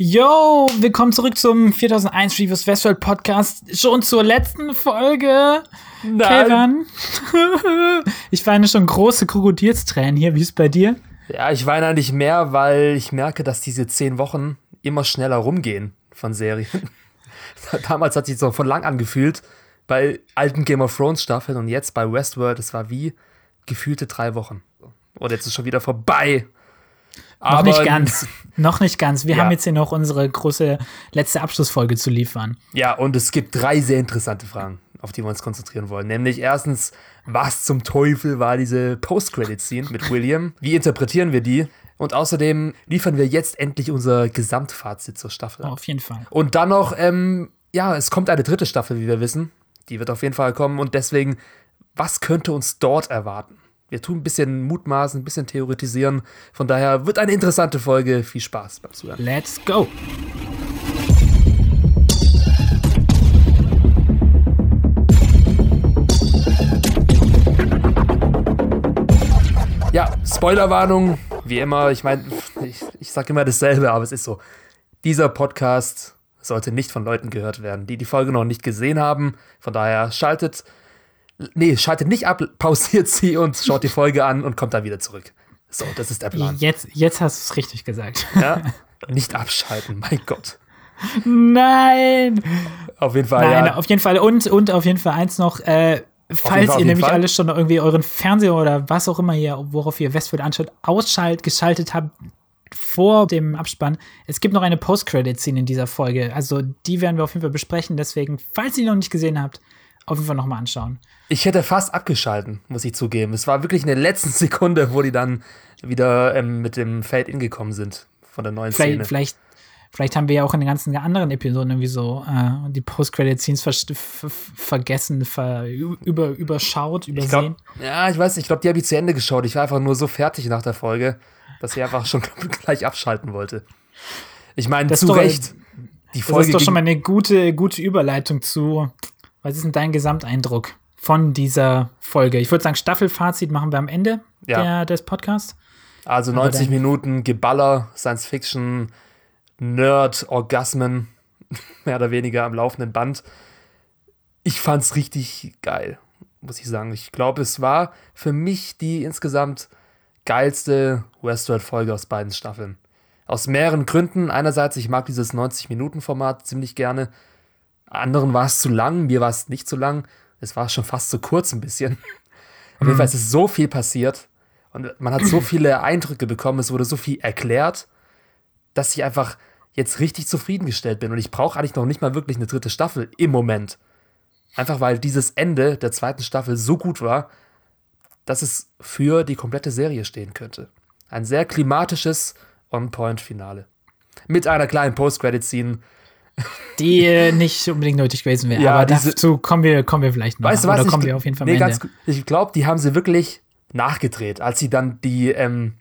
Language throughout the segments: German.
Yo, willkommen zurück zum 4001 Reviews Westworld Podcast. Schon zur letzten Folge. Nein. Kevin. ich weine schon große Krokodilstränen hier. Wie ist bei dir? Ja, ich weine nicht mehr, weil ich merke, dass diese zehn Wochen immer schneller rumgehen von Serien. Damals hat sich so von lang angefühlt bei alten Game of Thrones Staffeln und jetzt bei Westworld. Es war wie gefühlte drei Wochen. Und jetzt ist schon wieder vorbei. Aber noch nicht ganz. noch nicht ganz. Wir ja. haben jetzt hier noch unsere große letzte Abschlussfolge zu liefern. Ja, und es gibt drei sehr interessante Fragen, auf die wir uns konzentrieren wollen. Nämlich erstens, was zum Teufel war diese Post-Credit-Scene mit William? Wie interpretieren wir die? Und außerdem liefern wir jetzt endlich unser Gesamtfazit zur Staffel. Oh, auf jeden Fall. Und dann noch, ähm, ja, es kommt eine dritte Staffel, wie wir wissen. Die wird auf jeden Fall kommen. Und deswegen, was könnte uns dort erwarten? Wir tun ein bisschen mutmaßen, ein bisschen theoretisieren. Von daher wird eine interessante Folge. Viel Spaß beim Zuhören. Let's go! Ja, Spoilerwarnung, wie immer. Ich meine, ich, ich sage immer dasselbe, aber es ist so. Dieser Podcast sollte nicht von Leuten gehört werden, die die Folge noch nicht gesehen haben. Von daher schaltet Nee, schaltet nicht ab, pausiert sie und schaut die Folge an und kommt dann wieder zurück. So, das ist der Plan. Jetzt, jetzt hast du es richtig gesagt. Ja? Nicht abschalten, mein Gott. Nein! Auf jeden Fall. Nein, ja. auf jeden Fall. Und, und auf jeden Fall eins noch, äh, falls Fall, ihr nämlich Fall. alles schon irgendwie euren Fernseher oder was auch immer hier, worauf ihr Westworld anschaut, ausschalt, geschaltet habt vor dem Abspann. Es gibt noch eine Post-Credit-Scene in dieser Folge. Also die werden wir auf jeden Fall besprechen. Deswegen, falls ihr die noch nicht gesehen habt, auf jeden Fall nochmal anschauen. Ich hätte fast abgeschalten, muss ich zugeben. Es war wirklich in der letzten Sekunde, wo die dann wieder ähm, mit dem Fade-In gekommen sind von der neuen vielleicht, Szene. Vielleicht, vielleicht haben wir ja auch in den ganzen anderen Episoden irgendwie so äh, die Post-Credit-Scenes ver vergessen, ver über überschaut, übersehen. Ich glaub, ja, ich weiß, ich glaube, die habe ich zu Ende geschaut. Ich war einfach nur so fertig nach der Folge, dass ich einfach schon gleich abschalten wollte. Ich meine, zu Recht. Die Folge das ist doch schon mal eine gute, gute Überleitung zu was ist denn dein Gesamteindruck von dieser Folge? Ich würde sagen, Staffelfazit machen wir am Ende ja. der, des Podcasts. Also 90 Minuten Geballer, Science Fiction, Nerd, Orgasmen, mehr oder weniger am laufenden Band. Ich fand's richtig geil, muss ich sagen. Ich glaube, es war für mich die insgesamt geilste Westworld-Folge aus beiden Staffeln. Aus mehreren Gründen. Einerseits, ich mag dieses 90-Minuten-Format ziemlich gerne. Anderen war es zu lang, mir war es nicht zu lang. Es war schon fast zu kurz ein bisschen. Auf jeden Fall ist es so viel passiert und man hat so viele Eindrücke bekommen, es wurde so viel erklärt, dass ich einfach jetzt richtig zufriedengestellt bin. Und ich brauche eigentlich noch nicht mal wirklich eine dritte Staffel im Moment. Einfach weil dieses Ende der zweiten Staffel so gut war, dass es für die komplette Serie stehen könnte. Ein sehr klimatisches On-Point-Finale. Mit einer kleinen Post-Credit-Scene, die äh, nicht unbedingt nötig gewesen wäre. Ja, aber diese, dazu kommen wir, kommen wir vielleicht noch. Weißt du was? Oder kommen ich, wir auf jeden Fall nee, ganz, Ich glaube, die haben sie wirklich nachgedreht, als sie dann die, ähm,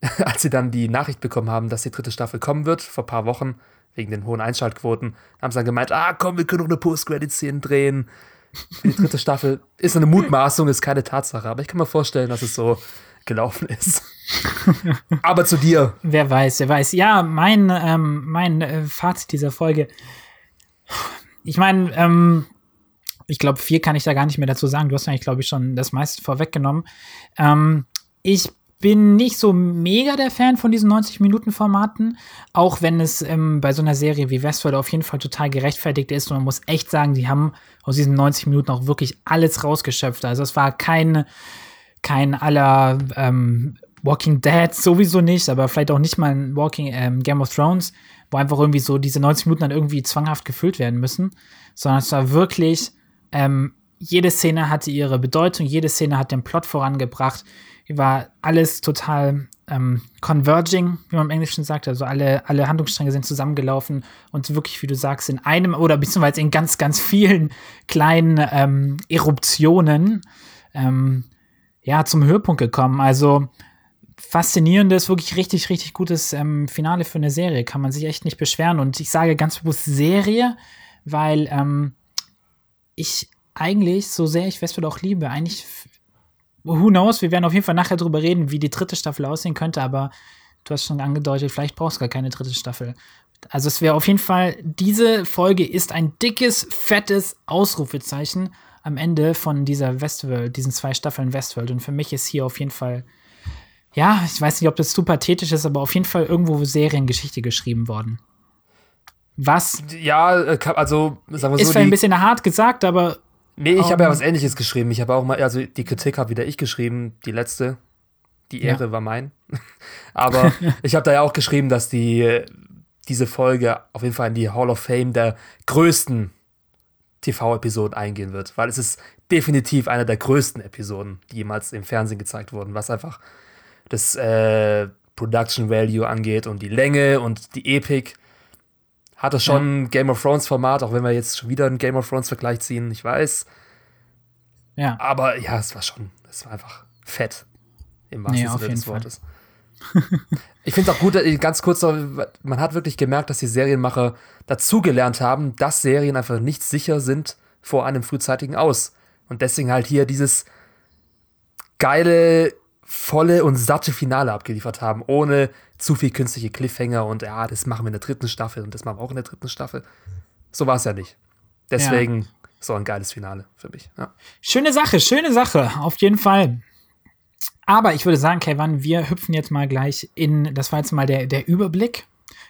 als sie dann die Nachricht bekommen haben, dass die dritte Staffel kommen wird, vor ein paar Wochen, wegen den hohen Einschaltquoten, haben sie dann gemeint, ah komm, wir können noch eine Post-Credit-Szene drehen. Die dritte Staffel ist eine Mutmaßung, ist keine Tatsache, aber ich kann mir vorstellen, dass es so gelaufen ist. Aber zu dir. Wer weiß, wer weiß. Ja, mein, ähm, mein äh, Fazit dieser Folge. Ich meine, ähm, ich glaube, viel kann ich da gar nicht mehr dazu sagen. Du hast eigentlich, glaube ich, schon das meiste vorweggenommen. Ähm, ich bin nicht so mega der Fan von diesen 90-Minuten-Formaten, auch wenn es ähm, bei so einer Serie wie Westworld auf jeden Fall total gerechtfertigt ist. Und man muss echt sagen, die haben aus diesen 90 Minuten auch wirklich alles rausgeschöpft. Also es war kein, kein aller ähm, Walking Dead sowieso nicht, aber vielleicht auch nicht mal ein Walking ähm, Game of Thrones, wo einfach irgendwie so diese 90 Minuten dann irgendwie zwanghaft gefüllt werden müssen, sondern es war wirklich, ähm, jede Szene hatte ihre Bedeutung, jede Szene hat den Plot vorangebracht, war alles total ähm, converging, wie man im Englischen sagt, also alle, alle Handlungsstränge sind zusammengelaufen und wirklich, wie du sagst, in einem oder beziehungsweise in ganz, ganz vielen kleinen ähm, Eruptionen ähm, ja, zum Höhepunkt gekommen. Also faszinierendes, wirklich richtig, richtig gutes ähm, Finale für eine Serie. Kann man sich echt nicht beschweren. Und ich sage ganz bewusst Serie, weil ähm, ich eigentlich, so sehr ich Westworld auch liebe, eigentlich, who knows, wir werden auf jeden Fall nachher drüber reden, wie die dritte Staffel aussehen könnte, aber du hast schon angedeutet, vielleicht brauchst du gar keine dritte Staffel. Also es wäre auf jeden Fall, diese Folge ist ein dickes, fettes Ausrufezeichen am Ende von dieser Westworld, diesen zwei Staffeln Westworld. Und für mich ist hier auf jeden Fall, ja, ich weiß nicht, ob das zu pathetisch ist, aber auf jeden Fall irgendwo Seriengeschichte geschrieben worden. Was? Ja, äh, also sagen wir so. Ist vielleicht ein bisschen hart gesagt, aber. Nee, ich habe ja was ähnliches geschrieben. Ich habe auch mal, also die Kritik habe wieder ich geschrieben, die letzte. Die Ehre ja. war mein. aber ich habe da ja auch geschrieben, dass die diese Folge auf jeden Fall in die Hall of Fame der größten TV-Episoden eingehen wird, weil es ist definitiv eine der größten Episoden, die jemals im Fernsehen gezeigt wurden, was einfach das äh, Production Value angeht und die Länge und die Epik. Hatte schon ja. Game of Thrones Format, auch wenn wir jetzt schon wieder einen Game of Thrones Vergleich ziehen, ich weiß. Ja. Aber ja, es war schon, es war einfach fett im wahrsten nee, Sinne des Wortes. ich finde es auch gut, äh, ganz kurz, man hat wirklich gemerkt, dass die Serienmacher dazugelernt haben, dass Serien einfach nicht sicher sind vor einem frühzeitigen Aus. Und deswegen halt hier dieses geile, volle und satte Finale abgeliefert haben, ohne zu viel künstliche Cliffhanger und ja, das machen wir in der dritten Staffel und das machen wir auch in der dritten Staffel. So war es ja nicht. Deswegen ja. so ein geiles Finale für mich. Ja. Schöne Sache, schöne Sache, auf jeden Fall. Aber ich würde sagen, Kevin, wir hüpfen jetzt mal gleich in, das war jetzt mal der, der Überblick,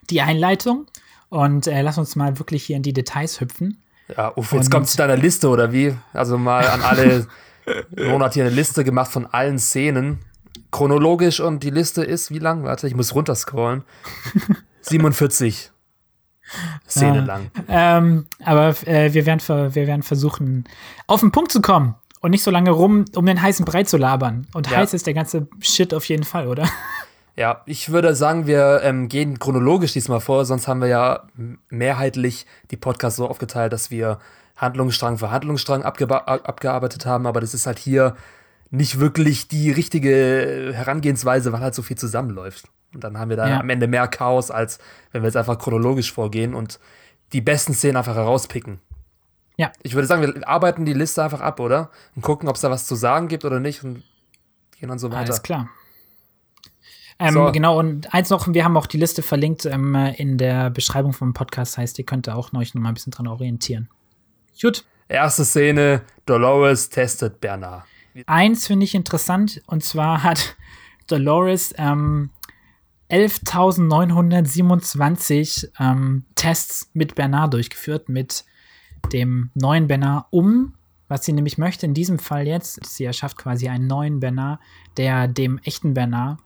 die Einleitung. Und äh, lass uns mal wirklich hier in die Details hüpfen. Ja, uff, jetzt kommt zu deiner Liste oder wie? Also mal an alle. Ron hier eine Liste gemacht von allen Szenen. Chronologisch und die Liste ist wie lang? Warte, ich muss runterscrollen. 47 Szenen lang. Ähm, aber äh, wir, werden wir werden versuchen, auf den Punkt zu kommen und nicht so lange rum, um den heißen Brei zu labern. Und ja. heiß ist der ganze Shit auf jeden Fall, oder? Ja, ich würde sagen, wir ähm, gehen chronologisch diesmal vor, sonst haben wir ja mehrheitlich die Podcasts so aufgeteilt, dass wir Handlungsstrang für Handlungsstrang abgearbeitet haben, aber das ist halt hier nicht wirklich die richtige Herangehensweise, weil halt so viel zusammenläuft. Und dann haben wir da ja. am Ende mehr Chaos, als wenn wir jetzt einfach chronologisch vorgehen und die besten Szenen einfach herauspicken. Ja. Ich würde sagen, wir arbeiten die Liste einfach ab, oder? Und gucken, ob es da was zu sagen gibt oder nicht und gehen dann so weiter. Alles klar. Ähm, so. Genau, und eins noch, wir haben auch die Liste verlinkt ähm, in der Beschreibung vom Podcast, heißt, ihr könnt da auch euch noch mal ein bisschen dran orientieren. Gut. Erste Szene, Dolores testet Bernard. Eins finde ich interessant, und zwar hat Dolores ähm, 11.927 ähm, Tests mit Bernard durchgeführt, mit dem neuen Bernard, um was sie nämlich möchte in diesem Fall jetzt, sie erschafft quasi einen neuen Bernard, der dem echten Bernard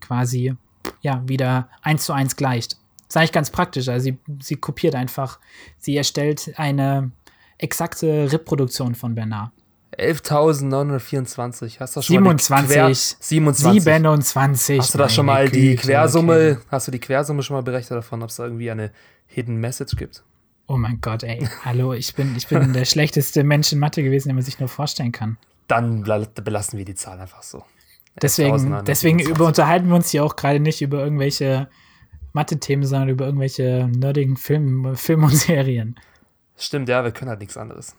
quasi ja wieder eins zu eins gleicht. Das ist eigentlich ganz praktisch. Also sie, sie kopiert einfach, sie erstellt eine exakte Reproduktion von Bernard. 11.924. Hast du schon 27. Mal Quer 27. 27. Hast du da schon mal die Quersumme, okay. hast du die Quersumme schon mal berechnet davon, ob es da irgendwie eine Hidden Message gibt? Oh mein Gott, ey. Hallo, ich bin, ich bin der schlechteste Mensch in Mathe gewesen, den man sich nur vorstellen kann. Dann belassen wir die Zahl einfach so. Deswegen, deswegen über, unterhalten wir uns hier auch gerade nicht über irgendwelche Mathe-Themen, sondern über irgendwelche nerdigen Film, Film und Serien. Stimmt, ja, wir können halt nichts anderes.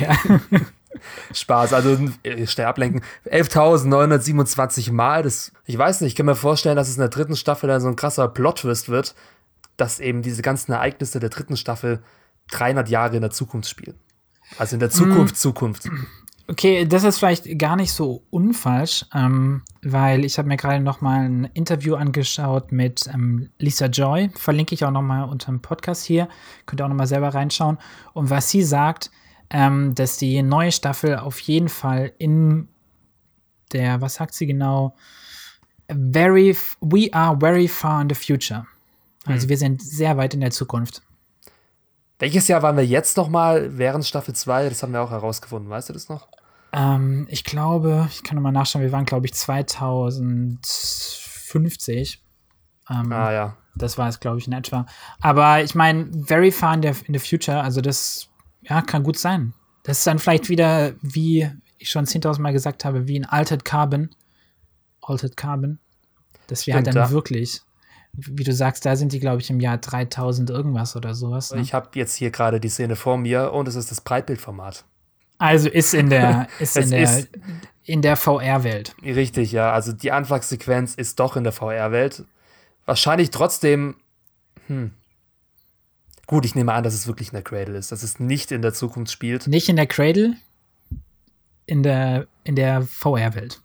Ja. Spaß, also äh, schnell ablenken. 11.927 Mal, das, ich weiß nicht, ich kann mir vorstellen, dass es in der dritten Staffel dann so ein krasser Plot-Twist wird, dass eben diese ganzen Ereignisse der dritten Staffel 300 Jahre in der Zukunft spielen. Also in der Zukunft, mm. Zukunft. Okay, das ist vielleicht gar nicht so unfalsch, ähm, weil ich habe mir gerade noch mal ein Interview angeschaut mit ähm, Lisa Joy, verlinke ich auch noch mal unter dem Podcast hier, könnt ihr auch noch mal selber reinschauen. Und was sie sagt, ähm, dass die neue Staffel auf jeden Fall in der, was sagt sie genau, very, we are very far in the future. Also hm. wir sind sehr weit in der Zukunft. Welches Jahr waren wir jetzt noch mal während Staffel 2? Das haben wir auch herausgefunden. Weißt du das noch? Ähm, ich glaube, ich kann nochmal nachschauen, wir waren, glaube ich, 2050. Ähm, ah, ja. Das war es, glaube ich, in etwa. Aber ich meine, very far in the, in the future, also das ja, kann gut sein. Das ist dann vielleicht wieder, wie ich schon 10.000 Mal gesagt habe, wie ein Altered Carbon. Altered Carbon. Dass wir halt Stimmt, halt dann ja. wirklich, wie du sagst, da sind die, glaube ich, im Jahr 3000 irgendwas oder sowas. Ne? Ich habe jetzt hier gerade die Szene vor mir und es ist das Breitbildformat. Also ist in der, ist in der, ist in der VR-Welt. Richtig, ja. Also die Anfangssequenz ist doch in der VR-Welt. Wahrscheinlich trotzdem, hm, Gut, ich nehme an, dass es wirklich in der Cradle ist, dass es nicht in der Zukunft spielt. Nicht in der Cradle, in der, in der VR-Welt.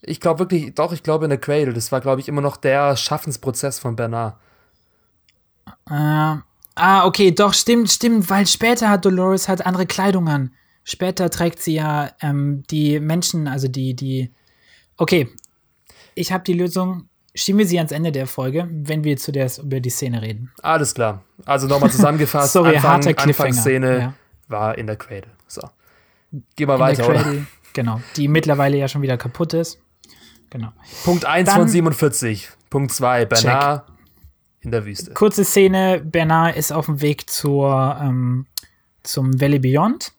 Ich glaube wirklich, doch, ich glaube in der Cradle. Das war, glaube ich, immer noch der Schaffensprozess von Bernard. Äh, ah, okay, doch, stimmt, stimmt, weil später hat Dolores halt andere Kleidung an. Später trägt sie ja ähm, die Menschen, also die, die. Okay, ich habe die Lösung. Schieben wir sie ans Ende der Folge, wenn wir zu der, über die Szene reden. Alles klar. Also nochmal zusammengefasst. Sorry, Anfang. Anfangsszene Ja. war in der Cradle. So. Geh mal In weiter, der oder? Genau, die mittlerweile ja schon wieder kaputt ist. Genau. Punkt 1 Dann- von 47. Punkt 2, Bernard in der Wüste. Kurze Szene: Bernard ist auf dem Weg zur, ähm, zum Valley Beyond.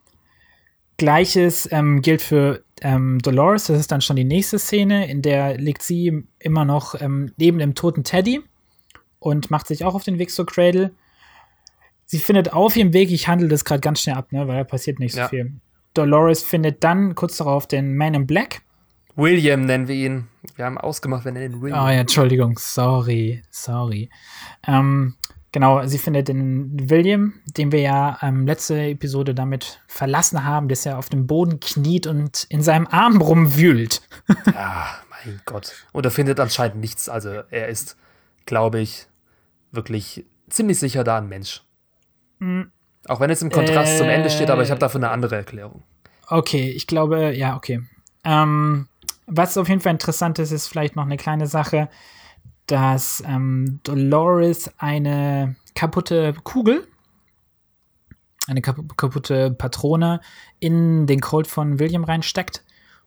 Gleiches ähm, gilt für ähm, Dolores. Das ist dann schon die nächste Szene, in der liegt sie immer noch ähm, neben dem toten Teddy und macht sich auch auf den Weg zur Cradle. Sie findet auf ihrem Weg, ich handle das gerade ganz schnell ab, ne, weil da passiert nicht so Ja. viel. Dolores findet dann kurz darauf den Man in Black. William nennen wir ihn. Wir haben ausgemacht, wir nennen ihn William. Oh ja, Entschuldigung, sorry, sorry. Ähm, genau, sie findet den William, den wir ja ähm, letzte Episode damit verlassen haben, dass er auf dem Boden kniet und in seinem Arm rumwühlt. Ah, mein Gott. Und er findet anscheinend nichts. Also er ist, glaube ich, wirklich ziemlich sicher da ein Mensch. Auch wenn es im Kontrast zum Ende steht, aber ich habe dafür eine andere Erklärung. Okay, ich glaube, ja, okay. Ähm, was auf jeden Fall interessant ist, ist vielleicht noch eine kleine Sache, dass ähm, Dolores eine kaputte Kugel, eine kap kaputte Patrone in den Colt von William reinsteckt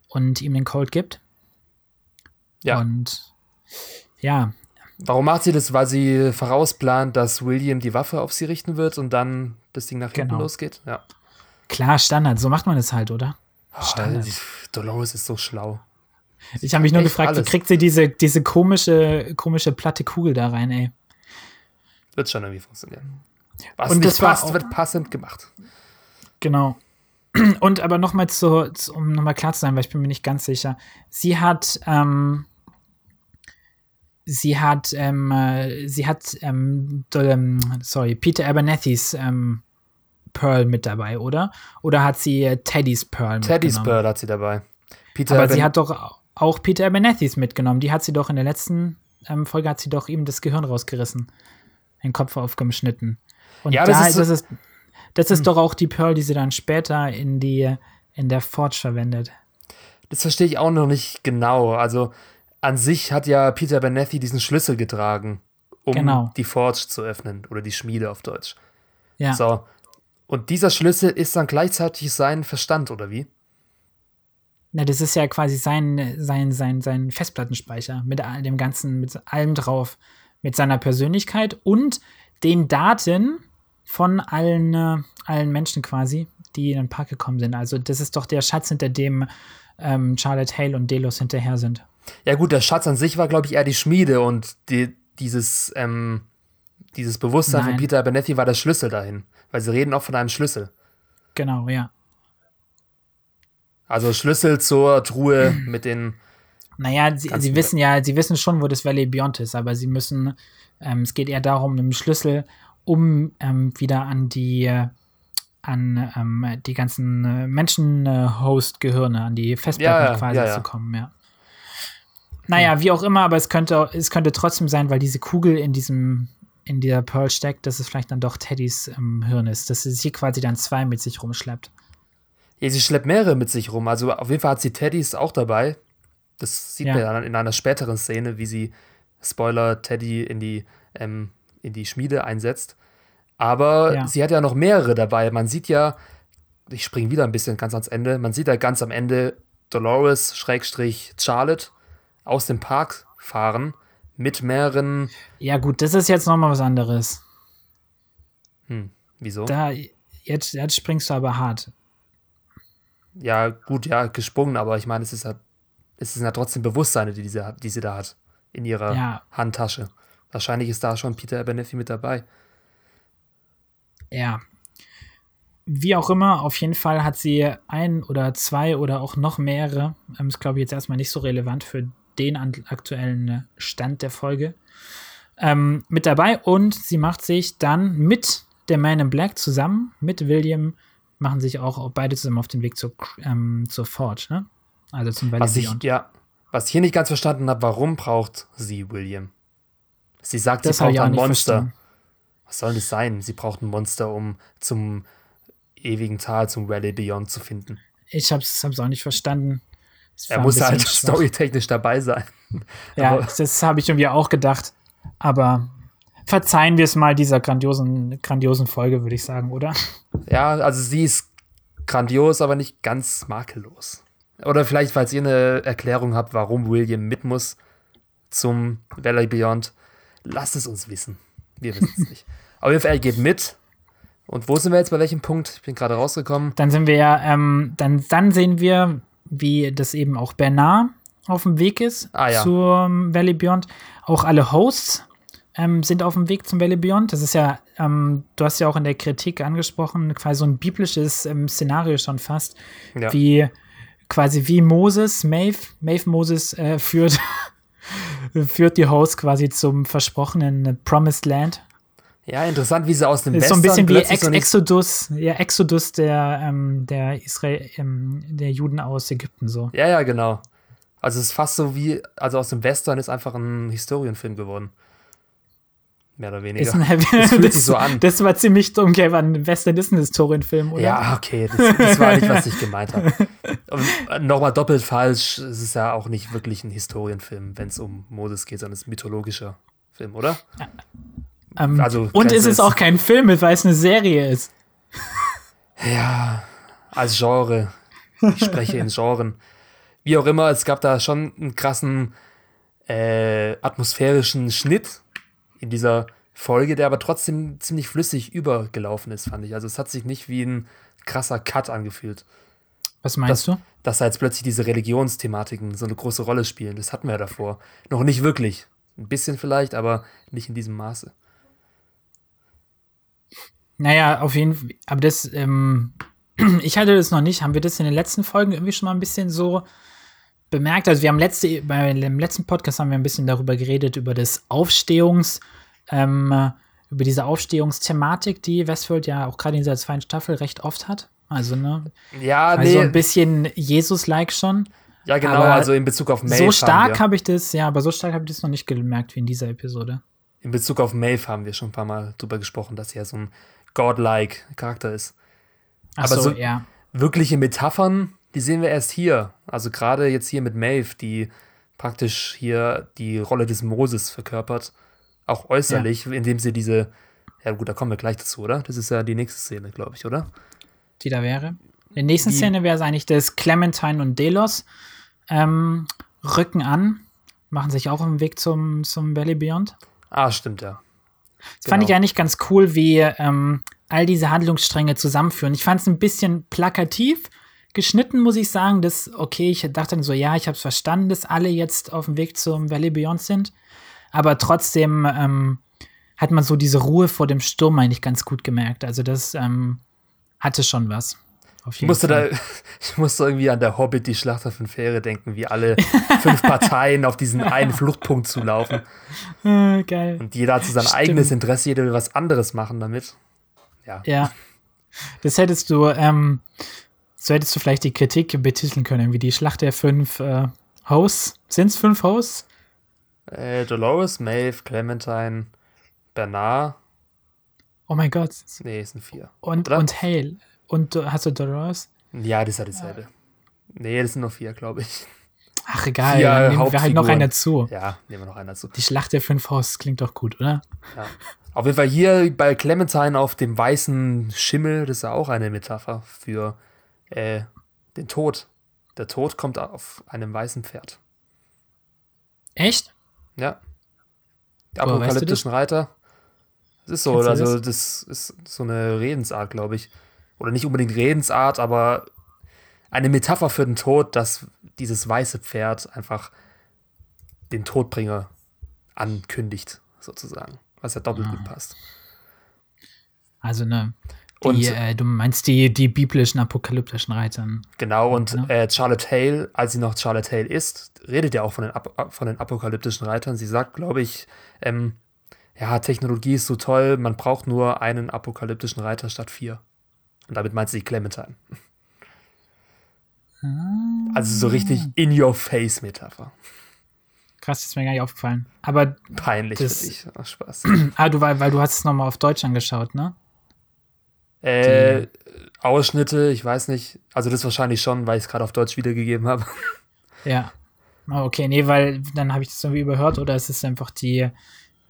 und ihm den Colt gibt. Ja. Und ja, Warum macht sie das? Weil sie vorausplant, dass William die Waffe auf sie richten wird und dann das Ding nach hinten Genau. losgeht? Ja. klar, Standard, so macht man es halt, oder? Standard. Dolores ist so schlau. Ich habe mich nur gefragt, alles. wie kriegt sie diese, diese komische, komische platte Kugel da rein, ey? Wird schon irgendwie funktionieren. Was Und das passt, auch- wird passend gemacht. Genau. Und aber nochmal zu, zu, um nochmal klar zu sein, weil ich bin mir nicht ganz sicher. Sie hat, ähm, sie hat, ähm, äh, sie hat, ähm, ähm, sorry, Peter Abernethys ähm, Pearl mit dabei, oder? Oder hat sie äh, Teddys Pearl Teddy's? Pearl hat sie dabei. Peter Aber sie Ben- hat doch auch Peter Abernethys mitgenommen. Die hat sie doch in der letzten ähm, Folge hat sie doch ihm das Gehirn rausgerissen, den Kopf aufgeschnitten. Und Ja, da, das das ist ist, so- das ist, doch auch die Pearl, die sie dann später in die in der Forge verwendet. Das verstehe ich auch noch nicht genau. Also an sich hat ja Peter Benethi diesen Schlüssel getragen, um Genau. die Forge zu öffnen oder die Schmiede auf Deutsch. Ja, So. Und dieser Schlüssel ist dann gleichzeitig sein Verstand, oder wie? Na, das ist ja quasi sein, sein, sein, sein Festplattenspeicher mit all dem Ganzen, mit allem drauf, mit seiner Persönlichkeit und den Daten von allen, äh, allen Menschen quasi, die in den Park gekommen sind. Also das ist doch der Schatz, hinter dem ähm, Charlotte Hale und Delos hinterher sind. Ja, gut, der Schatz an sich war, glaube ich, eher die Schmiede und die, dieses, ähm, dieses Bewusstsein von Nein. Peter Benetti war der Schlüssel dahin. Weil sie reden auch von einem Schlüssel. Genau, ja. Also Schlüssel zur Truhe mit den. Naja, sie, sie wissen ja, sie wissen schon, wo das Valley Beyond ist, aber sie müssen, ähm, es geht eher darum, einen Schlüssel, um ähm, wieder an die, äh, an ähm, die ganzen äh, Menschen-Host-Gehirne, an die Festplatten Ja, ja, quasi ja, ja. zu kommen, ja. Naja, wie auch immer, aber es könnte, es könnte trotzdem sein, weil diese Kugel in diesem, in dieser Pearl steckt, dass es vielleicht dann doch Teddys ähm, Hirn ist, dass sie hier quasi dann zwei mit sich rumschleppt. Ja, sie schleppt mehrere mit sich rum. Also auf jeden Fall hat sie Teddys auch dabei. Das sieht Ja. man ja dann in einer späteren Szene, wie sie, Spoiler, Teddy in die, ähm, in die Schmiede einsetzt. Aber Ja. sie hat ja noch mehrere dabei. Man sieht ja, ich springe wieder ein bisschen ganz ans Ende, man sieht ja ganz am Ende Dolores, Schrägstrich, Charlotte aus dem Park fahren mit mehreren, Ja, gut, das ist jetzt nochmal was anderes. hm, wieso? Da, jetzt, jetzt springst du aber hart. Ja, gut, ja, gesprungen, aber ich meine, es ist ja, es sind ja trotzdem Bewusstseine, die, diese, die sie da hat in ihrer Ja. Handtasche. Wahrscheinlich ist da schon Peter Abernethy mit dabei. Ja. Wie auch immer, auf jeden Fall hat sie ein oder zwei oder auch noch mehrere, ähm, ist glaube ich jetzt erstmal nicht so relevant für den aktuellen äh, Stand der Folge, ähm, mit dabei und sie macht sich dann mit der Man in Black zusammen, mit William, machen sich auch beide zusammen auf den Weg zur, ähm, zur Forge, ne? Also zum Valley was ich, Ja, was ich hier nicht ganz verstanden habe, warum braucht sie William? Sie sagt, das sie braucht ein Monster. Verstanden. Was soll das sein? Sie braucht ein Monster, um zum ewigen Tal, zum Rally Beyond zu finden. Ich hab's, hab's auch nicht verstanden. Er muss halt storytechnisch dabei sein. Ja, Aber das habe ich irgendwie auch gedacht. Aber verzeihen wir es mal dieser grandiosen, grandiosen Folge, würde ich sagen, oder? Ja, also sie ist grandios, aber nicht ganz makellos. Oder vielleicht, falls ihr eine Erklärung habt, warum William mit muss zum Valley Beyond, lasst es uns wissen. Wir wissen es nicht. Auf jeden Fall, er geht mit. Und wo sind wir jetzt bei welchem Punkt? Ich bin gerade rausgekommen. Dann sind wir ja, ähm, dann, dann sehen wir, wie das eben auch Bernard auf dem Weg ist ah, ja. zur Valley Beyond. Auch alle Hosts ähm, sind auf dem Weg zum Valley Beyond. Das ist ja, ähm, du hast ja auch in der Kritik angesprochen, quasi so ein biblisches ähm, Szenario schon fast, ja. wie quasi wie Moses, Maeve, Maeve Moses äh, führt, führt die Hosts quasi zum versprochenen Promised Land. Ja, interessant, wie sie aus dem Westen. So ein bisschen wie Ex Exodus, ja, Exodus der, ähm, der Israel, ähm, der Juden aus Ägypten so. Ja, ja, genau. Also es ist fast so wie, also aus dem Western ist einfach ein Historienfilm geworden. Mehr oder weniger. Ist ein, das fühlt das, sich so an. Das war ziemlich dumm, Kevin. Western ist ein Historienfilm, oder? Ja, okay, das, das war nicht, was ich gemeint habe. Und nochmal doppelt falsch, es ist ja auch nicht wirklich ein Historienfilm, wenn es um Moses geht, sondern es ist ein mythologischer Film, oder? Ja. Ähm, also, und es ist auch kein Film, weil es eine Serie ist. Ja, als Genre. Ich spreche in Genren. Wie auch immer, es gab da schon einen krassen äh, atmosphärischen Schnitt in dieser Folge, der aber trotzdem ziemlich flüssig übergelaufen ist, fand ich. Also es hat sich nicht wie ein krasser Cut angefühlt. Was meinst dass, du? Dass da jetzt plötzlich diese Religionsthematiken so eine große Rolle spielen. Das hatten wir ja davor. Noch nicht wirklich. Ein bisschen vielleicht, aber nicht in diesem Maße. Naja, auf jeden Fall. Aber das, ähm, ich hatte das noch nicht. Haben wir das in den letzten Folgen irgendwie schon mal ein bisschen so bemerkt? Also, wir haben letzte, beim letzten Podcast haben wir ein bisschen darüber geredet, über das Aufstehungs, ähm, über diese Aufstehungsthematik, die Westworld ja auch gerade in dieser zweiten Staffel recht oft hat. Also, ne? Ja, also nee. Ein bisschen Jesus-like schon. Ja, genau, aber also in Bezug auf Maeve. So stark habe ich das, ja, aber so stark habe ich das noch nicht gemerkt wie in dieser Episode. In Bezug auf Maeve haben wir schon ein paar Mal drüber gesprochen, dass ja so ein godlike Charakter ist. Ach aber so, so ja. wirkliche Metaphern, die sehen wir erst hier. Also gerade jetzt hier mit Maeve, die praktisch hier die Rolle des Moses verkörpert. Auch äußerlich, ja. indem sie diese, ja gut, da kommen wir gleich dazu, oder? Das ist ja die nächste Szene, glaube ich, oder? Die da wäre. In der nächsten die, Szene wäre es eigentlich, dass Clementine und Delos ähm, rücken an, machen sich auch auf den Weg zum, zum Valley Beyond. Ah, stimmt, ja. Das genau. fand ich eigentlich ganz cool, wie ähm, all diese Handlungsstränge zusammenführen. Ich fand es ein bisschen plakativ geschnitten, muss ich sagen. Das, okay, ich dachte dann so, ja, ich habe es verstanden, dass alle jetzt auf dem Weg zum Valley Beyond sind. Aber trotzdem ähm, hat man so diese Ruhe vor dem Sturm eigentlich ganz gut gemerkt. Also das ähm, hatte schon was. ich musste, da, ich musste irgendwie an der Hobbit, die Schlacht auf den Fähre denken, wie alle fünf Parteien auf diesen einen Fluchtpunkt zu laufen. Ah, geil. Und jeder hat so sein Stimmt. eigenes Interesse, jeder will was anderes machen damit. Ja. Ja. Das hättest du, ähm, so hättest du vielleicht die Kritik betiteln können, wie die Schlacht der fünf äh, Hosts. Sind es fünf Hosts? Äh, Dolores, Maeve, Clementine, Bernard. Oh mein Gott. Nee, es sind vier. Und, und Hale. Und hast du Dolores? Ja, das ist ja dieselbe. Nee, das sind nur vier, glaube ich. Ach, egal. Vier dann nehmen wir halt noch einen dazu. Ja, nehmen wir noch einen dazu. Die Schlacht der fünf Hosts klingt doch gut, oder? Ja. Auf jeden Fall hier bei Clementine auf dem weißen Schimmel, das ist ja auch eine Metapher für äh, den Tod. Der Tod kommt auf einem weißen Pferd. Echt? Ja. Die apokalyptischen weißt du Reiter. Das ist so, Kennst also das ist so eine Redensart, glaube ich. Oder nicht unbedingt Redensart, aber eine Metapher für den Tod, dass dieses weiße Pferd einfach den Todbringer ankündigt, sozusagen. Was ja doppelt ah. gut passt. Also ne, die, und, äh, du meinst die, die biblischen apokalyptischen Reiter. Genau, und ja. äh, Charlotte Hale, als sie noch Charlotte Hale ist, redet ja auch von den, von den apokalyptischen Reitern. Sie sagt, glaube ich, ähm, ja, Technologie ist so toll, man braucht nur einen apokalyptischen Reiter statt vier. Und damit meint sie Clementine. Ah. Also so richtig in-your-face-Metapher. Krass, das ist mir gar nicht aufgefallen. Aber peinlich das, für dich. Ach, Spaß. ah, du, weil, weil du hast es nochmal auf Deutsch angeschaut, ne? Äh, Ausschnitte, ich weiß nicht. Also das wahrscheinlich schon, weil ich es gerade auf Deutsch wiedergegeben habe. Ja. Oh, okay, nee, weil dann habe ich das irgendwie überhört oder ist es einfach die,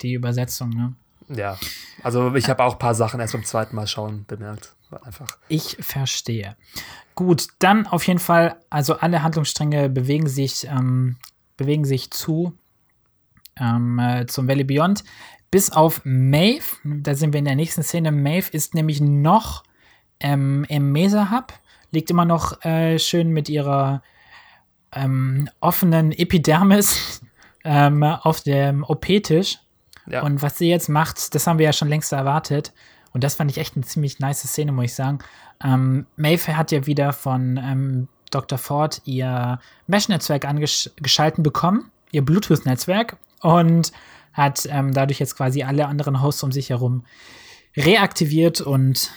die Übersetzung, ne? Ja. Also ich habe auch ein paar Sachen erst beim zweiten Mal schauen bemerkt. Einfach. Ich verstehe. Gut, dann auf jeden Fall, also alle Handlungsstränge bewegen sich, ähm, bewegen sich zu ähm, äh, zum Valley Beyond. Bis auf Maeve, da sind wir in der nächsten Szene. Maeve ist nämlich noch ähm, im Mesa Hub, liegt immer noch äh, schön mit ihrer ähm, offenen Epidermis ähm, auf dem OP-Tisch. Ja. Und was sie jetzt macht, das haben wir ja schon längst erwartet. Und das fand ich echt eine ziemlich nice Szene, muss ich sagen. Ähm, Mayfair hat ja wieder von ähm, Dr. Ford ihr Mesh-Netzwerk angeschalten bekommen, ihr Bluetooth-Netzwerk. Und hat ähm, dadurch jetzt quasi alle anderen Hosts um sich herum reaktiviert und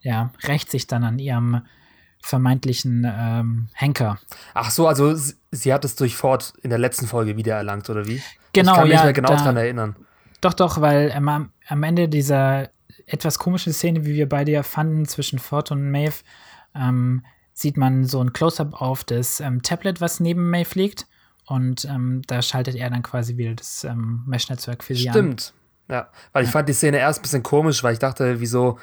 ja, rächt sich dann an ihrem vermeintlichen ähm, Henker. Ach so, also sie, hat es durch Ford in der letzten Folge wiedererlangt, oder wie? Genau, ich kann mich ja, mehr genau daran erinnern. Doch, doch, weil ähm, am Ende dieser etwas komischen Szene, wie wir beide ja fanden, zwischen Ford und Maeve, ähm, sieht man so ein Close-up auf das ähm, Tablet, was neben Maeve liegt. Und ähm, da schaltet er dann quasi wieder das ähm, Mesh-Netzwerk für sie Stimmt. an. Stimmt. Ja, weil ich fand die Szene erst ein bisschen komisch, weil ich dachte, wieso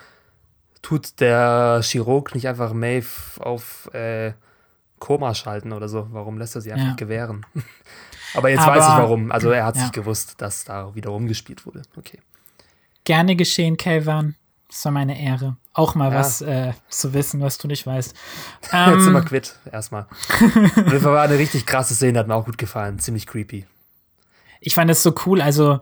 tut der Chirurg nicht einfach Maeve auf äh, Koma schalten oder so? Warum lässt er sie einfach ja. gewähren? Aber jetzt Aber, weiß ich warum. Also er hat ja. sich gewusst, dass da wieder rumgespielt wurde. Okay. Gerne geschehen, Kelvan. Das war meine Ehre. Auch mal ja. was äh, zu wissen, was du nicht weißt. Ähm, Jetzt sind wir ähm, quitt, erstmal. das war eine richtig krasse Szene, hat mir auch gut gefallen. Ziemlich creepy. Ich fand das so cool. Also,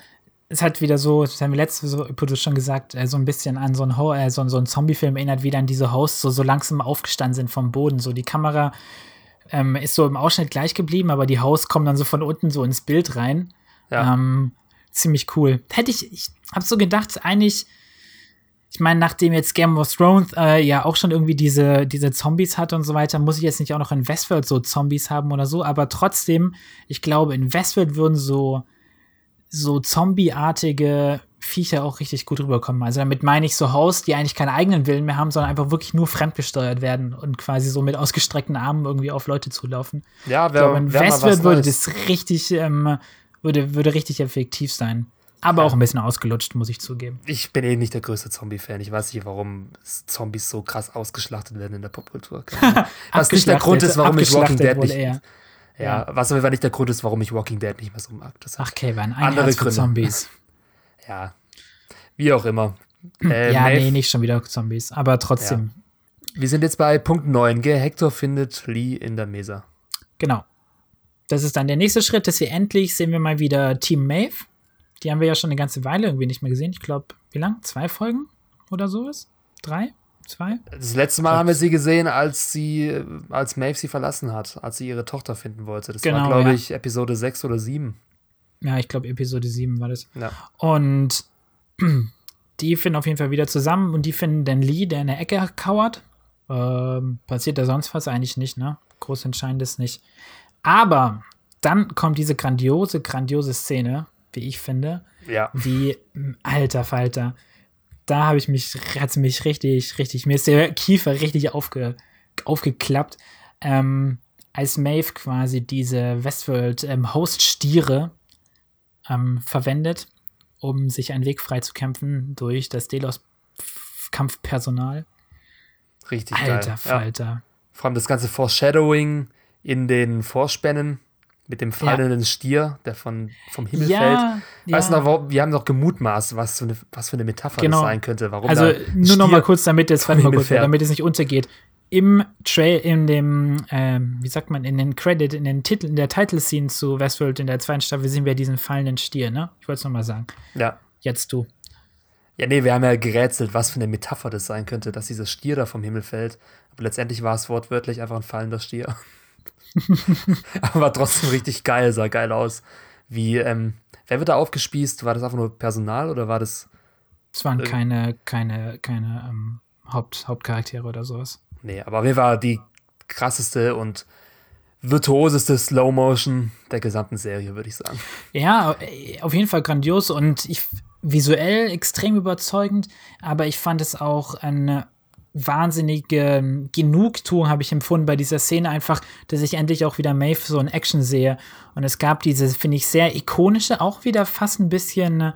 es hat wieder so, das haben wir letzte so, schon gesagt, äh, so ein bisschen an so einen, äh, so, so einen Zombie-Film erinnert, wie dann diese Hosts so, so langsam aufgestanden sind vom Boden. So die Kamera ähm, ist so im Ausschnitt gleich geblieben, aber die Hosts kommen dann so von unten so ins Bild rein. Ja. Ähm, ziemlich cool. Hätte ich, ich hab so gedacht, eigentlich, ich meine, nachdem jetzt Game of Thrones äh, ja auch schon irgendwie diese, diese Zombies hat und so weiter, muss ich jetzt nicht auch noch in Westworld so Zombies haben oder so, aber trotzdem, ich glaube, in Westworld würden so, so Zombie-artige Viecher auch richtig gut rüberkommen. Also damit meine ich so Hosts, die eigentlich keine eigenen Willen mehr haben, sondern einfach wirklich nur fremdgesteuert werden und quasi so mit ausgestreckten Armen irgendwie auf Leute zulaufen. Ja, wer, ich glaube, in Westworld würde das richtig ähm, würde, würde richtig effektiv sein. Aber auch ein bisschen ausgelutscht, muss ich zugeben. Ich bin eh nicht der größte Zombie-Fan. Ich weiß nicht, warum Zombies so krass ausgeschlachtet werden in der Popkultur. was nicht der Grund ist, warum ich Walking Dead nicht. Ja, ja, was aber nicht der Grund ist, warum ich Walking Dead nicht mehr so mag. Das Ach, Kevin, ein andere Herz Gründe. Zombies. ja, wie auch immer. Äh, ja, Maeve, nee, nicht schon wieder Zombies, aber trotzdem. Ja. Wir sind jetzt bei Punkt 9. Gell? Hector findet Lee in der Mesa. Genau das ist dann der nächste Schritt, dass wir endlich sehen wir mal wieder Team Maeve. Die haben wir ja schon eine ganze Weile irgendwie nicht mehr gesehen. Ich glaube, wie lang? Zwei Folgen oder sowas? Drei? Zwei? Das letzte Mal haben wir sie gesehen, als sie, als Maeve sie verlassen hat, als sie ihre Tochter finden wollte. Das genau, war, glaube ja. ich, Episode 6 oder 7. Ja, ich glaube, Episode 7 war das. Ja. Und die finden auf jeden Fall wieder zusammen und die finden den Lee, der in der Ecke kauert. Ähm, passiert da sonst was eigentlich nicht, ne? Groß Entscheidendes nicht. Aber dann kommt diese grandiose, grandiose Szene, wie ich finde. Ja. Die, alter Falter. Da habe ich mich, hat mich richtig, richtig, mir ist der Kiefer richtig aufge, aufgeklappt. Ähm, als Maeve quasi diese Westworld ähm, ähm, verwendet, um sich einen Weg frei zu kämpfen durch das Delos-Kampfpersonal. Richtig Alter geil. Falter. Ja. Vor allem das ganze Foreshadowing, in den Vorspänen mit dem fallenden ja. Stier, der von, vom Himmel ja, fällt. Weißt ja. du noch, wir haben noch gemutmaßt, was für eine, was für eine Metapher genau. das sein könnte. Warum also nur noch mal kurz, damit es, mal kurz, damit es nicht untergeht. Im Trail, in dem, ähm, wie sagt man, in den Credit, in den Titel, in der Title-Scene zu Westworld in der zweiten Staffel sehen wir diesen fallenden Stier, ne? Ich wollte es nochmal sagen. Ja. Jetzt du. Ja, nee, wir haben ja gerätselt, was für eine Metapher das sein könnte, dass dieser Stier da vom Himmel fällt. Aber letztendlich war es wortwörtlich einfach ein fallender Stier. Aber trotzdem richtig geil, sah geil aus. Wie, ähm, wer wird da aufgespießt? War das einfach nur Personal oder war das. Es waren keine, keine, keine ähm, Haupt, Hauptcharaktere oder sowas. Nee, aber wer war die krasseste und virtuoseste Slow Motion der gesamten Serie, würde ich sagen. Ja, auf jeden Fall grandios und ich, visuell extrem überzeugend, aber ich fand es auch eine wahnsinnige Genugtuung habe ich empfunden bei dieser Szene einfach, dass ich endlich auch wieder Maeve so in Action sehe. Und es gab diese, finde ich, sehr ikonische, auch wieder fast ein bisschen,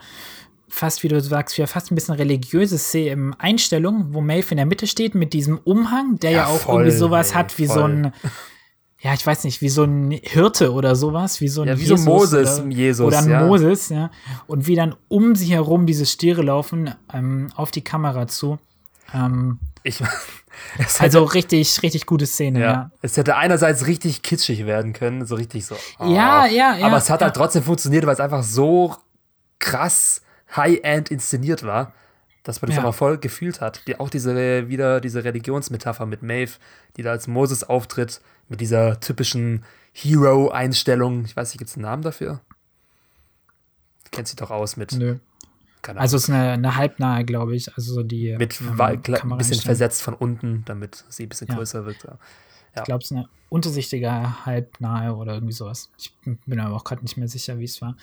fast wie du sagst, wieder fast ein bisschen religiöse Einstellung, wo Maeve in der Mitte steht mit diesem Umhang, der ja, ja auch voll, irgendwie sowas ey, hat wie voll. so ein ja, ich weiß nicht, wie so ein Hirte oder sowas, wie so ein ja, wie Jesus so Moses, oder, Jesus, oder ein ja. Moses, ja. Und wie dann um sie herum diese Stiere laufen ähm, auf die Kamera zu. Ähm, ich, also richtig, richtig gute Szene, ja. ja. Es hätte einerseits richtig kitschig werden können, so richtig so. Oh. Ja, ja, ja. Aber es hat halt trotzdem funktioniert, weil es einfach so krass High-End inszeniert war, dass man das ja. aber voll gefühlt hat. Die, auch diese, wieder diese Religionsmetapher mit Maeve, die da als Moses auftritt, mit dieser typischen Hero-Einstellung. Ich weiß nicht, gibt es einen Namen dafür? Kennt sich doch aus mit. Nö. Also es ist eine, eine halbnahe, glaube ich. Also so die. Mit ähm, ein bisschen versetzt von unten, damit sie ein bisschen ja. größer wird. Ja. Ich glaube, es ist eine untersichtige halbnahe oder irgendwie sowas. Ich bin aber auch gerade nicht mehr sicher, wie es war.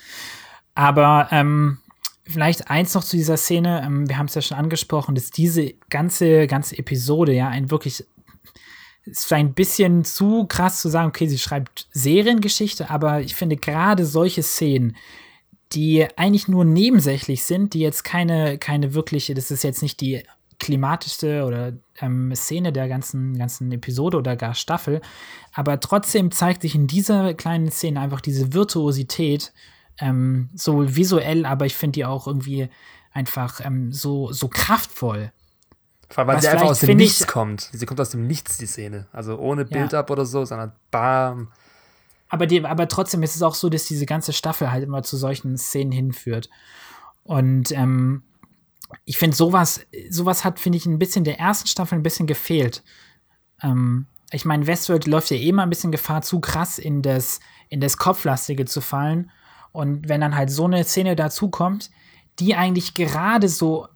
Aber ähm, vielleicht eins noch zu dieser Szene. Ähm, wir haben es ja schon angesprochen, dass diese ganze, ganze Episode ja ein wirklich ist vielleicht ein bisschen zu krass zu sagen, okay, sie schreibt Seriengeschichte, aber ich finde gerade solche Szenen, die eigentlich nur nebensächlich sind, die jetzt keine, keine wirkliche, das ist jetzt nicht die klimatischste oder ähm, Szene der ganzen, ganzen Episode oder gar Staffel, aber trotzdem zeigt sich in dieser kleinen Szene einfach diese Virtuosität, ähm, so visuell, aber ich finde die auch irgendwie einfach ähm, so, so kraftvoll. Vor allem, weil Was sie einfach aus dem Nichts ich, kommt. Sie kommt aus dem Nichts, die Szene. Also ohne Build-up ja. oder so, sondern bam. Aber, die, aber trotzdem ist es auch so, dass diese ganze Staffel halt immer zu solchen Szenen hinführt. Und ähm, ich finde, sowas, sowas hat, finde ich, ein bisschen der ersten Staffel ein bisschen gefehlt. Ähm, ich meine, Westworld läuft ja eh immer ein bisschen Gefahr, zu krass in das, in das Kopflastige zu fallen. Und wenn dann halt so eine Szene dazukommt, die eigentlich gerade so,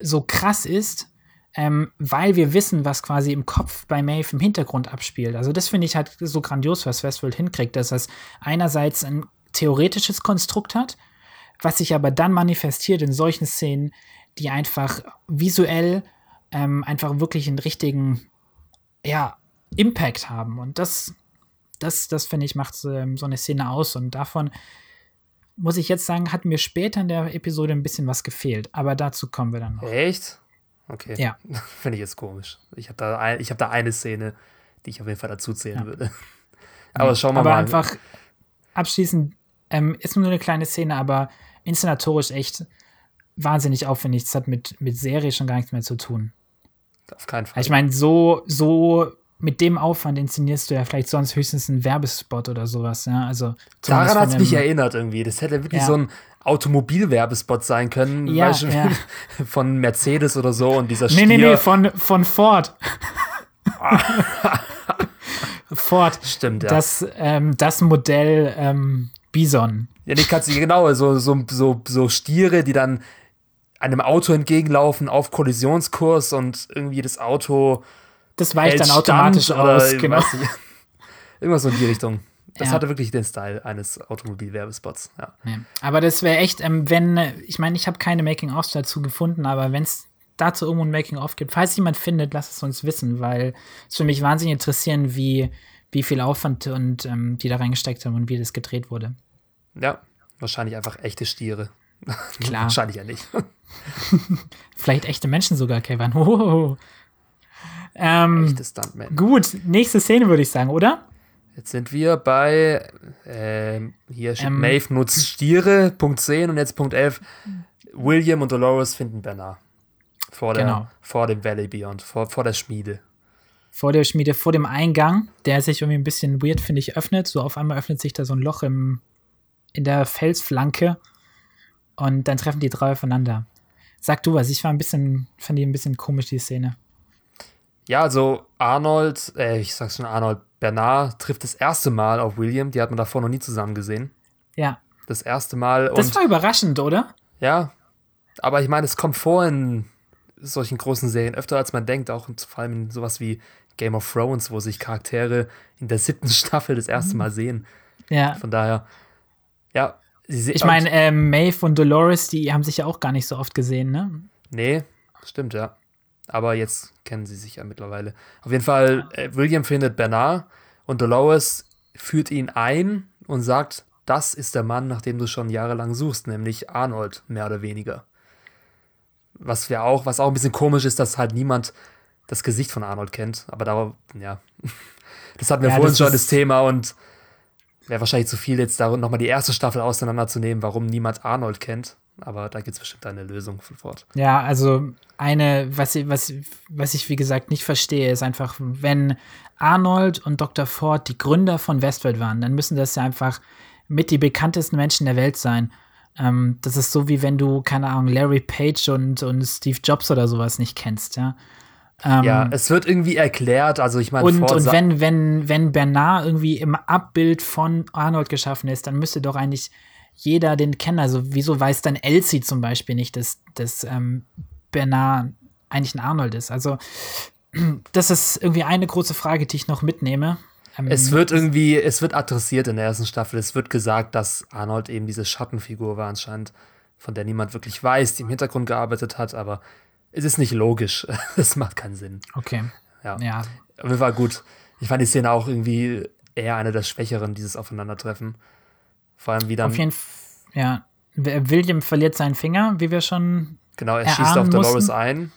so krass ist, ähm, weil wir wissen, was quasi im Kopf bei Maeve im Hintergrund abspielt. Also das finde ich halt so grandios, was Westworld hinkriegt, dass es einerseits ein theoretisches Konstrukt hat, was sich aber dann manifestiert in solchen Szenen, die einfach visuell ähm, einfach wirklich einen richtigen, ja, Impact haben. Und das, das, das finde ich, macht ähm, so eine Szene aus. Und davon muss ich jetzt sagen, hat mir später in der Episode ein bisschen was gefehlt. Aber dazu kommen wir dann noch. Echt? Okay. Ja. Finde ich jetzt komisch. Ich habe da, ein, hab da eine Szene, die ich auf jeden Fall dazu zählen ja. würde. Aber schauen wir aber mal. Aber einfach abschließend, ähm, ist nur eine kleine Szene, aber inszenatorisch echt wahnsinnig aufwendig. Das hat mit, mit Serie schon gar nichts mehr zu tun. Auf keinen Fall. Ich meine, so, so mit dem Aufwand inszenierst du ja vielleicht sonst höchstens einen Werbespot oder sowas. Ja? Also, Daran hat es mich erinnert irgendwie. Das hätte wirklich ja. so ein Automobilwerbespot sein können. Ja, ja. Von Mercedes oder so und dieser Stier. Nee, nee, nee, von, von Ford. Ford. Stimmt, ja. Das, ähm, das Modell ähm, Bison. Ja, die kannst du, genau, so, so, so, so Stiere, die dann einem Auto entgegenlaufen auf Kollisionskurs und irgendwie das Auto. Das weicht dann automatisch aus, genau. Irgendwas so in die Richtung. Das ja. hatte wirklich den Style eines Automobilwerbespots. Ja. ja. Aber das wäre echt, ähm, wenn, ich meine, ich habe keine Making-ofs dazu gefunden, aber wenn es dazu irgendwo ein Making-of gibt, falls jemand findet, lasst es uns wissen, weil es für mich wahnsinnig interessieren, wie, wie viel Aufwand und ähm, die da reingesteckt haben und wie das gedreht wurde. Ja, wahrscheinlich einfach echte Stiere. Klar. wahrscheinlich ja nicht. Vielleicht echte Menschen sogar, Kevin. Oh. Ähm, Echte Stuntman. Gut, nächste Szene würde ich sagen, oder? Jetzt sind wir bei, äh, hier steht ähm, Maeve nutzt Stiere, Punkt 10 und jetzt Punkt 11. William und Dolores finden Bernard. Vor, der, genau. vor dem Valley Beyond, vor, vor der Schmiede. Vor der Schmiede, vor dem Eingang, der sich irgendwie ein bisschen weird, finde ich, öffnet. So auf einmal öffnet sich da so ein Loch im, in der Felsflanke und dann treffen die drei aufeinander. Sag du was, ich war ein bisschen, fand die ein bisschen komisch, die Szene. Ja, also Arnold, äh, ich sag's schon, Arnold Bernard trifft das erste Mal auf William. Die hat man davor noch nie zusammen gesehen. Ja, Das erste Mal. Das war überraschend, oder? Ja. Aber ich meine, es kommt vor in solchen großen Serien öfter, als man denkt, auch vor allem in sowas wie Game of Thrones, wo sich Charaktere in der siebten Staffel das erste Mal sehen. Ja. Von daher, ja. ich meine, äh, Maeve und Dolores, die haben sich ja auch gar nicht so oft gesehen, ne? Nee, stimmt, ja. Aber jetzt kennen sie sich ja mittlerweile. Auf jeden Fall, äh, William findet Bernard und Dolores führt ihn ein und sagt, das ist der Mann, nach dem du schon jahrelang suchst, nämlich Arnold, mehr oder weniger. Was wir auch, was auch ein bisschen komisch ist, dass halt niemand das Gesicht von Arnold kennt. Aber da, ja, das hatten wir ja, vorhin schon das Thema und wäre wahrscheinlich zu viel, jetzt da nochmal die erste Staffel auseinanderzunehmen, warum niemand Arnold kennt. Aber da gibt es bestimmt eine Lösung sofort. Ja, also eine, was ich, was, was ich wie gesagt nicht verstehe, ist einfach, wenn Arnold und Dr. Ford die Gründer von Westworld waren, dann müssen das ja einfach mit die bekanntesten Menschen der Welt sein. Ähm, das ist so wie wenn du, keine Ahnung, Larry Page und, und Steve Jobs oder sowas nicht kennst, ja. Ähm, ja, es wird irgendwie erklärt, also ich meine, und, und wenn, wenn, wenn Bernard irgendwie im Abbild von Arnold geschaffen ist, dann müsste doch eigentlich jeder den kennen. Also, wieso weiß dann Elsie zum Beispiel nicht, dass, dass ähm, Bernard eigentlich ein Arnold ist? Also, das ist irgendwie eine große Frage, die ich noch mitnehme. Ähm, es wird irgendwie, es wird adressiert in der ersten Staffel. Es wird gesagt, dass Arnold eben diese Schattenfigur war anscheinend, von der niemand wirklich weiß, die im Hintergrund gearbeitet hat, aber es ist nicht logisch. Es macht keinen Sinn. Okay. Ja. ja. Auf jeden Fall gut. Ich fand die Szene auch irgendwie eher eine der schwächeren, dieses Aufeinandertreffen. Vor allem wieder. Auf jeden Fall, ja. William verliert seinen Finger, wie wir schon. Genau, er schießt auf Dolores mussten. ein.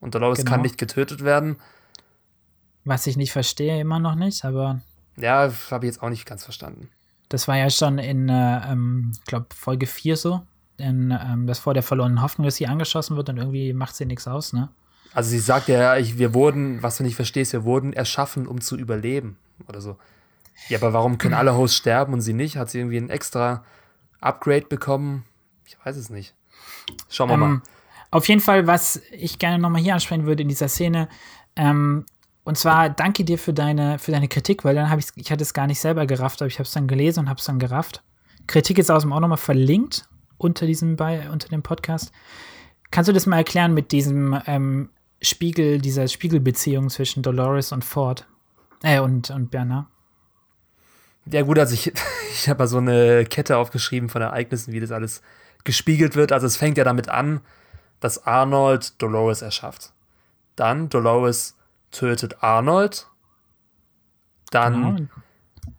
Und Dolores genau. kann nicht getötet werden. Was ich nicht verstehe, immer noch nicht, aber. Ja, habe ich jetzt auch nicht ganz verstanden. Das war ja schon in, äh, ähm, glaube Folge 4 so. In, ähm, das vor der verlorenen Hoffnung, dass sie angeschossen wird und irgendwie macht sie nichts aus, ne? Also sie sagt ja, ich, wir wurden, was du nicht verstehst, wir wurden erschaffen, um zu überleben. Oder so. Ja, aber warum können alle Hosts sterben und sie nicht? Hat sie irgendwie ein extra Upgrade bekommen? Ich weiß es nicht. Schauen wir ähm, mal. Auf jeden Fall, was ich gerne nochmal hier ansprechen würde in dieser Szene, ähm, und zwar danke dir für deine, für deine Kritik, weil dann habe ich, ich hatte es gar nicht selber gerafft, aber ich habe es dann gelesen und habe es dann gerafft. Kritik ist außerdem auch nochmal verlinkt unter diesem, bei, unter dem Podcast. Kannst du das mal erklären mit diesem ähm, Spiegel, dieser Spiegelbeziehung zwischen Dolores und Ford? Äh, und, und Bernard? Ja, gut, also ich, ich habe mal so eine Kette aufgeschrieben von Ereignissen, wie das alles gespiegelt wird. Also es fängt ja damit an, dass Arnold Dolores erschafft. Dann Dolores tötet Arnold. Dann. Genau.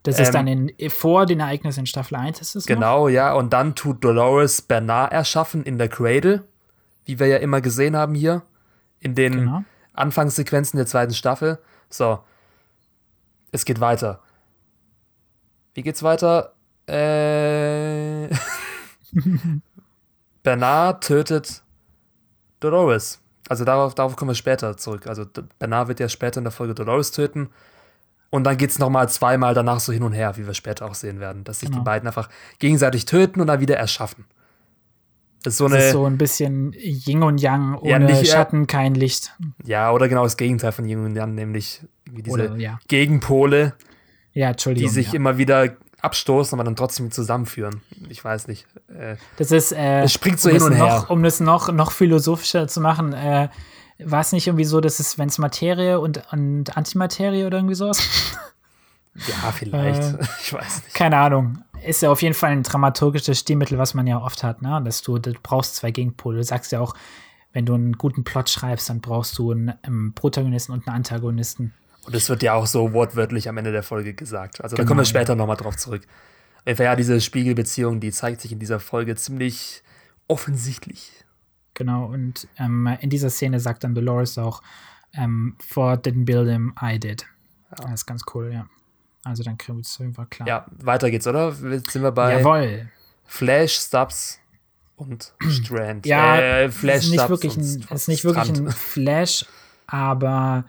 Das ist ähm, dann in, vor den Ereignissen in Staffel 1 ist es Genau, noch? ja. Und dann tut Dolores Bernard erschaffen in der Cradle, wie wir ja immer gesehen haben hier. In den genau. Anfangssequenzen der zweiten Staffel. So. Es geht weiter. Wie geht's weiter? Äh. Bernard tötet Dolores. Also darauf, darauf kommen wir später zurück. Also Bernard wird ja später in der Folge Dolores töten. Und dann geht es nochmal zweimal danach so hin und her, wie wir später auch sehen werden, dass sich genau. die beiden einfach gegenseitig töten und dann wieder erschaffen. Das ist so, eine, das ist so ein bisschen Yin und Yang, ohne ja, nicht, Schatten, kein Licht. Ja, oder genau das Gegenteil von Yin und Yang, nämlich wie diese oder, ja. Gegenpole, ja, Entschuldigung. Die sich ja. immer wieder abstoßen, aber dann trotzdem zusammenführen. Ich weiß nicht. Äh, das ist. Äh, es springt so um hin und her. Noch, um das noch, noch philosophischer zu machen, äh, war es nicht irgendwie so, dass es, wenn es Materie und, und Antimaterie oder irgendwie sowas? Ja, vielleicht. Äh, ich weiß nicht. Keine Ahnung. Ist ja auf jeden Fall ein dramaturgisches Stilmittel, was man ja oft hat, ne? Dass du, du brauchst zwei Gegenpole. Du sagst ja auch, wenn du einen guten Plot schreibst, dann brauchst du einen, einen Protagonisten und einen Antagonisten. Und es wird ja auch so wortwörtlich am Ende der Folge gesagt. Also genau, da kommen wir später ja. nochmal drauf zurück. Ja, diese Spiegelbeziehung, die zeigt sich in dieser Folge ziemlich offensichtlich. Genau, und ähm, in dieser Szene sagt dann Dolores auch, ähm, Ford didn't build him, I did. Ja. Das ist ganz cool, ja. Also dann kriegen wir es einfach klar. Ja, weiter geht's, oder? Jetzt sind wir bei Jawohl. Flash, Stubbs und Strand. Ja, äh, Flash, ist nicht wirklich ein, ist nicht wirklich ein Flash, aber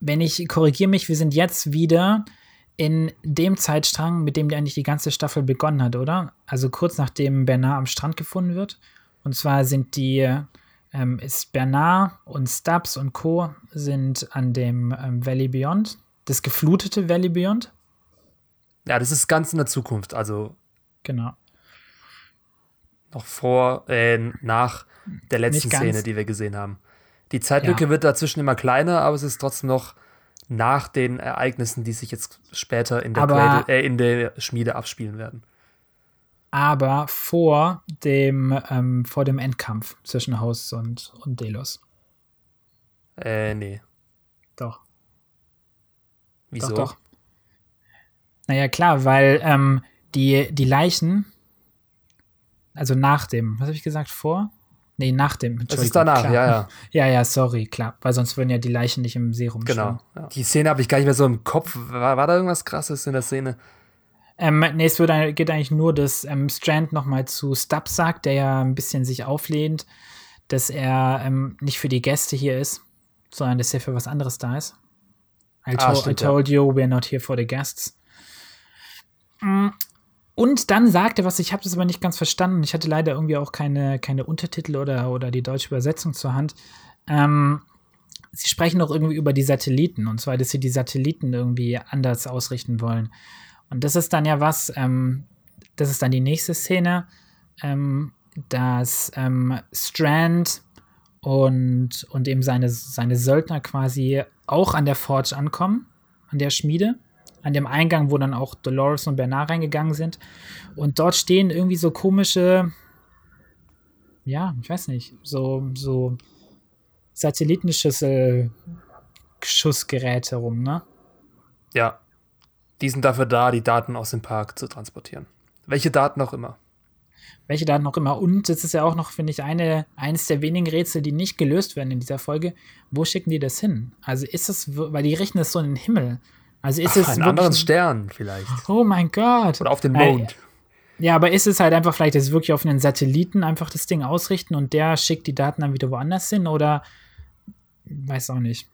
wenn ich korrigiere mich, wir sind jetzt wieder in dem Zeitstrang, mit dem eigentlich die ganze Staffel begonnen hat, oder? Also kurz nachdem Bernard am Strand gefunden wird. Und zwar sind die, ähm, ist Bernard und Stubbs und Co. sind an dem ähm, Valley Beyond, das geflutete Valley Beyond. Ja, das ist ganz in der Zukunft, also. Genau. Noch vor, äh, nach der letzten Szene, die wir gesehen haben. Die Zeitlücke ja. wird dazwischen immer kleiner, aber es ist trotzdem noch nach den Ereignissen, die sich jetzt später in der, Cradle, äh, in der Schmiede abspielen werden. Aber vor dem, ähm, vor dem Endkampf zwischen Haus und, und Delos. Äh, nee. Doch. Wieso? Doch, doch. Naja, klar, weil ähm, die, die Leichen, also nach dem, was habe ich gesagt, vor? Nee, nach dem. Das ist danach, klar. ja, ja. Ja, ja, sorry, klar. Weil sonst würden ja die Leichen nicht im Serum Genau. Ja. Die Szene habe ich gar nicht mehr so im Kopf. War, war da irgendwas Krasses in der Szene? Ähm, nee, es wird, geht eigentlich nur, dass ähm, Strand nochmal zu Stubbs sagt, der ja ein bisschen sich auflehnt, dass er ähm, nicht für die Gäste hier ist, sondern dass er für was anderes da ist. I, ah, to stimmt, I told ja. you, we're not here for the guests. Und dann sagte was, ich habe das aber nicht ganz verstanden. Ich hatte leider irgendwie auch keine, keine Untertitel oder, oder die deutsche Übersetzung zur Hand. Ähm, sie sprechen doch irgendwie über die Satelliten. Und zwar, dass sie die Satelliten irgendwie anders ausrichten wollen. Und das ist dann ja was, ähm, das ist dann die nächste Szene, ähm, dass ähm, Strand und, und eben seine, seine Söldner quasi auch an der Forge ankommen, an der Schmiede an dem Eingang, wo dann auch Dolores und Bernard reingegangen sind. Und dort stehen irgendwie so komische, ja, ich weiß nicht, so, so Satellitenschussgeräte rum, ne? Ja. Die sind dafür da, die Daten aus dem Park zu transportieren. Welche Daten auch immer. Welche Daten auch immer. Und es ist ja auch noch, finde ich, eine, eines der wenigen Rätsel, die nicht gelöst werden in dieser Folge. Wo schicken die das hin? Also ist es, weil die richten es so in den Himmel. Also ist Ach, es. Einen anderen Stern vielleicht. Oh mein Gott. Oder auf den Mond. Ja, aber ist es halt einfach vielleicht jetzt wirklich auf einen Satelliten einfach das Ding ausrichten und der schickt die Daten dann wieder woanders hin oder weiß auch nicht.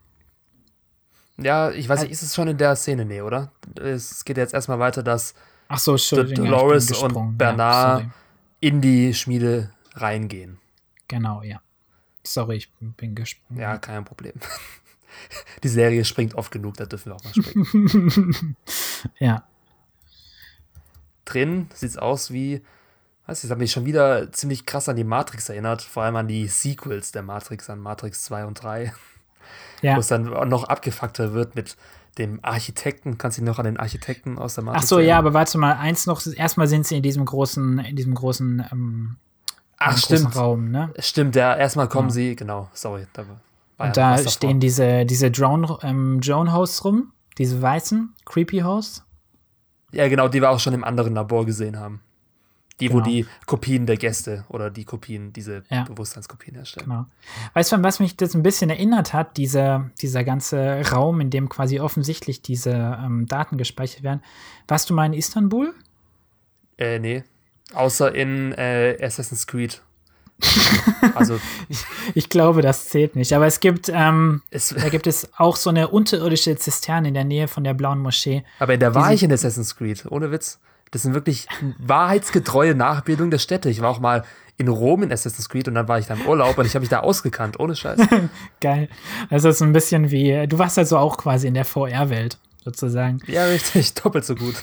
Ja, ich weiß nicht, ist es schon in der Szene? Nee, oder? Es geht jetzt erstmal weiter, dass Ach so, Dolores und Bernard ja, in die Schmiede reingehen. Genau, ja. Sorry, ich bin gesprungen. Ja, kein Problem die Serie springt oft genug, da dürfen wir auch mal springen. ja. Drin sieht es aus wie, weiß ich, das hat mich schon wieder ziemlich krass an die Matrix erinnert, vor allem an die Sequels der Matrix, an Matrix 2 und 3. Ja. Wo es dann noch abgefuckter wird mit dem Architekten. Kannst du dich noch an den Architekten aus der Matrix Ach so, erinnern? ja, aber warte mal, eins noch, erstmal sind sie in diesem großen, in diesem großen ähm, Ach, stimmt. Raum, ne? Stimmt, ja, erstmal kommen ja. sie, genau, sorry, da und da stehen diese, diese Drone, ähm, Drone-Hosts rum, diese weißen Creepy-Hosts. Ja, genau, die wir auch schon im anderen Labor gesehen haben. Die, genau. wo die Kopien der Gäste oder die Kopien, diese ja. Bewusstseinskopien herstellen. Genau. Weißt du, an was mich das ein bisschen erinnert hat? Dieser, dieser ganze Raum, in dem quasi offensichtlich diese ähm, Daten gespeichert werden. Warst du mal in Istanbul? Äh, nee. Außer in äh, Assassin's Creed. Also ich glaube, das zählt nicht. Aber es gibt, ähm, es, da gibt es auch so eine unterirdische Zisterne in der Nähe von der blauen Moschee. Aber da war ich in Assassin's Creed, ohne Witz. Das sind wirklich wahrheitsgetreue Nachbildungen der Städte. Ich war auch mal in Rom in Assassin's Creed und dann war ich da im Urlaub und ich habe mich da ausgekannt, ohne Scheiß. Geil. Also es ist ein bisschen wie, du warst also auch quasi in der VR-Welt sozusagen. Ja, richtig, doppelt so gut.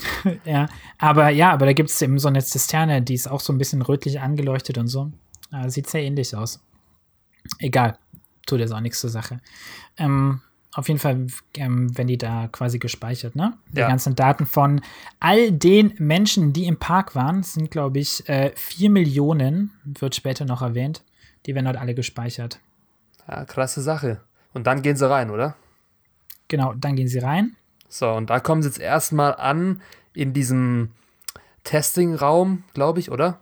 ja, aber ja, aber da gibt es eben so eine Zisterne, die ist auch so ein bisschen rötlich angeleuchtet und so. Äh, sieht sehr ähnlich aus. Egal, tut jetzt auch nichts zur Sache. Ähm, auf jeden Fall ähm, werden die da quasi gespeichert, ne? Die ja. ganzen Daten von all den Menschen, die im Park waren, sind, glaube ich, äh, 4 Millionen, wird später noch erwähnt. Die werden dort alle gespeichert. Ja, krasse Sache. Und dann gehen sie rein, oder? Genau, dann gehen sie rein. So, und da kommen sie jetzt erstmal an in diesem Testing-Raum, glaube ich, oder?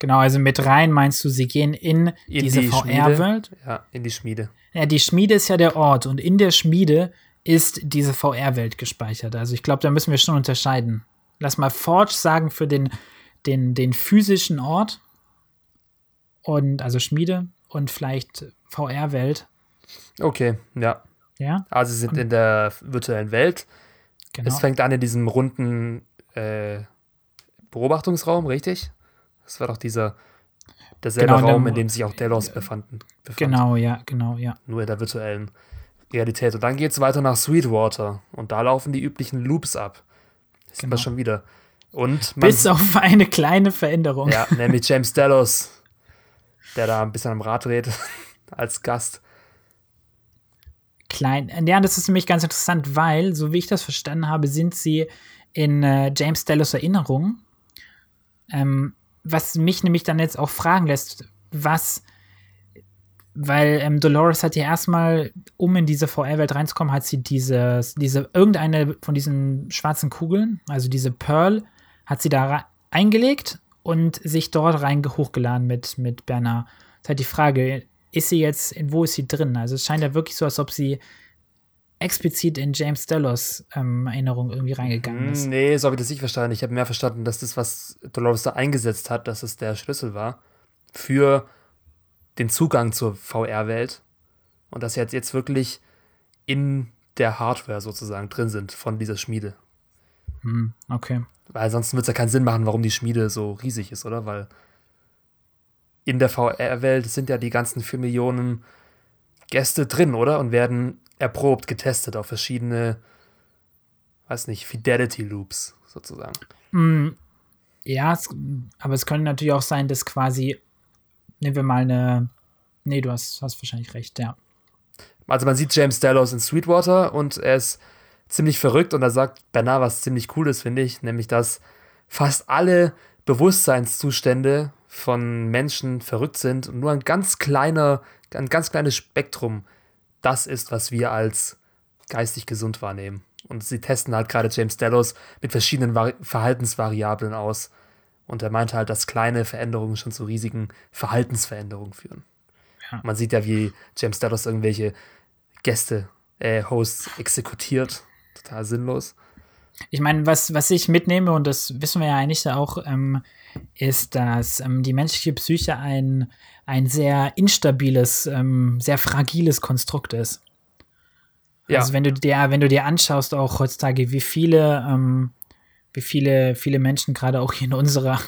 Genau, also mit rein meinst du, sie gehen in, in diese die VR-Welt? Ja, in die Schmiede. Ja, die Schmiede ist ja der Ort und in der Schmiede ist diese VR-Welt gespeichert. Also ich glaube, da müssen wir schon unterscheiden. Lass mal Forge sagen für den, den, den physischen Ort und also Schmiede und vielleicht VR-Welt. Okay, ja. Ja. Also sie sind und, in der virtuellen Welt. Genau. Es fängt an in diesem runden äh, Beobachtungsraum, richtig? Das war doch dieser derselbe genau, Raum, in dem sich auch Delos befanden. Befand. Genau, ja, genau, ja. Nur in der virtuellen Realität. Und dann geht es weiter nach Sweetwater und da laufen die üblichen Loops ab. Das genau. schon wieder. Und Bis auf eine kleine Veränderung. Ja, nämlich James Delos, der da ein bisschen am Rad dreht als Gast. Klein. Ja, das ist nämlich ganz interessant, weil, so wie ich das verstanden habe, sind sie in äh, James Delos Erinnerung. Ähm, was mich nämlich dann jetzt auch fragen lässt, was, weil ähm, Dolores hat ja erstmal, um in diese VR-Welt reinzukommen, hat sie diese, diese, irgendeine von diesen schwarzen Kugeln, also diese Pearl, hat sie da eingelegt und sich dort rein hochgeladen mit, mit Bernard. Das ist halt die Frage, ist sie jetzt, wo ist sie drin? Also es scheint ja wirklich so, als ob sie explizit in James Delos ähm, Erinnerung irgendwie reingegangen ist. Nee, so habe ich das nicht verstanden. Ich habe mehr verstanden, dass das, was Dolores da eingesetzt hat, dass es der Schlüssel war für den Zugang zur VR-Welt und dass sie jetzt, jetzt wirklich in der Hardware sozusagen drin sind von dieser Schmiede. Hm, okay. Weil sonst wird es ja keinen Sinn machen, warum die Schmiede so riesig ist, oder? Weil in der VR-Welt sind ja die ganzen 4 Millionen Gäste drin, oder? Und werden erprobt, getestet auf verschiedene, weiß nicht, Fidelity Loops sozusagen. Mm, ja, es, aber es könnte natürlich auch sein, dass quasi, nehmen wir mal eine, nee, du hast, hast wahrscheinlich recht, ja. Also man sieht James Delos in Sweetwater und er ist ziemlich verrückt und da sagt Bernard was ziemlich cooles, finde ich, nämlich dass fast alle Bewusstseinszustände von Menschen verrückt sind und nur ein ganz kleiner, ein ganz kleines Spektrum das ist, was wir als geistig gesund wahrnehmen. Und sie testen halt gerade James Delos mit verschiedenen Vari Verhaltensvariablen aus. Und er meinte halt, dass kleine Veränderungen schon zu riesigen Verhaltensveränderungen führen. Ja. Man sieht ja, wie James Delos irgendwelche Gäste, äh, Hosts exekutiert. Total sinnlos. Ich meine, was, was ich mitnehme, und das wissen wir ja eigentlich auch, ähm, ist, dass ähm, die menschliche Psyche ein, ein sehr instabiles, ähm, sehr fragiles Konstrukt ist. Ja. Also wenn du dir, wenn du dir anschaust, auch heutzutage, wie viele, ähm, wie viele, viele Menschen, gerade auch in unserer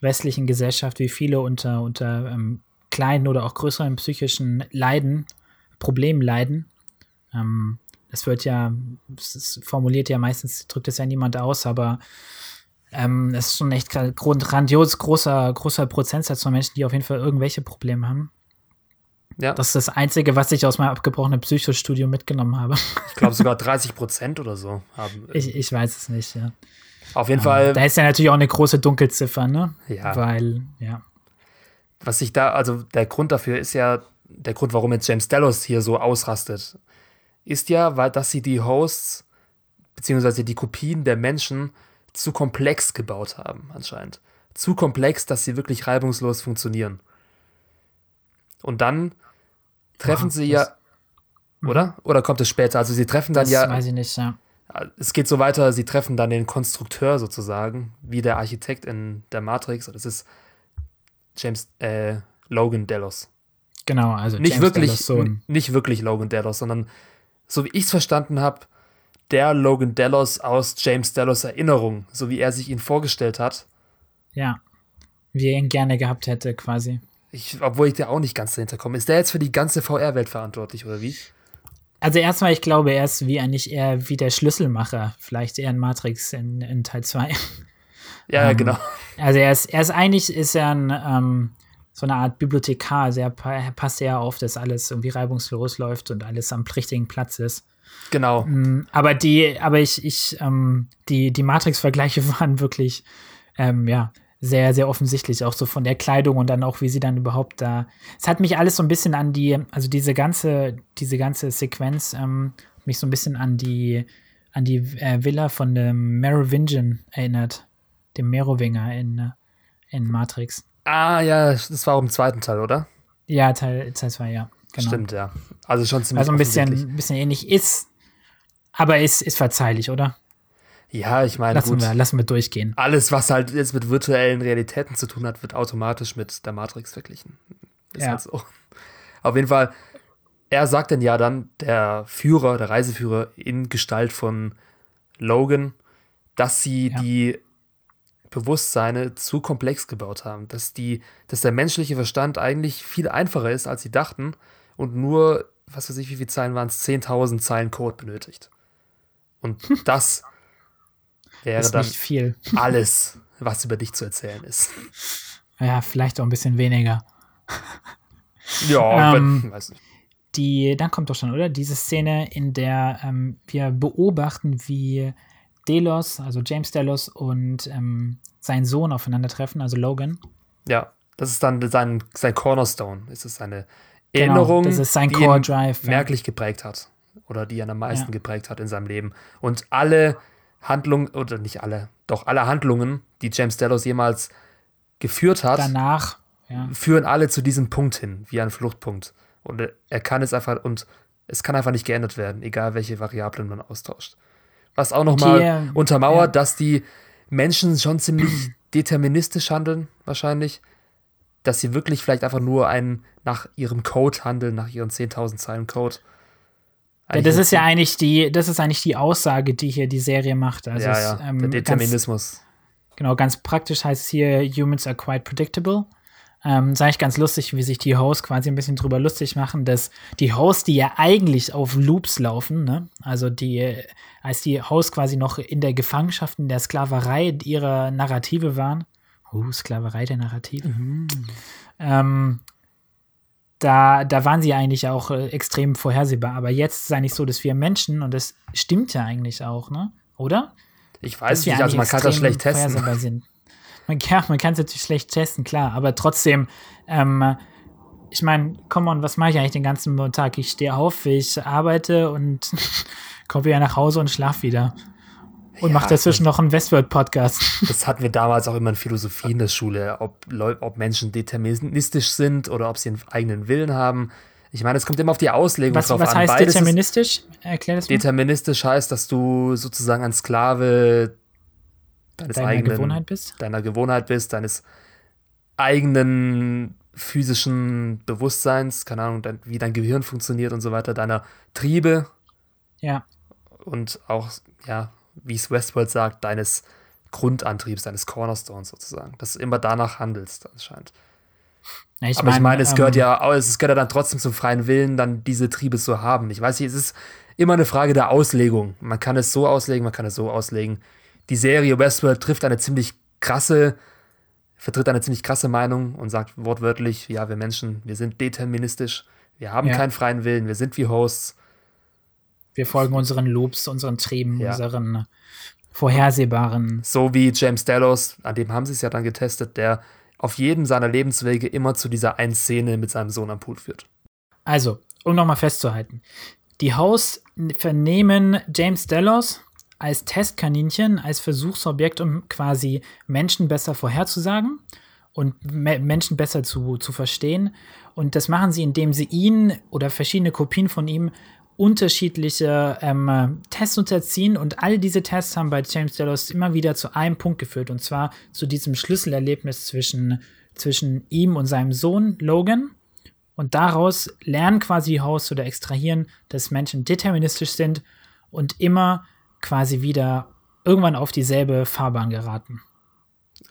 westlichen Gesellschaft, wie viele unter, unter ähm, kleinen oder auch größeren psychischen Leiden, Problemen leiden. Ähm, das wird ja, das formuliert ja meistens, drückt es ja niemand aus, aber ähm, es ist schon echt grandios großer, großer Prozentsatz von Menschen, die auf jeden Fall irgendwelche Probleme haben. Ja. Das ist das Einzige, was ich aus meinem abgebrochenen Psychostudium mitgenommen habe. Ich glaube sogar 30 Prozent oder so haben. Ich, ich weiß es nicht, ja. Auf jeden um, Fall. Da ist ja natürlich auch eine große Dunkelziffer, ne? Ja. Weil, ja. Was ich da, also der Grund dafür ist ja, der Grund, warum jetzt James Delos hier so ausrastet, ist ja, weil, dass sie die Hosts, beziehungsweise die Kopien der Menschen zu komplex gebaut haben, anscheinend. Zu komplex, dass sie wirklich reibungslos funktionieren. Und dann treffen ja, sie ja. Mhm. Oder? Oder kommt es später? Also sie treffen dann das ja. Weiß ich nicht, ja. Es geht so weiter, sie treffen dann den Konstrukteur sozusagen, wie der Architekt in der Matrix. Das ist James äh, Logan Delos. Genau, also nicht James wirklich, Sohn. nicht wirklich Logan Delos, sondern so wie ich es verstanden habe, der Logan Delos aus James Delos Erinnerung, so wie er sich ihn vorgestellt hat. Ja, wie er ihn gerne gehabt hätte, quasi. Ich, obwohl ich da auch nicht ganz dahinter komme. Ist der jetzt für die ganze VR-Welt verantwortlich, oder wie? Also erstmal, ich glaube, er ist wie eigentlich eher wie der Schlüsselmacher, vielleicht eher in Matrix in, in Teil 2. Ja, ähm, genau. Also er ist, er ist eigentlich ist er ein, ähm, so eine Art Bibliothekar. Also er passt eher auf, dass alles irgendwie reibungslos läuft und alles am richtigen Platz ist. Genau. Mm, aber die, aber ich, ich, ähm, die, die Matrix-Vergleiche waren wirklich, ähm, ja, sehr, sehr offensichtlich, auch so von der Kleidung und dann auch, wie sie dann überhaupt da. Es hat mich alles so ein bisschen an die, also diese ganze, diese ganze Sequenz, ähm, mich so ein bisschen an die, an die äh, Villa von dem Merovingian erinnert. Dem Merowinger in, in Matrix. Ah, ja, das war auch im zweiten Teil, oder? Ja, Teil 2, ja. Genau. Stimmt, ja. Also schon ziemlich Also ein bisschen, bisschen ähnlich ist, aber ist, ist verzeihlich, oder? Ja, ich meine, lassen, wir, lassen wir durchgehen. Alles, was halt jetzt mit virtuellen Realitäten zu tun hat, wird automatisch mit der Matrix verglichen. Ist ja. halt so. Auf jeden Fall, er sagt dann ja dann, der Führer, der Reiseführer in Gestalt von Logan, dass sie ja. die Bewusstseine zu komplex gebaut haben, dass die, dass der menschliche Verstand eigentlich viel einfacher ist, als sie dachten und nur, was weiß ich, wie viele Zeilen waren es, 10.000 Zeilen Code benötigt. Und das wäre ist dann alles, was über dich zu erzählen ist. Ja, vielleicht auch ein bisschen weniger. Ja, Ähm, wenn, weiß nicht. Die, dann kommt doch schon, oder? Diese Szene, in der ähm, wir beobachten, wie Delos, also James Delos und ähm, sein Sohn aufeinandertreffen, also Logan. Ja, das ist dann sein, sein Cornerstone. Es ist eine Genau, Erinnerung, das ist sein die Core ihn Drive. ja. merklich geprägt hat. Oder die ihn am meisten Ja. geprägt hat in seinem Leben. Und alle Handlungen, oder nicht alle, doch alle Handlungen, die James Delos jemals geführt hat, Danach, ja. führen alle zu diesem Punkt hin, wie ein Fluchtpunkt. Und er kann es einfach, und es kann einfach nicht geändert werden, egal welche Variablen man austauscht. Was auch nochmal äh, untermauert, dass die Menschen schon ziemlich deterministisch handeln, wahrscheinlich. Dass sie wirklich vielleicht einfach nur einen nach ihrem Code handeln, nach ihren 10.000 Zeilen Code. Ja, das ist ja eigentlich die, das ist eigentlich die Aussage, die hier die Serie macht. Also ja, ja, ähm, der ganz, Determinismus. genau, ganz praktisch heißt es hier, Humans are quite predictable. Ähm, ist eigentlich ganz lustig, wie sich die Hosts quasi ein bisschen drüber lustig machen, dass die Hosts, die ja eigentlich auf Loops laufen, ne? also die, äh, als die Hosts quasi noch in der Gefangenschaft, in der Sklaverei ihrer Narrative waren, uh, Sklaverei der Narrative, ähm, da, da waren sie eigentlich auch äh, extrem vorhersehbar. Aber jetzt ist es eigentlich so, dass wir Menschen, und das stimmt ja eigentlich auch, ne? Oder? Ich weiß dass nicht, also man kann das schlecht testen. vorhersehbar Sind. Man, ja, man kann es natürlich schlecht testen, klar, aber trotzdem, ähm, ich meine, come on, was mache ich eigentlich den ganzen Tag? Ich stehe auf, ich arbeite und komme wieder nach Hause und schlaf wieder. Und Ja, mache dazwischen noch einen Westworld-Podcast. Das hatten wir damals auch immer in Philosophie in der Schule, ob, ob Menschen deterministisch sind oder ob sie einen eigenen Willen haben. Ich meine, es kommt immer auf die Auslegung Was, drauf was an. heißt Beides ist- deterministisch? Erklär das mal. Deterministisch heißt, dass du sozusagen ein Sklave deines Deiner eigenen Gewohnheit bist? deiner Gewohnheit bist, deines eigenen physischen Bewusstseins, keine Ahnung, wie dein Gehirn funktioniert und so weiter, deiner Triebe Ja. und auch, ja, wie es Westworld sagt, deines Grundantriebs, deines Cornerstones sozusagen, dass du immer danach handelst, anscheinend. Ja, Aber ich meine, es gehört ähm, ja, es gehört ja dann trotzdem zum freien Willen, dann diese Triebe zu haben. Ich weiß nicht, es ist immer eine Frage der Auslegung. Man kann es so auslegen, man kann es so auslegen. Die Serie Westworld trifft eine ziemlich krasse, vertritt eine ziemlich krasse Meinung und sagt wortwörtlich, ja, wir Menschen, wir sind deterministisch, wir haben Ja. keinen freien Willen, wir sind wie Hosts. Wir folgen unseren Loops, unseren Trieben, Ja. unseren vorhersehbaren. So wie James Delos, an dem haben sie es ja dann getestet, der auf jedem seiner Lebenswege immer zu dieser einen Szene mit seinem Sohn am Pool führt. Also, um nochmal festzuhalten. Die Hosts vernehmen James Delos als Testkaninchen, als Versuchsobjekt, um quasi Menschen besser vorherzusagen und Me Menschen besser zu, zu verstehen. Und das machen sie, indem sie ihn oder verschiedene Kopien von ihm unterschiedliche ähm, Tests unterziehen und all diese Tests haben bei James Delos immer wieder zu einem Punkt geführt und zwar zu diesem Schlüsselerlebnis zwischen, zwischen ihm und seinem Sohn Logan. Und daraus lernen quasi die Hosts oder extrahieren, dass Menschen deterministisch sind und immer quasi wieder irgendwann auf dieselbe Fahrbahn geraten.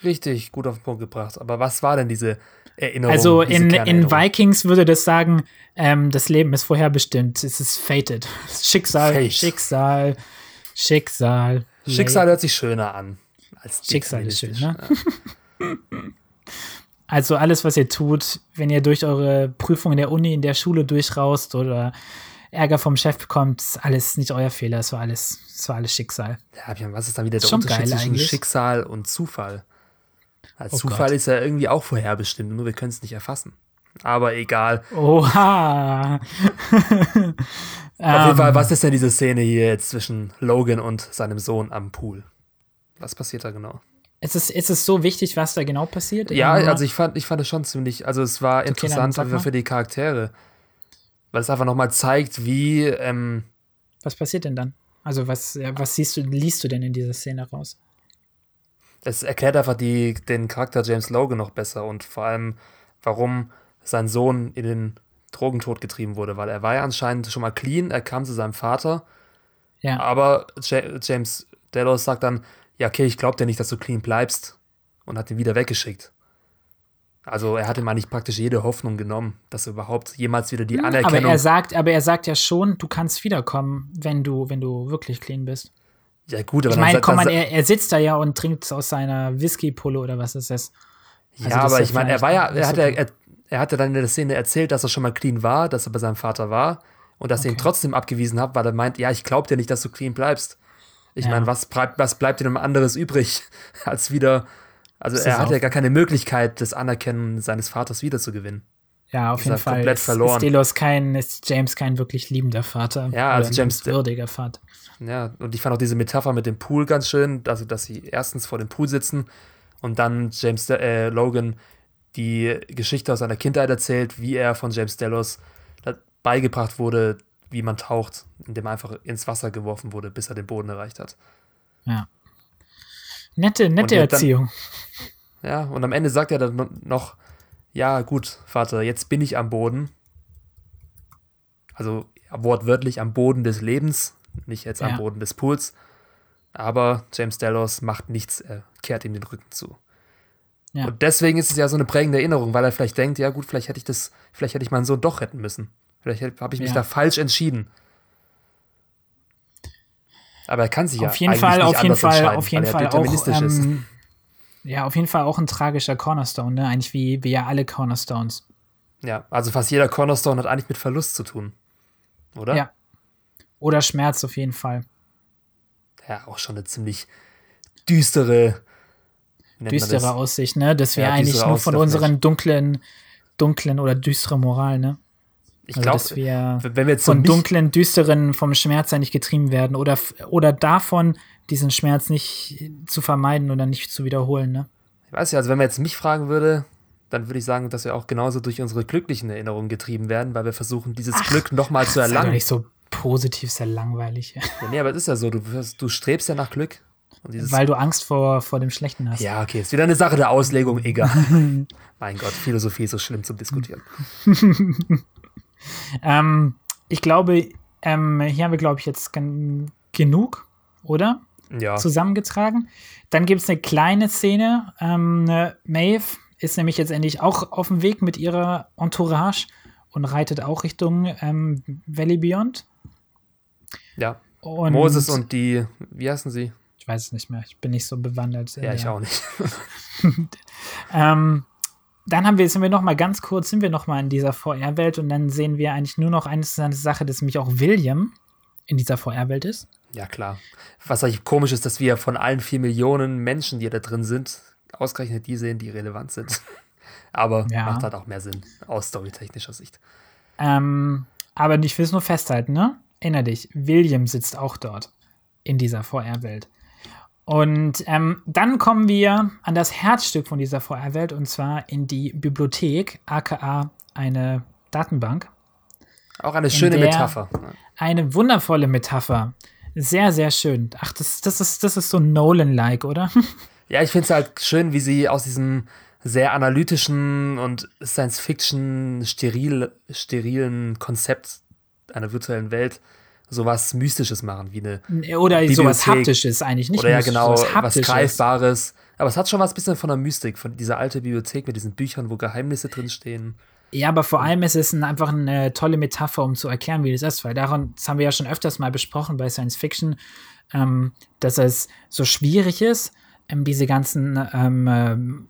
Richtig, gut auf den Punkt gebracht. Aber was war denn diese Erinnerung? Also in, in? Vikings würde das sagen, ähm, das Leben ist vorherbestimmt. Es ist fated. Schicksal, Fate. Schicksal, Schicksal. Schicksal hört sich schöner an. Als Schicksal ist schön, ne? Also alles, was ihr tut, wenn ihr durch eure Prüfung in der Uni, in der Schule durchraust oder Ärger vom Chef bekommt, ist alles nicht euer Fehler. Es war alles, es war alles Schicksal. Ja, was ist dann wieder der Schon Unterschied zwischen eigentlich. Schicksal und Zufall? Als Oh Zufall Gott. ist ja irgendwie auch vorherbestimmt, nur wir können es nicht erfassen. Aber egal. Oha. Auf jeden Ähm, Fall, was ist denn diese Szene hier jetzt zwischen Logan und seinem Sohn am Pool? Was passiert da genau? Ist es, ist es so wichtig, was da genau passiert? Ja, also ich fand, ich fand es schon ziemlich, also es war dann interessant sag für, die Charaktere. Weil es einfach nochmal zeigt, wie, ähm, was passiert denn dann? Also was, was siehst du, liest du denn in dieser Szene raus? Es erklärt einfach die, den Charakter James Logan noch besser und vor allem, warum sein Sohn in den Drogentod getrieben wurde, weil er war ja anscheinend schon mal clean, er kam zu seinem Vater, Ja. aber Ja- James Delos sagt dann, ja, okay, ich glaube dir nicht, dass du clean bleibst und hat ihn wieder weggeschickt. Also er hatte mal nicht praktisch jede Hoffnung genommen, dass er überhaupt jemals wieder die aber Anerkennung. er sagt, aber er sagt ja schon, du kannst wiederkommen, wenn du, wenn du wirklich clean bist. Ja, gut, aber ich meine, komm mal, er, er sitzt da ja und trinkt aus seiner Whisky-Pulle oder was ist das? Also ja, aber ich meine, er war ja, er hatte, er, er hatte dann in der Szene erzählt, dass er schon mal clean war, dass er bei seinem Vater war und dass okay. er ihn trotzdem abgewiesen hat, weil er meint, ja, ich glaub dir nicht, dass du clean bleibst. Ich ja. meine, was, was bleibt dir denn anderes übrig, als wieder. Also, er hat ja gar keine Möglichkeit, das Anerkennen seines Vaters wiederzugewinnen. Ja, auf jeden Fall. Komplett ist, verloren. Ist Delos kein, ist James kein wirklich liebender Vater. Ja, also James. Würdiger Vater. Ja, und ich fand auch diese Metapher mit dem Pool ganz schön, also dass sie erstens vor dem Pool sitzen und dann James äh, Logan die Geschichte aus seiner Kindheit erzählt, wie er von James Delos beigebracht wurde, wie man taucht, indem er einfach ins Wasser geworfen wurde, bis er den Boden erreicht hat. Ja. Nette, nette Erziehung. Dann, ja, und am Ende sagt er dann noch, ja, gut, Vater, jetzt bin ich am Boden. Also wortwörtlich am Boden des Lebens, nicht jetzt ja. am Boden des Pools. Aber James Delos macht nichts, er kehrt ihm den Rücken zu. Ja. Und deswegen ist es ja so eine prägende Erinnerung, weil er vielleicht denkt, ja gut, vielleicht hätte ich das, vielleicht hätte ich meinen Sohn doch retten müssen. Vielleicht habe ich mich ja. da falsch entschieden. Aber er kann sich auf ja jeden Fall, auf jeden Fall, auf jeden Fall auch, ähm, ja, auf jeden Fall auch ein tragischer Cornerstone, ne? Eigentlich wie, wie ja alle Cornerstones. Ja, also fast jeder Cornerstone hat eigentlich mit Verlust zu tun, oder? Ja. Oder Schmerz auf jeden Fall. Ja, auch schon eine ziemlich düstere, düstere Aussicht, ne? Dass wir ja, eigentlich nur von unseren dunklen, dunklen oder düsteren Moral, ne? Ich also, glaube, dass wir, wenn wir jetzt von so dunklen, düsteren, vom Schmerz nicht getrieben werden oder, oder davon, diesen Schmerz nicht zu vermeiden oder nicht zu wiederholen. Ne? Ich weiß ja, also wenn man jetzt mich fragen würde, dann würde ich sagen, dass wir auch genauso durch unsere glücklichen Erinnerungen getrieben werden, weil wir versuchen, dieses ach, Glück nochmal zu erlangen. Sei doch nicht so positiv, sehr langweilig. Ja, nee, aber es ist ja so, du, du strebst ja nach Glück. Weil du Angst vor, vor dem Schlechten hast. Ja, okay, ist wieder eine Sache der Auslegung, egal. mein Gott, Philosophie ist so schlimm zum Diskutieren. ähm, ich glaube, ähm, hier haben wir, glaube ich, jetzt gen genug, oder? Ja. Zusammengetragen. Dann gibt es eine kleine Szene. Ähm, Maeve ist nämlich jetzt endlich auch auf dem Weg mit ihrer Entourage und reitet auch Richtung ähm, Valley Beyond. Ja. Und Moses und die, wie heißen sie? Ich weiß es nicht mehr. Ich bin nicht so bewandert. Ja, ich auch nicht. ähm, dann haben wir, sind wir noch mal ganz kurz, sind wir noch mal in dieser VR-Welt und dann sehen wir eigentlich nur noch eine interessante Sache, dass nämlich auch William in dieser VR-Welt ist. Ja, klar. Was eigentlich komisch ist, dass wir von allen vier Millionen Menschen, die da drin sind, ausgerechnet die sehen, die relevant sind. Aber ja. macht halt auch mehr Sinn aus storytechnischer Sicht. Ähm, aber ich will es nur festhalten, ne? Erinner dich, William sitzt auch dort in dieser VR-Welt. Und ähm, dann kommen wir an das Herzstück von dieser VR-Welt und zwar in die Bibliothek, aka eine Datenbank. Auch eine schöne Metapher. Eine wundervolle Metapher. Sehr, sehr schön. Ach, das, das, ist, das ist so Nolan-like, oder? Ja, ich finde es halt schön, wie sie aus diesem sehr analytischen und Science-Fiction steril, sterilen Konzept einer virtuellen Welt sowas Mystisches machen, wie eine. Oder Bibliothek. sowas Haptisches eigentlich, nicht Oder ja, genau, was Greifbares. Aber es hat schon was bisschen von der Mystik, von dieser alten Bibliothek mit diesen Büchern, wo Geheimnisse drinstehen. Ja, aber vor allem ist es ein, einfach eine tolle Metapher, um zu erklären, wie das ist, weil daran, das haben wir ja schon öfters mal besprochen bei Science Fiction, ähm, dass es so schwierig ist, ähm, diese ganzen ähm, ähm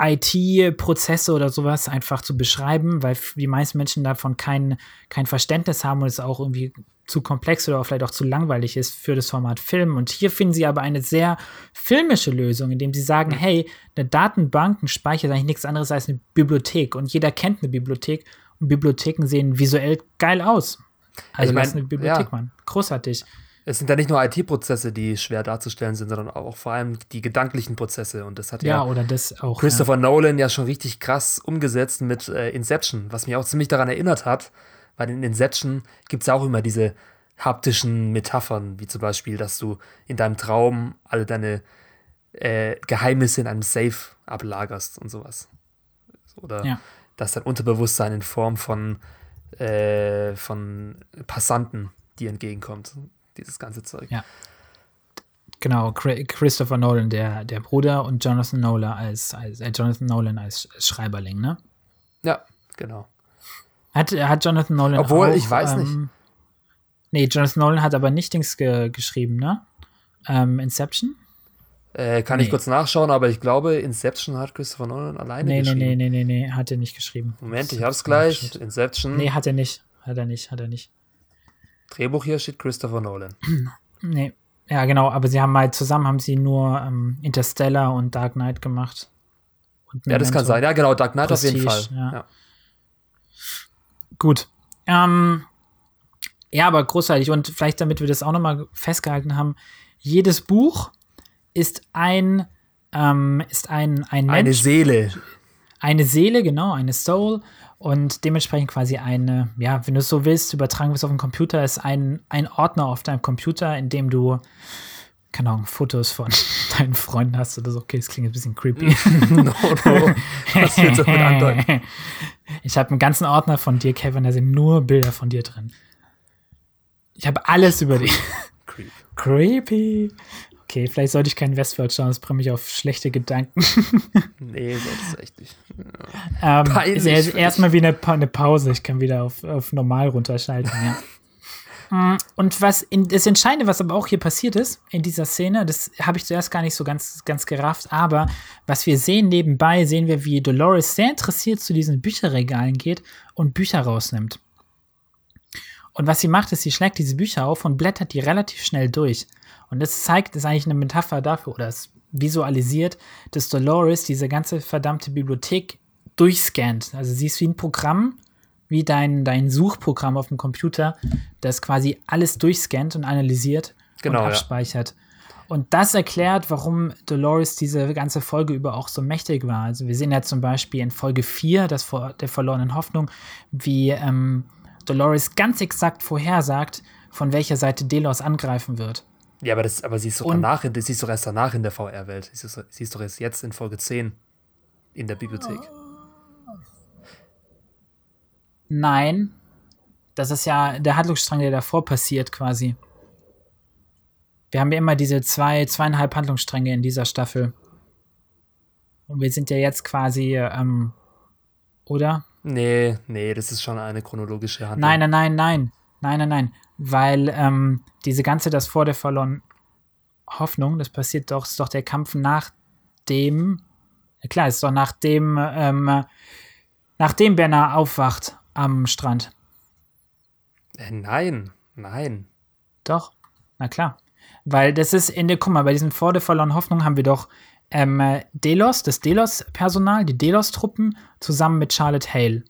IT-Prozesse oder sowas einfach zu beschreiben, weil die meisten Menschen davon kein, kein Verständnis haben und es auch irgendwie zu komplex oder vielleicht auch zu langweilig ist für das Format Film. Und hier finden sie aber eine sehr filmische Lösung, indem sie sagen, hey, eine Datenbank, ein Speicher ist eigentlich nichts anderes als eine Bibliothek. Und jeder kennt eine Bibliothek und Bibliotheken sehen visuell geil aus. Also ich mein, lass eine Bibliothek, ja. Mann. Großartig es sind ja nicht nur IT-Prozesse, die schwer darzustellen sind, sondern auch vor allem die gedanklichen Prozesse. Und das hat ja, ja oder das auch, Christopher ja. Nolan ja schon richtig krass umgesetzt mit äh, Inception, was mich auch ziemlich daran erinnert hat, weil in Inception gibt es ja auch immer diese haptischen Metaphern, wie zum Beispiel, dass du in deinem Traum alle deine äh, Geheimnisse in einem Safe ablagerst und sowas. Oder ja. dass dein Unterbewusstsein in Form von, äh, von Passanten dir entgegenkommt dieses ganze Zeug. Ja. Genau, Christopher Nolan, der, der Bruder, und Jonathan Nolan als, als äh, Jonathan Nolan als Schreiberling, ne? Ja, genau. Hat, hat Jonathan Nolan Obwohl, auch, ich weiß ähm, nicht. Nee, Jonathan Nolan hat aber nicht Dings ge geschrieben, ne? Ähm, Inception? Äh, kann nee. ich kurz nachschauen, aber ich glaube, Inception hat Christopher Nolan alleine nee, geschrieben. Nee, nee, nee, nee, nee, hat er nicht geschrieben. Moment, ich hab's gleich. Inception. Nee, hat er nicht. Hat er nicht, hat er nicht. Drehbuch hier steht Christopher Nolan. nee. Ja, genau, aber sie haben halt zusammen haben sie nur ähm, Interstellar und Dark Knight gemacht. ja, das kann sein. Ja, genau, Dark Knight Prestige, auf jeden Fall. Ja. ja. Gut. Ähm, ja, aber großartig. Und vielleicht, damit wir das auch nochmal festgehalten haben, jedes Buch ist ein, ähm, ist ein, ein Mensch. Eine Seele. Eine Seele, genau, eine Soul. Und dementsprechend quasi eine, ja, wenn du es so willst, übertragen wir es auf den Computer, ist ein, ein Ordner auf deinem Computer, in dem du, keine Ahnung, Fotos von deinen Freunden hast oder so. Okay, das klingt ein bisschen creepy. no, no. Was willst du damit andeuten? Ich habe einen ganzen Ordner von dir, Kevin, da sind nur Bilder von dir drin. Ich habe alles über dich. Creep. Creepy. Okay, vielleicht sollte ich keinen Westworld schauen, das bringt mich auf schlechte Gedanken. nee, solltest echt nicht. Ja. Ähm, ist erstmal wie eine, eine, Pause. Ich kann wieder auf, auf normal runterschalten, ja. Mm, und was in, das Entscheidende, was aber auch hier passiert ist in dieser Szene, das habe ich zuerst gar nicht so ganz, ganz gerafft, aber was wir sehen nebenbei, sehen wir, wie Dolores sehr interessiert zu diesen Bücherregalen geht und Bücher rausnimmt. Und was sie macht, ist, sie schlägt diese Bücher auf und blättert die relativ schnell durch. Und das zeigt, das ist eigentlich eine Metapher dafür, oder es visualisiert, dass Dolores diese ganze verdammte Bibliothek durchscannt. Also sie ist wie ein Programm, wie dein, dein Suchprogramm auf dem Computer, das quasi alles durchscannt und analysiert genau, und abspeichert. Ja. Und das erklärt, warum Dolores diese ganze Folge über auch so mächtig war. Also wir sehen ja zum Beispiel in Folge 4, das vor, der verlorenen Hoffnung, wie ähm, Dolores ganz exakt vorhersagt, von welcher Seite Delos angreifen wird. Ja, aber, das, aber sie ist doch danach, sie ist doch erst danach in der VR-Welt. Sie, sie, ist doch erst jetzt in Folge 10 in der Bibliothek. Nein. Das ist ja der Handlungsstrang, der davor passiert, quasi. Wir haben ja immer diese zwei, zweieinhalb Handlungsstränge in dieser Staffel. Und wir sind ja jetzt quasi, ähm, oder? Nee, nee, das ist schon eine chronologische Handlung. Nein, nein, nein, nein. Nein, nein, nein. Weil ähm, diese ganze, das vor der verlorenen Hoffnung, das passiert doch, ist doch der Kampf nach dem, ja klar, ist doch nach dem, ähm, nachdem Benner aufwacht am Strand. Äh, nein, nein. Doch, na klar. Weil das ist in der, guck mal, bei diesen vor der verlorenen Hoffnung haben wir doch ähm, Delos, das Delos-Personal, die Delos-Truppen, zusammen mit Charlotte Hale.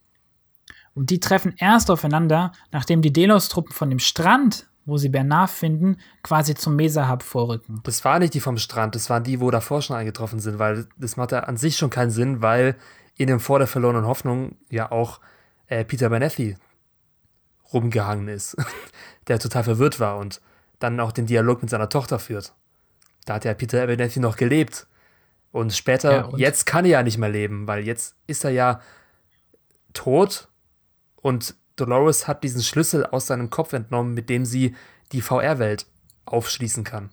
Und die treffen erst aufeinander, nachdem die Delos-Truppen von dem Strand, wo sie Bernard finden, quasi zum Mesa-Hub vorrücken. Das waren nicht die vom Strand, das waren die, wo davor schon eingetroffen sind, weil das macht ja an sich schon keinen Sinn, weil in dem Vor der verlorenen Hoffnung ja auch äh, Peter Benethi rumgehangen ist, der total verwirrt war und dann auch den Dialog mit seiner Tochter führt. Da hat ja Peter Benethi noch gelebt. Und später, ja, und? jetzt kann er ja nicht mehr leben, weil jetzt ist er ja tot und Dolores hat diesen Schlüssel aus seinem Kopf entnommen, mit dem sie die VR-Welt aufschließen kann.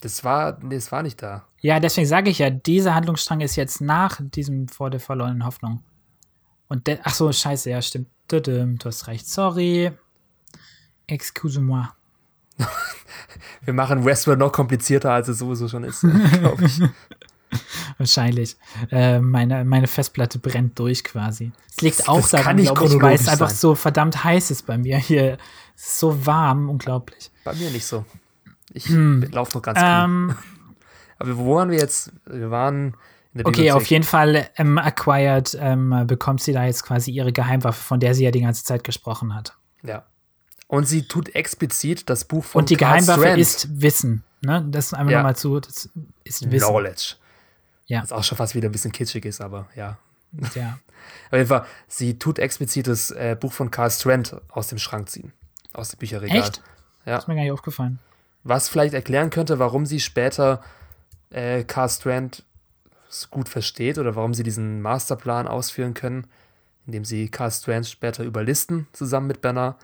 Das war, das war nicht da. Ja, deswegen sage ich ja, dieser Handlungsstrang ist jetzt nach diesem vor der verlorenen Hoffnung. Und der, ach so, scheiße, ja, stimmt. Du hast recht, sorry. Excuse-moi. Wir machen Westworld noch komplizierter, als es sowieso schon ist, glaube ich. Wahrscheinlich. Äh, meine, meine Festplatte brennt durch quasi. Es liegt das, auch das daran, glaube ich, weil es sein. einfach so verdammt heiß ist bei mir hier. Es ist so warm, unglaublich. Bei mir nicht so. Ich hm. laufe noch ganz ähm, Aber wo waren wir jetzt? Wir waren Okay, auf jeden Fall ähm, acquired ähm, bekommt sie da jetzt quasi ihre Geheimwaffe, von der sie ja die ganze Zeit gesprochen hat. Ja. Und sie tut explizit das Buch von Und die Karl Geheimwaffe Strand. ist Wissen. Ne? Das einfach ja. nochmal zu. Das ist Wissen. Knowledge. Ja. Was auch schon fast wieder ein bisschen kitschig ist, aber ja. Ja. Auf jeden Fall, sie tut explizit das äh, Buch von Karl Strand aus dem Schrank ziehen. Aus dem Bücherregal. Echt? Ja. Das ist mir gar nicht aufgefallen. Was vielleicht erklären könnte, warum sie später äh, Karl Strand gut versteht oder warum sie diesen Masterplan ausführen können, indem sie Karl Strand später überlisten, zusammen mit Bernard.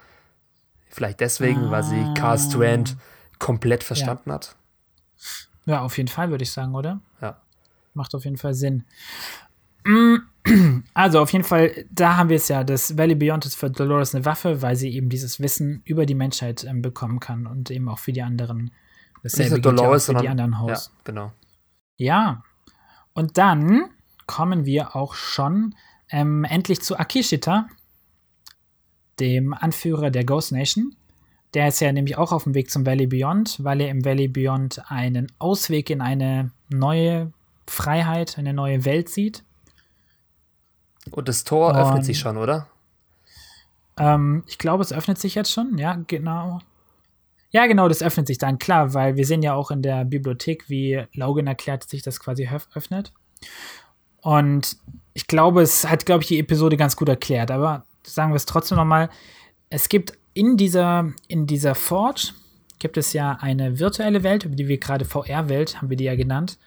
Vielleicht deswegen, ah. weil sie Carl Strand komplett verstanden ja. hat. Ja, auf jeden Fall, würde ich sagen, oder? Ja. Macht auf jeden Fall Sinn. Also auf jeden Fall, da haben wir es ja, das Valley Beyond ist für Dolores eine Waffe, weil sie eben dieses Wissen über die Menschheit ähm, bekommen kann und eben auch für die anderen Dasselbe Nicht nur Dolores, ja für die anderen Hosts. Ja, genau. Ja. Und dann kommen wir auch schon ähm, endlich zu Akishita, dem Anführer der Ghost Nation. Der ist ja nämlich auch auf dem Weg zum Valley Beyond, weil er im Valley Beyond einen Ausweg in eine neue Freiheit, eine neue Welt sieht. Und das Tor Und, öffnet sich schon, oder? Ähm, ich glaube, es öffnet sich jetzt schon, ja, genau. Ja, genau, das öffnet sich dann, klar, weil wir sehen ja auch in der Bibliothek, wie Logan erklärt, sich das quasi öffnet. Und ich glaube, es hat, glaube ich, die Episode ganz gut erklärt, aber sagen wir es trotzdem nochmal. Es gibt in dieser, in dieser Forge gibt es ja eine virtuelle Welt, die wir gerade VR-Welt, haben wir die ja genannt.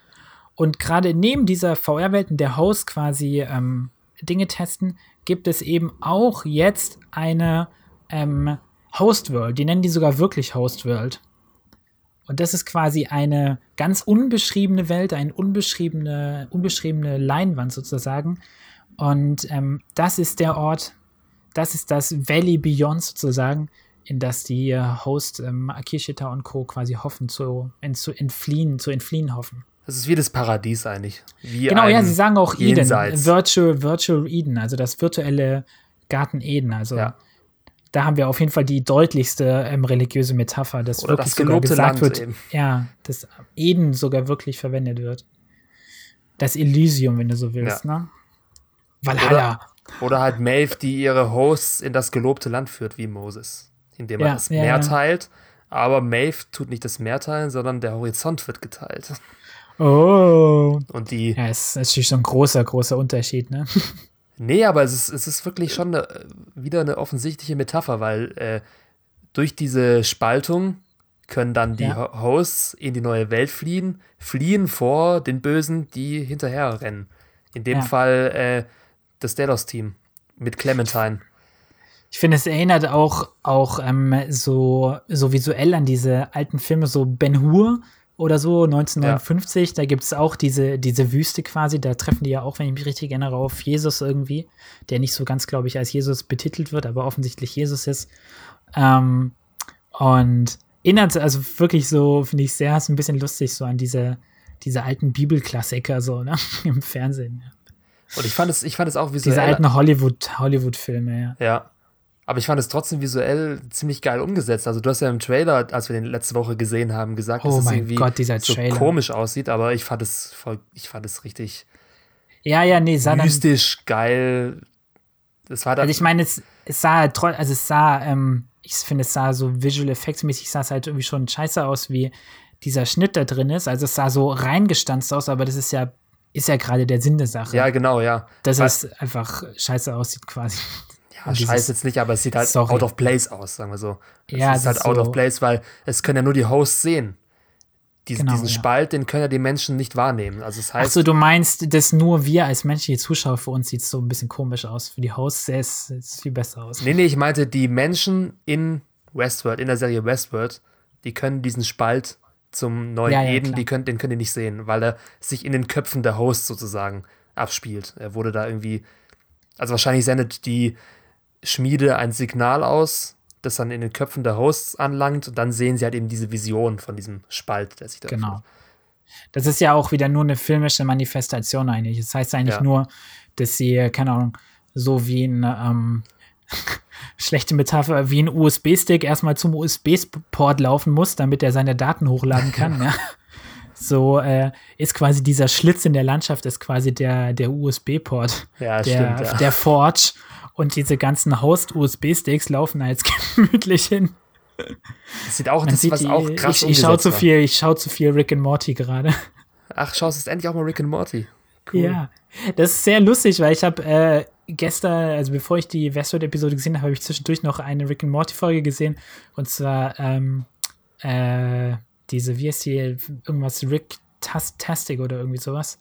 Und gerade neben dieser VR-Welt, in der Host quasi ähm, Dinge testen, gibt es eben auch jetzt eine ähm, Host World. Die nennen die sogar wirklich Host World. Und das ist quasi eine ganz unbeschriebene Welt, eine unbeschriebene, unbeschriebene Leinwand sozusagen. Und ähm, das ist der Ort, das ist das Valley Beyond sozusagen, in das die Host ähm, Akishita und Co. quasi hoffen zu, in, zu entfliehen, zu entfliehen hoffen. Das ist wie das Paradies eigentlich. Wie genau, ja, sie sagen auch Eden, Virtual, Virtual Eden, also das virtuelle Garten Eden. Also ja. da haben wir auf jeden Fall die deutlichste ähm, religiöse Metapher, dass Oder wirklich das sogar gesagt Land wird, eben. ja, dass Eden sogar wirklich verwendet wird. Das Elysium, wenn du so willst, ja. ne? Valhalla. Oder, oder halt Maeve, die ihre Hosts in das gelobte Land führt, wie Moses, indem er ja, das Meer teilt. Aber Maeve tut nicht das Meer teilen, sondern der Horizont wird geteilt. Oh. Und die. Ja, es ist natürlich so ein großer, großer Unterschied, ne? Nee, aber es ist, es ist wirklich schon eine, wieder eine offensichtliche Metapher, weil äh, durch diese Spaltung können dann die ja. Hosts in die neue Welt fliehen, fliehen vor den Bösen, die hinterher rennen. In dem ja. Fall äh, das Delos-Team mit Clementine. Ich finde, es erinnert auch, auch ähm, so, so visuell an diese alten Filme, so Ben Hur, oder so, 1959. Ja. Da gibt es auch diese, diese Wüste quasi. Da treffen die ja auch, wenn ich mich richtig erinnere, auf Jesus irgendwie, der nicht so ganz, glaube ich, als Jesus betitelt wird, aber offensichtlich Jesus ist. Ähm, und erinnert, also wirklich so, finde ich sehr, ist ein bisschen lustig, so an diese, diese alten Bibelklassiker, so, ne, im Fernsehen. Ja. Und ich fand es, ich fand es auch visuell. Diese alten Hollywood, Hollywood-Filme, ja. Ja. Aber ich fand es trotzdem visuell ziemlich geil umgesetzt. Also du hast ja im Trailer, als wir den letzte Woche gesehen haben, gesagt, oh dass es irgendwie Gott, so Trailer. komisch aussieht, aber ich fand es voll, ich fand es richtig ja, ja, nee, sah mystisch dann, geil. Das war dann, also ich meine, es, es sah also es sah, ähm, ich finde, es sah so Visual Effects mäßig, sah es halt irgendwie schon scheiße aus, wie dieser Schnitt da drin ist. Also es sah so reingestanzt aus, aber das ist ja, ist ja gerade der Sinn der Sache. Ja, genau, ja. Dass Weil, es einfach scheiße aussieht quasi ja, scheiße jetzt nicht, aber es sieht halt sorry. out of place aus, sagen wir so. Es ja, ist halt out so of place, weil es können ja nur die Hosts sehen. Diesen, genau, diesen ja. Spalt, den können ja die Menschen nicht wahrnehmen. Also das heißt, Achso, du meinst, dass nur wir als menschliche Zuschauer für uns sieht es so ein bisschen komisch aus. Für die Hosts sieht es viel besser aus. Nee, nee, ich meinte, die Menschen in Westworld, in der Serie Westworld, die können diesen Spalt zum neuen ja, ja, Eden, die können, den können die nicht sehen, weil er sich in den Köpfen der Hosts sozusagen abspielt. Er wurde da irgendwie, also wahrscheinlich sendet die Schmiede ein Signal aus, das dann in den Köpfen der Hosts anlangt und dann sehen sie halt eben diese Vision von diesem Spalt, der sich da Genau. Öffnet. Das ist ja auch wieder nur eine filmische Manifestation eigentlich. Das heißt eigentlich ja. nur, dass sie, keine Ahnung, so wie ein ähm, schlechte Metapher, wie ein USB-Stick erstmal zum USB-Port laufen muss, damit er seine Daten hochladen kann. ja. So äh, ist quasi dieser Schlitz in der Landschaft ist quasi der, der USB-Port, ja, der, stimmt, ja. der Forge. Und diese ganzen Host-USB-Sticks laufen da jetzt gemütlich hin. Das sieht auch, das was die, auch krass Ich, ich schaue zu viel, ich schaue zu viel Rick and Morty gerade. Ach, schaust jetzt endlich auch mal Rick and Morty. Cool. Ja, das ist sehr lustig, weil ich habe äh, gestern, also bevor ich die Westworld-Episode gesehen habe, habe ich zwischendurch noch eine Rick and Morty-Folge gesehen. Und zwar ähm, äh, diese, wie heißt die, irgendwas Rick Tastic oder irgendwie sowas.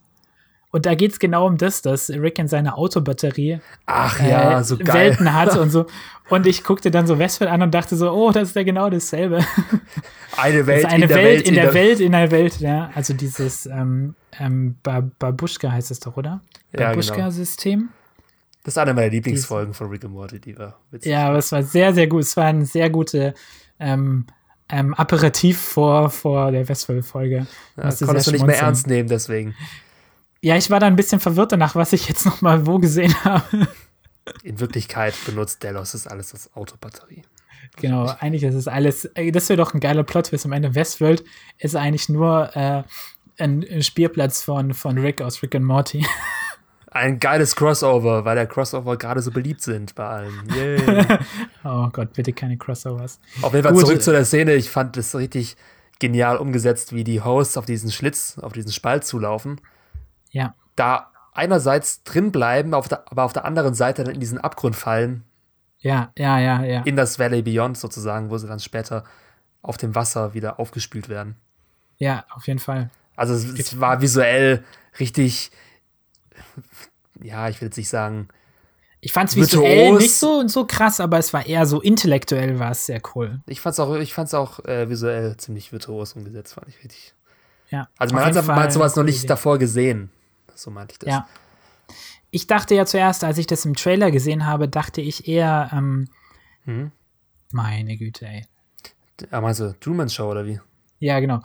Und da geht es genau um das, dass Rick in seiner Autobatterie Ach, ja, äh, so Welten hat und so. Und ich guckte dann so Westworld an und dachte so, oh, das ist ja genau dasselbe. Eine Welt, eine in, der Welt, Welt in der, Welt, in der Welt, ja. Also dieses ähm, ähm, Babuschka heißt es doch, oder? Ja, Babuschka-System. Genau. Das ist eine meiner Lieblingsfolgen von Rick and Morty, die war witzig. Ja, aber es war sehr, sehr gut. Es war eine sehr gute ähm, ähm, Aperitif vor, vor der Westworld-Folge. Ja, das konntest du nicht mehr ernst nehmen, deswegen. Ja, ich war da ein bisschen verwirrt danach, was ich jetzt noch mal wo gesehen habe. In Wirklichkeit benutzt Delos das alles als Autobatterie. Genau, eigentlich ist es alles. Das wäre doch ein geiler Plot, bis am Ende Westworld ist eigentlich nur äh, ein Spielplatz von, von Rick aus Rick and Morty. Ein geiles Crossover, weil der Crossover gerade so beliebt sind bei allen. Yeah. oh Gott, bitte keine Crossovers. Auf jeden Fall Gut. zurück zu der Szene. Ich fand das richtig genial umgesetzt, wie die Hosts auf diesen Schlitz, auf diesen Spalt zulaufen. Ja. Da einerseits drin bleiben, auf der, aber auf der anderen Seite dann in diesen Abgrund fallen. Ja, ja, ja, ja. In das Valley Beyond sozusagen, wo sie dann später auf dem Wasser wieder aufgespült werden. Ja, auf jeden Fall. Also es, es war visuell richtig, ja, ich will jetzt nicht sagen. Ich fand es visuell nicht so, so krass, aber es war eher so intellektuell, war es sehr cool. Ich fand es auch, ich fand's auch äh, visuell ziemlich virtuos umgesetzt, fand ich richtig. Ja. Also man hat mal sowas noch nicht Idee. davor gesehen. So meinte ich das. Ja. Ich dachte ja zuerst, als ich das im Trailer gesehen habe, dachte ich eher, ähm, hm? meine Güte, ey. Ja, meinst du Truman Show oder wie? Ja, genau.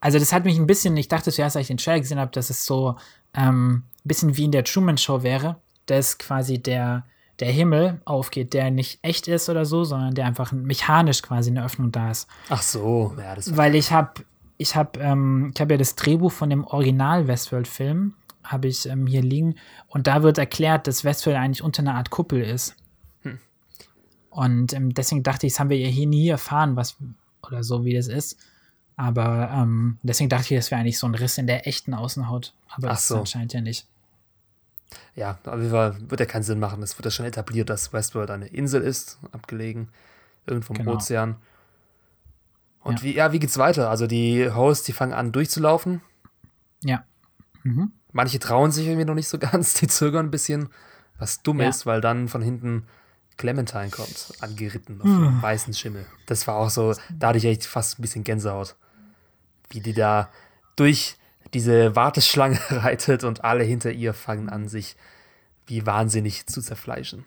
Also das hat mich ein bisschen, ich dachte zuerst, als ich den Trailer gesehen habe, dass es so ähm, ein bisschen wie in der Truman Show wäre, dass quasi der, der Himmel aufgeht, der nicht echt ist oder so, sondern der einfach mechanisch quasi eine Öffnung da ist. Ach so, ja, das Weil ich habe ich habe ähm, ich hab ja das Drehbuch von dem Original Westworld-Film, habe ich ähm, hier liegen. Und da wird erklärt, dass Westworld eigentlich unter einer Art Kuppel ist. Hm. Und ähm, deswegen dachte ich, das haben wir ja hier nie erfahren, was oder so, wie das ist. Aber ähm, deswegen dachte ich, das wäre eigentlich so ein Riss in der echten Außenhaut. Aber Ach das so. anscheinend ja nicht. Ja, aber wird ja keinen Sinn machen. Es wird ja schon etabliert, dass Westworld eine Insel ist, abgelegen, irgendwo im genau. Ozean. Und ja. wie, ja, wie geht's weiter? Also die Hosts, die fangen an durchzulaufen. Ja. Mhm. Manche trauen sich irgendwie noch nicht so ganz, die zögern ein bisschen, was dumm ja. ist, weil dann von hinten Clementine kommt, angeritten auf einem hm. weißen Schimmel. Das war auch so, da hatte ich echt fast ein bisschen Gänsehaut wie die da durch diese Warteschlange reitet und alle hinter ihr fangen an, sich wie wahnsinnig zu zerfleischen.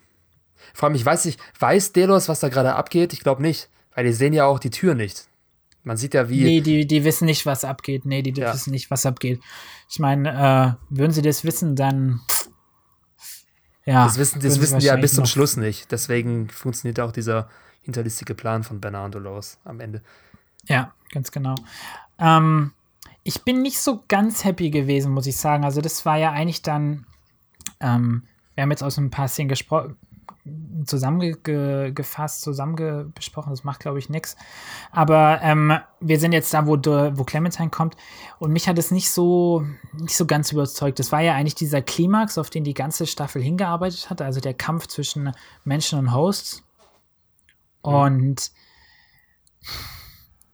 Vor allem, ich weiß nicht, weiß Delos, was da gerade abgeht? Ich glaube nicht, weil die sehen ja auch die Tür nicht. Man sieht ja, wie. Nee, die, die wissen nicht, was abgeht. Nee, die ja. wissen nicht, was abgeht. Ich meine, äh, würden sie das wissen, dann. Ja. Das wissen, das wissen die ja bis zum Schluss nicht. Deswegen funktioniert auch dieser hinterlistige Plan von Bernard Los am Ende. Ja, ganz genau. Ähm, ich bin nicht so ganz happy gewesen, muss ich sagen. Also, das war ja eigentlich dann. Ähm, wir haben jetzt aus ein paar Szenen gesprochen zusammengefasst, zusammen besprochen, das macht, glaube ich, nichts. Aber ähm, wir sind jetzt da, wo, wo Clementine kommt und mich hat es nicht so, nicht so ganz überzeugt. Das war ja eigentlich dieser Klimax, auf den die ganze Staffel hingearbeitet hat, also der Kampf zwischen Menschen und Hosts. Und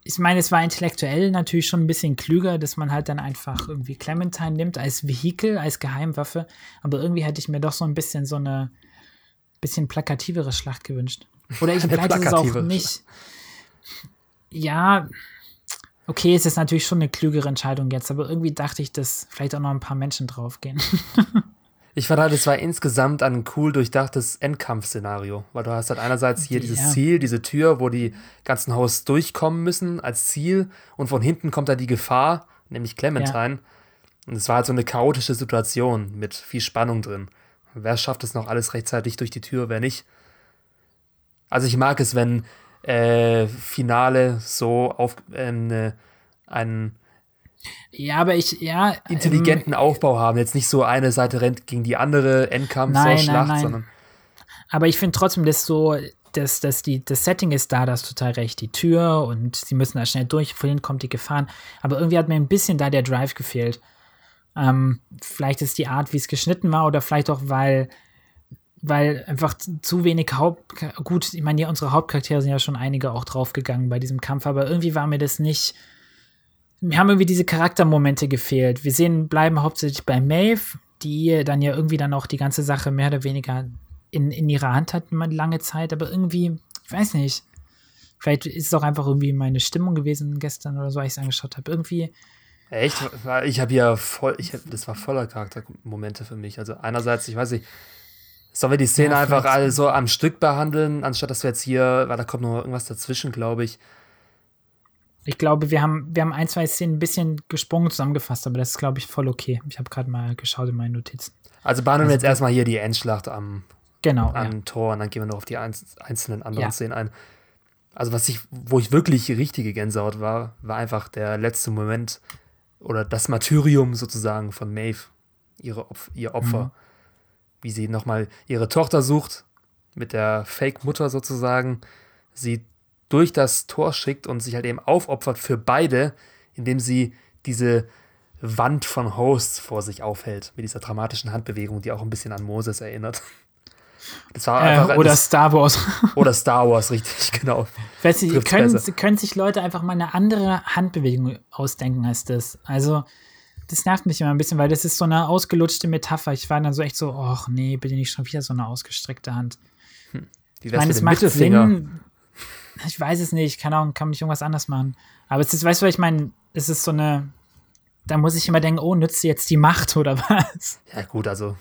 ich meine, es war intellektuell natürlich schon ein bisschen klüger, dass man halt dann einfach irgendwie Clementine nimmt als Vehikel, als Geheimwaffe. Aber irgendwie hätte ich mir doch so ein bisschen so eine bisschen plakativere Schlacht gewünscht. Oder ich vielleicht ist es auch nicht. Ja, okay, es ist natürlich schon eine klügere Entscheidung jetzt, aber irgendwie dachte ich, dass vielleicht auch noch ein paar Menschen draufgehen. Ich fand halt, es war insgesamt ein cool durchdachtes Endkampfszenario, weil du hast halt einerseits hier dieses ja. Ziel, diese Tür, wo die ganzen Hosts durchkommen müssen als Ziel und von hinten kommt da die Gefahr, nämlich Clementine. Ja. Und es war halt so eine chaotische Situation mit viel Spannung drin. Wer schafft es noch alles rechtzeitig durch die Tür, wer nicht? Also ich mag es, wenn äh, Finale so auf äh, einen ja, aber ich, ja. Intelligenten ähm, Aufbau haben. Jetzt nicht so eine Seite rennt gegen die andere, Endkampf, nein, so Schlacht, nein, nein. sondern. Aber ich finde trotzdem, dass so, dass, dass die, das Setting ist da, das total recht. Die Tür und sie müssen da schnell durch, vorhin kommt die Gefahren. Aber irgendwie hat mir ein bisschen da der Drive gefehlt. Ähm, vielleicht ist die Art, wie es geschnitten war, oder vielleicht auch, weil, weil einfach zu wenig Haupt. Gut, ich meine, ja, unsere Hauptcharaktere sind ja schon einige auch draufgegangen bei diesem Kampf, aber irgendwie war mir das nicht mir haben irgendwie diese Charaktermomente gefehlt. Wir sehen, bleiben hauptsächlich bei Maeve, die dann ja irgendwie dann auch die ganze Sache mehr oder weniger in, in ihrer Hand hat, lange Zeit, aber irgendwie, ich weiß nicht. Vielleicht ist es auch einfach irgendwie meine Stimmung gewesen gestern oder so, als ich es angeschaut habe. Irgendwie. Echt? Ich habe ja voll, ich hab, das war voller Charaktermomente für mich. Also einerseits, ich weiß nicht, sollen wir die Szene ja, einfach alle so am Stück behandeln, anstatt dass wir jetzt hier, weil da kommt noch irgendwas dazwischen, glaube ich, Ich glaube, wir haben, wir haben ein, zwei Szenen ein bisschen gesprungen zusammengefasst, aber das ist, glaube ich, voll okay. Ich habe gerade mal geschaut in meinen Notizen. Also behandeln wir jetzt erstmal hier die Endschlacht am, Genau. am ja. Tor und dann gehen wir noch auf die einz- einzelnen anderen Ja. Szenen ein. Also was ich, wo ich wirklich richtige Gänsehaut war, war einfach der letzte Moment oder das Martyrium sozusagen von Maeve, ihre Opf ihr Opfer. Mhm. Wie sie nochmal ihre Tochter sucht, mit der Fake-Mutter sozusagen, sie durch das Tor schickt und sich halt eben aufopfert für beide, indem sie diese Wand von Hosts vor sich aufhält, mit dieser dramatischen Handbewegung, die auch ein bisschen an Moses erinnert. Das war einfach Äh, oder das, Star Wars. oder Star Wars, richtig, genau. Weißt du, können, können sich Leute einfach mal eine andere Handbewegung ausdenken als das. Also, das nervt mich immer ein bisschen, weil das ist so eine ausgelutschte Metapher. Ich war dann so echt so, ach nee, bitte nicht schon wieder so eine ausgestreckte Hand. Wie Ich meine, es macht? Sinn. Ich weiß es nicht, keine Ahnung, kann man nicht irgendwas anders machen. Aber es ist, weißt du, was ich meine? Es ist so eine, da muss ich immer denken, oh, nützt sie jetzt die Macht oder was? Ja, gut, also.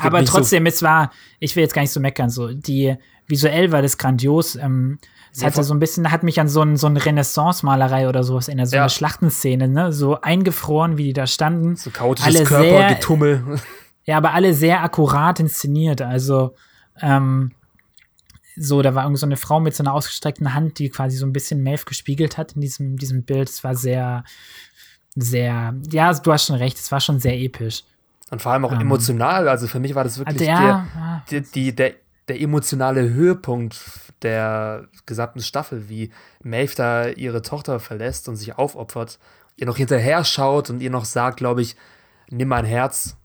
Aber nicht so- trotzdem, es war, ich will jetzt gar nicht so meckern, so, die, visuell war das grandios. Ähm, es Ja, hatte so ein bisschen, hat mich an so, ein, so eine Renaissance-Malerei oder sowas in der so Ja. eine Schlachtenszene, ne? So eingefroren, wie die da standen. so chaotisches alle sehr- Körpergetummel. Ja, aber alle sehr akkurat inszeniert. Also, ähm, so, da war irgendwie so eine Frau mit so einer ausgestreckten Hand, die quasi so ein bisschen Maeve gespiegelt hat in diesem, diesem Bild. Es war sehr, sehr, ja, du hast schon recht, es war schon sehr episch. Und vor allem auch Ähm. emotional. Also für mich war das wirklich Der, der, ja, die, der, der emotionale Höhepunkt der gesamten Staffel, wie Maeve da ihre Tochter verlässt und sich aufopfert, ihr noch hinterher schaut und ihr noch sagt, glaube ich, nimm mein Herz.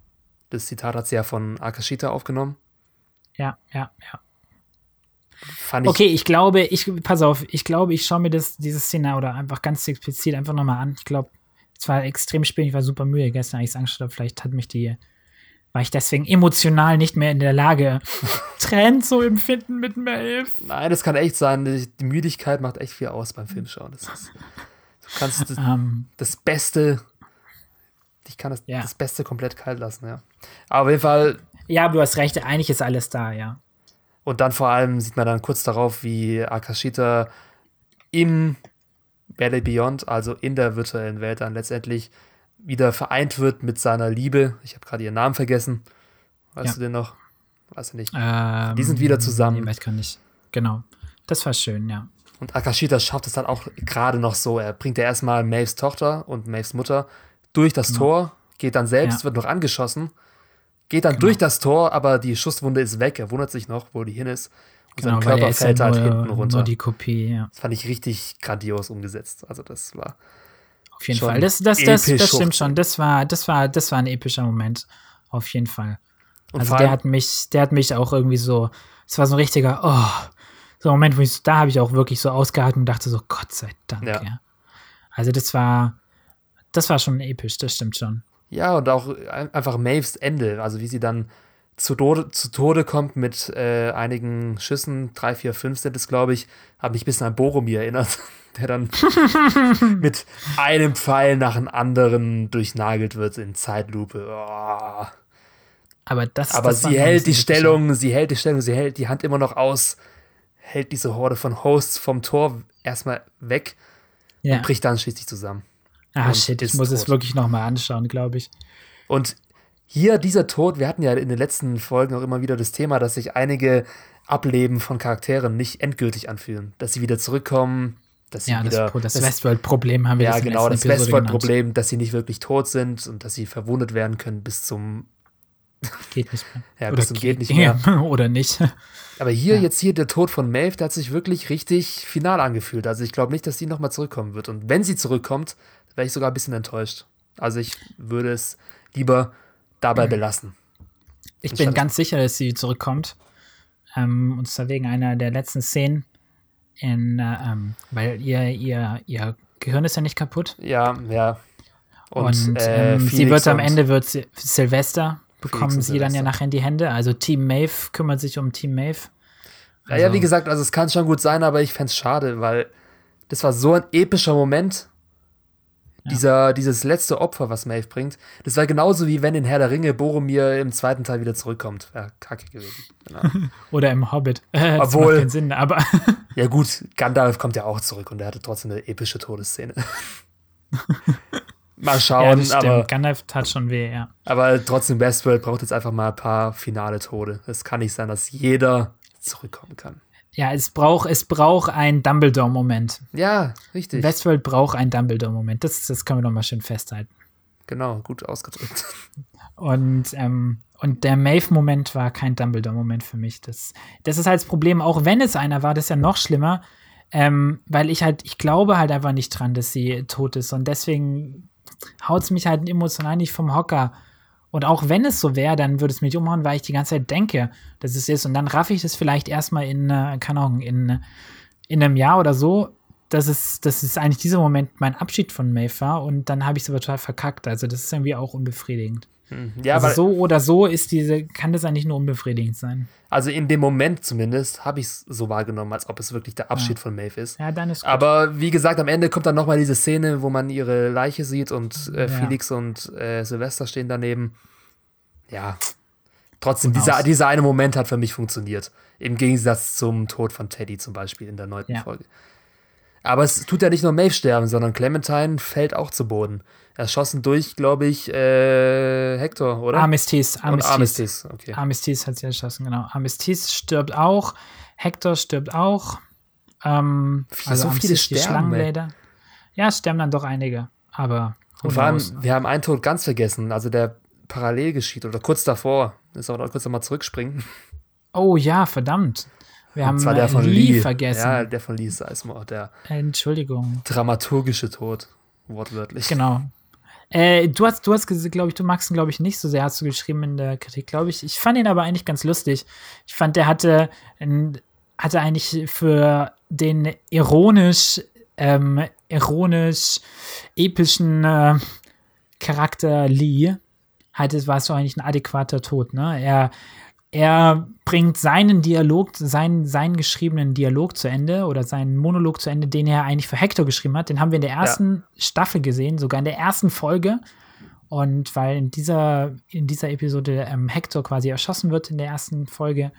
Das Zitat hat sie ja von Akashita aufgenommen. ja, ja, ja. Fand ich Okay, ich glaube, ich, pass auf, ich glaube, ich schaue mir das, diese Szene oder einfach ganz explizit einfach nochmal an. Ich glaube, es war extrem spät, ich war super müde gestern, als ich es angeschaut habe. Vielleicht hat mich die, war ich deswegen emotional nicht mehr in der Lage, Tränen zu empfinden mit Maeve. Nein, das kann echt sein. Die Müdigkeit macht echt viel aus beim Filmschauen. Das ist, du kannst das, Ähm, das Beste, ich kann das, Ja. das Beste komplett kalt lassen, ja. Aber auf jeden Fall, ja, aber du hast recht, eigentlich ist alles da, ja. und dann vor allem sieht man dann kurz darauf, wie Akashita im Valley Beyond, also in der virtuellen Welt, dann letztendlich wieder vereint wird mit seiner Liebe. Ich habe gerade ihren Namen vergessen. Weißt Ja. du den noch? Weiß ich nicht. Ähm, Die sind wieder zusammen. Nee, weiß gar nicht. Genau. Das war schön, ja. Und Akashita schafft es dann auch gerade noch so. Er bringt ja erstmal Maves Tochter und Maves Mutter durch das Tor, geht dann selbst, Ja. wird noch angeschossen, geht dann Genau. durch das Tor, aber die Schusswunde ist weg. Er wundert sich noch, wo die hin ist. Genau, sein er Körper fällt halt nur, hinten runter. nur die Kopie, ja. das fand ich richtig grandios umgesetzt. Also das war. Auf jeden Fall. Das, das, das, das stimmt schon. Das war, das war, das war ein epischer Moment. Auf jeden Fall. Und also der hat mich, der hat mich auch irgendwie so, es war so ein richtiger, oh, so ein Moment, wo ich, da habe ich auch wirklich so ausgehalten und dachte so, Gott sei Dank, Ja. ja. Also das war, das war schon episch, das stimmt schon. ja, und auch ein- einfach Maves Ende, also wie sie dann zu Tode, zu Tode kommt mit äh, einigen Schüssen, drei, vier, fünf sind es, glaube ich, hat mich ein bisschen an Boromir erinnert, der dann mit einem Pfeil nach dem anderen durchnagelt wird in Zeitlupe. Oh. Aber das Aber das sie hält die Stellung, sie hält die Stellung, sie hält die Hand immer noch aus, hält diese Horde von Hosts vom Tor erstmal weg. Ja. und bricht dann schließlich zusammen. Ah, shit, ich muss es tot. wirklich noch mal anschauen, glaube ich. Und hier dieser Tod, wir hatten ja in den letzten Folgen auch immer wieder das Thema, dass sich einige Ableben von Charakteren nicht endgültig anfühlen, dass sie wieder zurückkommen, dass sie Ja, wieder das, das Westworld-Problem haben wir ja genau das. Westworld-Problem, dass sie nicht wirklich tot sind und dass sie verwundet werden können bis zum Geht nicht mehr. ja Oder bis zum geht nicht mehr. Oder nicht. Aber hier Ja. jetzt hier der Tod von Maeve, der hat sich wirklich richtig final angefühlt. Also ich glaube nicht, dass sie nochmal zurückkommen wird. Und wenn sie zurückkommt, wäre ich sogar ein bisschen enttäuscht. Also ich würde es lieber dabei belassen. Ich bin ganz sicher, dass sie zurückkommt. Ähm, und zwar wegen einer der letzten Szenen. In, äh, ähm, weil ihr, ihr, ihr Gehirn ist ja nicht kaputt. Ja, ja. Und, äh, ähm, sie Felix wird am und- Ende, wird sie, Silvester, bekommen und sie dann ja nachher in die Hände. Also Team Maeve kümmert sich um Team Maeve. Ja, ja, Also- wie gesagt, also es kann schon gut sein, aber ich fände es schade, weil das war so ein epischer Moment. Dieser, dieses letzte Opfer, was Maeve bringt, das war genauso wie wenn in Herr der Ringe Boromir im zweiten Teil wieder zurückkommt. Wäre kacke gewesen. Genau. Oder im Hobbit. Äh, das Obwohl- macht keinen Sinn, aber Ja, gut, Gandalf kommt ja auch zurück und er hatte trotzdem eine epische Todesszene. mal schauen, ja, das aber. Gandalf tat schon weh, ja. Aber trotzdem, Westworld braucht jetzt einfach mal ein paar finale Tode. Es kann nicht sein, dass jeder zurückkommen kann. Ja, es braucht, es braucht einen Dumbledore-Moment. Ja, richtig. Westworld braucht einen Dumbledore-Moment. Das, das können wir doch mal schön festhalten. Genau, gut ausgedrückt. Und, ähm, und der Maeve-Moment war kein Dumbledore-Moment für mich. Das, das ist halt das Problem, auch wenn es einer war, das ist ja noch schlimmer, ähm, weil ich halt, ich glaube halt einfach nicht dran, dass sie tot ist. Und deswegen haut es mich halt emotional nicht vom Hocker. Und auch wenn es so wäre, dann würde es mich umhauen, weil ich die ganze Zeit denke, dass es ist. Und dann raff ich das vielleicht erstmal in, äh, keine Ahnung, in, in einem Jahr oder so, dass es, dass es eigentlich dieser Moment mein Abschied von Maeve war. Und dann habe ich es aber total verkackt. Also das ist irgendwie auch unbefriedigend. Ja, also so oder so ist diese, kann das eigentlich nur unbefriedigend sein. Also in dem Moment zumindest habe ich es so wahrgenommen, als ob es wirklich der Abschied ja. von Maeve ist. Ja, dann ist gut. Aber wie gesagt, am Ende kommt dann nochmal diese Szene, wo man ihre Leiche sieht und äh, ja. Felix und äh, Silvester stehen daneben. Ja, trotzdem, dieser, dieser eine Moment hat für mich funktioniert. Im Gegensatz zum Tod von Teddy zum Beispiel in der neunten ja. Folge. Aber es tut ja nicht nur Maeve sterben, sondern Clementine fällt auch zu Boden. Erschossen durch, glaube ich, äh, Hector, oder? Armistice. Armistice. Armistice, okay. Armistice hat sie erschossen, genau. Armistice stirbt auch. Hector stirbt auch. Ähm, also so viele sterben. Ja, sterben dann doch einige. Aber. Und vor allem, wir haben einen Tod ganz vergessen. Also der parallel geschieht oder kurz davor. Ist auch noch kurz nochmal zurückspringen. Oh ja, verdammt. Wir Und haben zwar der von Lee, Lee, vergessen. Ja, der von Lee Sizemore, der Entschuldigung. dramaturgische Tod, wortwörtlich. Genau. Äh, du hast, du hast glaube ich, du magst ihn, glaube ich, nicht so sehr, hast du geschrieben in der Kritik, glaube ich. Ich fand ihn aber eigentlich ganz lustig. Ich fand, der hatte, hatte eigentlich für den ironisch, ähm, ironisch epischen äh, Charakter Lee, es war so eigentlich ein adäquater Tod, ne? Er er bringt seinen Dialog, seinen, seinen geschriebenen Dialog zu Ende oder seinen Monolog zu Ende, den er eigentlich für Hector geschrieben hat. Den haben wir in der ersten ja. Staffel gesehen, sogar in der ersten Folge. Und weil in dieser, in dieser Episode ähm, Hector quasi erschossen wird in der ersten Folge,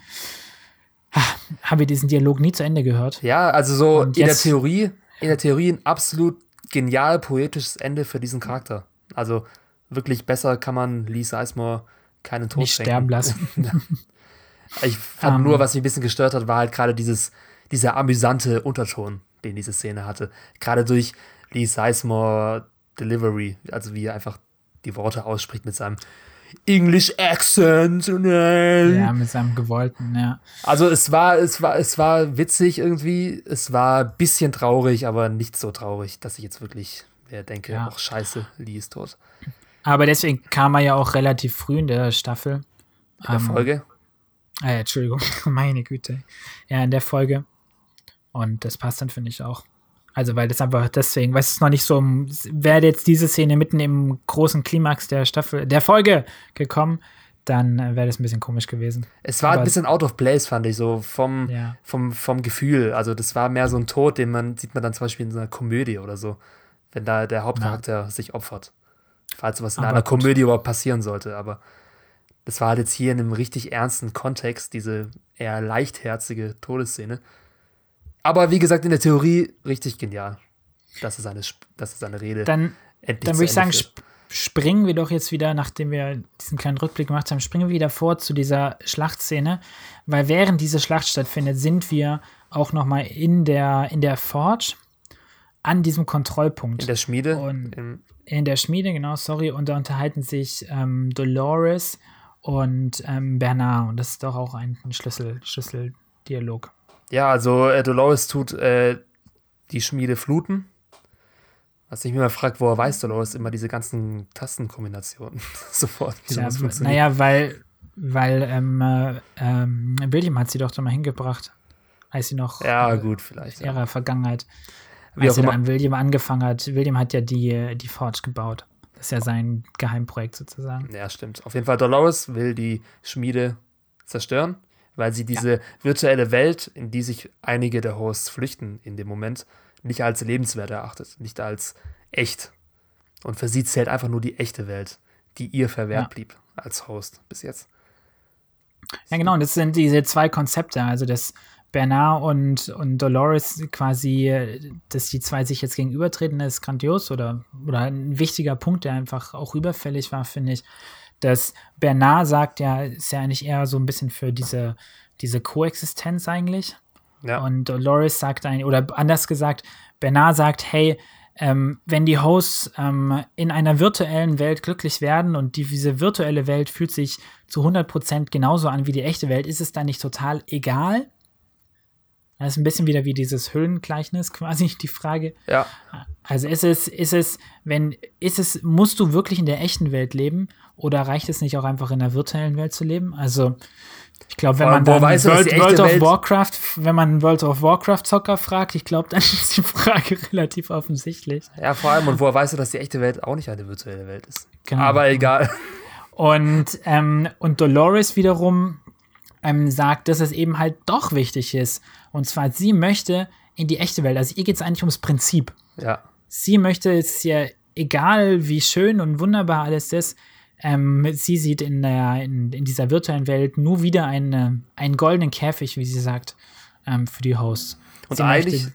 haben wir diesen Dialog nie zu Ende gehört. Ja, also so in der Theorie, in der Theorie ein absolut genial poetisches Ende für diesen Charakter. Also wirklich besser kann man Lee Sizemore keinen Tod Nicht sterben lassen. ich fand um. nur, was mich ein bisschen gestört hat, war halt gerade dieses, dieser amüsante Unterton, den diese Szene hatte. Gerade durch Lee Sizemore Delivery, also wie er einfach die Worte ausspricht mit seinem English Accent. Ja, mit seinem gewollten, ja. Also es war, es war, es war witzig irgendwie. Es war ein bisschen traurig, aber nicht so traurig, dass ich jetzt wirklich denke, ja. ach scheiße, Lee ist tot. Aber deswegen kam er ja auch relativ früh in der Staffel. In der ähm, Folge? Äh, Entschuldigung, meine Güte. Ja, in der Folge. Und das passt dann, finde ich auch. Also, weil das einfach deswegen, weil es noch nicht so, wäre jetzt diese Szene mitten im großen Klimax der Staffel, der Folge gekommen, dann wäre das ein bisschen komisch gewesen. Es war Aber ein bisschen out of place, fand ich, so vom, ja. vom, vom Gefühl. Also, das war mehr so ein Tod, den man, sieht man dann zum Beispiel in so einer Komödie oder so, wenn da der Hauptcharakter ja. sich opfert. Falls was in aber einer gut. Komödie überhaupt passieren sollte. Aber das war halt jetzt hier in einem richtig ernsten Kontext, diese eher leichtherzige Todesszene. Aber wie gesagt, in der Theorie richtig genial. Das ist eine, das ist eine Rede. Dann, dann würde ich sagen, sp springen wir doch jetzt wieder, nachdem wir diesen kleinen Rückblick gemacht haben, springen wir wieder vor zu dieser Schlachtszene. Weil während diese Schlacht stattfindet, sind wir auch noch mal in der, in der Forge an diesem Kontrollpunkt. In der Schmiede? Und in der Schmiede, genau, sorry. Und da unterhalten sich ähm, Dolores und ähm, Bernard. Und das ist doch auch ein, ein Schlüssel, Schlüsseldialog. Ja, also äh, Dolores tut äh, die Schmiede fluten. Was ich mir mal frage, woher weiß Dolores immer diese ganzen Tastenkombinationen sofort? Wie ja, naja, weil, weil ähm, äh, ähm, William hat sie doch da mal hingebracht, als sie noch ja, gut, vielleicht, ihrer ja. Vergangenheit wie als er dann William angefangen hat. William hat ja die, die Forge gebaut. Das ist ja sein Geheimprojekt sozusagen. Ja, stimmt. Auf jeden Fall, Dolores will die Schmiede zerstören, weil sie diese ja. virtuelle Welt, in die sich einige der Hosts flüchten in dem Moment, nicht als lebenswert erachtet, nicht als echt. Und für sie zählt einfach nur die echte Welt, die ihr verwehrt ja. blieb als Host bis jetzt. Ja, genau. Und das sind diese zwei Konzepte. Also das Bernard und, und Dolores quasi, dass die zwei sich jetzt gegenübertreten, ist grandios oder, oder ein wichtiger Punkt, der einfach auch überfällig war, finde ich. Dass Bernard sagt ja, ist ja eigentlich eher so ein bisschen für diese, diese Koexistenz eigentlich. Ja. Und Dolores sagt eigentlich, oder anders gesagt, Bernard sagt, hey, ähm, wenn die Hosts ähm, in einer virtuellen Welt glücklich werden und die, diese virtuelle Welt fühlt sich zu 100% genauso an wie die echte Welt, ist es dann nicht total egal? Das ist ein bisschen wieder wie dieses Höhlengleichnis quasi die Frage. Ja. Also ist es, ist es, wenn, ist es, musst du wirklich in der echten Welt leben oder reicht es nicht auch einfach in der virtuellen Welt zu leben? Also ich glaube, wenn man dann World, World of Warcraft, wenn man World of Warcraft Zocker fragt, ich glaube, dann ist die Frage relativ offensichtlich. Ja, vor allem, und woher weißt du, dass die echte Welt auch nicht eine virtuelle Welt ist? Genau. Aber egal. Und, ähm, und Dolores wiederum ähm, sagt, dass es eben halt doch wichtig ist. Und zwar, sie möchte in die echte Welt. Also ihr geht es eigentlich ums Prinzip. Ja. Sie möchte, es ja egal, wie schön und wunderbar alles ist, ähm, sie sieht in, der, in, in, dieser virtuellen Welt nur wieder eine, einen goldenen Käfig, wie sie sagt, ähm, für die Hosts. Und sie eigentlich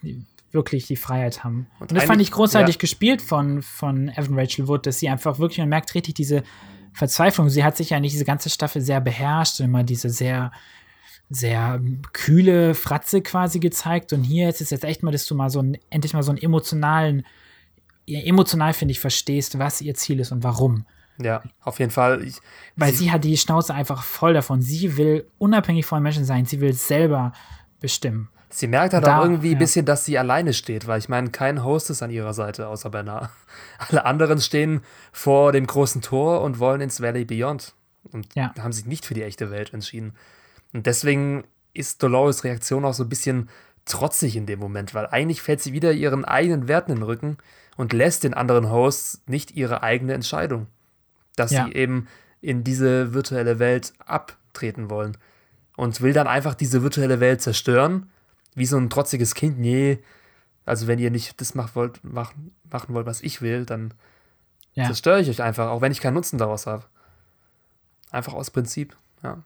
wirklich die Freiheit haben. Und, und das fand ich großartig ja. gespielt von, von Evan Rachel Wood, dass sie einfach wirklich, man merkt richtig diese Verzweiflung. Sie hat sich ja nicht diese ganze Staffel sehr beherrscht, immer diese sehr, sehr kühle Fratze quasi gezeigt. Und hier ist es jetzt echt mal, dass du mal so ein, endlich mal so einen emotionalen, emotional, finde ich, verstehst, was ihr Ziel ist und warum. Ja, auf jeden Fall. Ich, Weil sie, sie, hat die Schnauze einfach voll davon. Sie will unabhängig von Menschen sein. Sie will selber bestimmen. Sie merkt halt da, auch irgendwie ja. ein bisschen, dass sie alleine steht, weil ich meine, kein Host ist an ihrer Seite außer Bernard. Alle anderen stehen vor dem großen Tor und wollen ins Valley Beyond und ja. haben sich nicht für die echte Welt entschieden. Und deswegen ist Dolores Reaktion auch so ein bisschen trotzig in dem Moment, weil eigentlich fällt sie wieder ihren eigenen Werten in den Rücken und lässt den anderen Hosts nicht ihre eigene Entscheidung dass ja. sie eben in diese virtuelle Welt abtreten wollen. Und will dann einfach diese virtuelle Welt zerstören, wie so ein trotziges Kind. Nee, also wenn ihr nicht das macht wollt, mach, machen wollt, was ich will, dann ja. zerstöre ich euch einfach, auch wenn ich keinen Nutzen daraus habe. Einfach aus Prinzip, ja.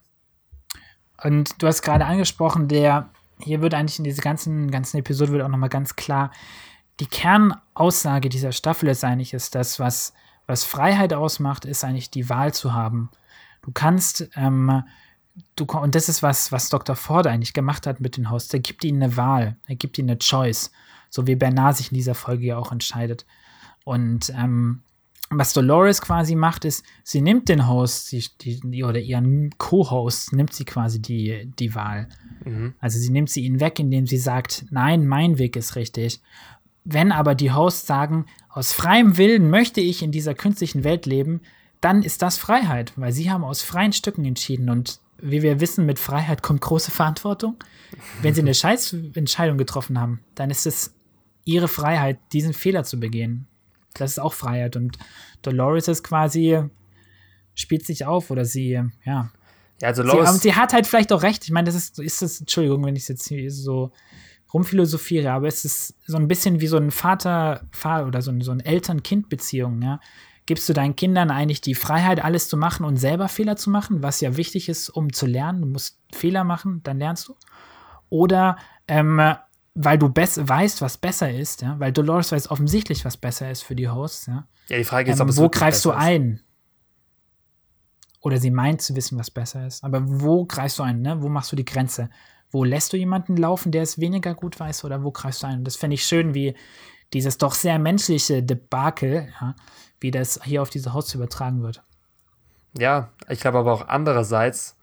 Und du hast gerade angesprochen, der, hier wird eigentlich in dieser ganzen, ganzen Episode wird auch nochmal ganz klar, die Kernaussage dieser Staffel ist eigentlich, ist das, was was Freiheit ausmacht, ist eigentlich die Wahl zu haben. Du kannst, ähm, du, und das ist was, was Dr. Ford eigentlich gemacht hat mit den Hosts. Er gibt ihnen eine Wahl, er gibt ihnen eine Choice, so wie Bernard sich in dieser Folge ja auch entscheidet. Und ähm, was Dolores quasi macht, ist, sie nimmt den Host die, die, oder ihren Co-Host, nimmt sie quasi die, die Wahl. Mhm. Also sie nimmt sie ihnen weg, indem sie sagt, nein, mein Weg ist richtig. Wenn aber die Hosts sagen, aus freiem Willen möchte ich in dieser künstlichen Welt leben, dann ist das Freiheit, weil sie haben aus freien Stücken entschieden und wie wir wissen, mit Freiheit kommt große Verantwortung. Wenn sie eine Scheißentscheidung getroffen haben, dann ist es ihre Freiheit, diesen Fehler zu begehen. Das ist auch Freiheit und Dolores ist quasi spielt sich auf oder sie, ja. Ja, also Dolores sie, sie hat halt vielleicht auch recht. Ich meine, das ist, ist das, Entschuldigung, wenn ich es jetzt hier so rumphilosophiere, aber es ist so ein bisschen wie so ein Vater, Vater oder so, ein, so eine Eltern-Kind-Beziehung, ja. Gibst du deinen Kindern eigentlich die Freiheit, alles zu machen und selber Fehler zu machen, was ja wichtig ist, um zu lernen? Du musst Fehler machen, dann lernst du. Oder ähm, weil du weißt, was besser ist, ja, weil Dolores weiß offensichtlich, was besser ist für die Hosts, ja. Ja, die Frage ist, ähm, ob es Wo greifst du ein? Oder sie meint zu wissen, was besser ist. Aber wo greifst du ein, ne? Wo machst du die Grenze? Wo lässt du jemanden laufen, der es weniger gut weiß, oder wo greifst du ein? Das fände ich schön, wie dieses doch sehr menschliche Debakel, ja, wie das hier auf diese Hosts übertragen wird. Ja, ich glaube aber auch andererseits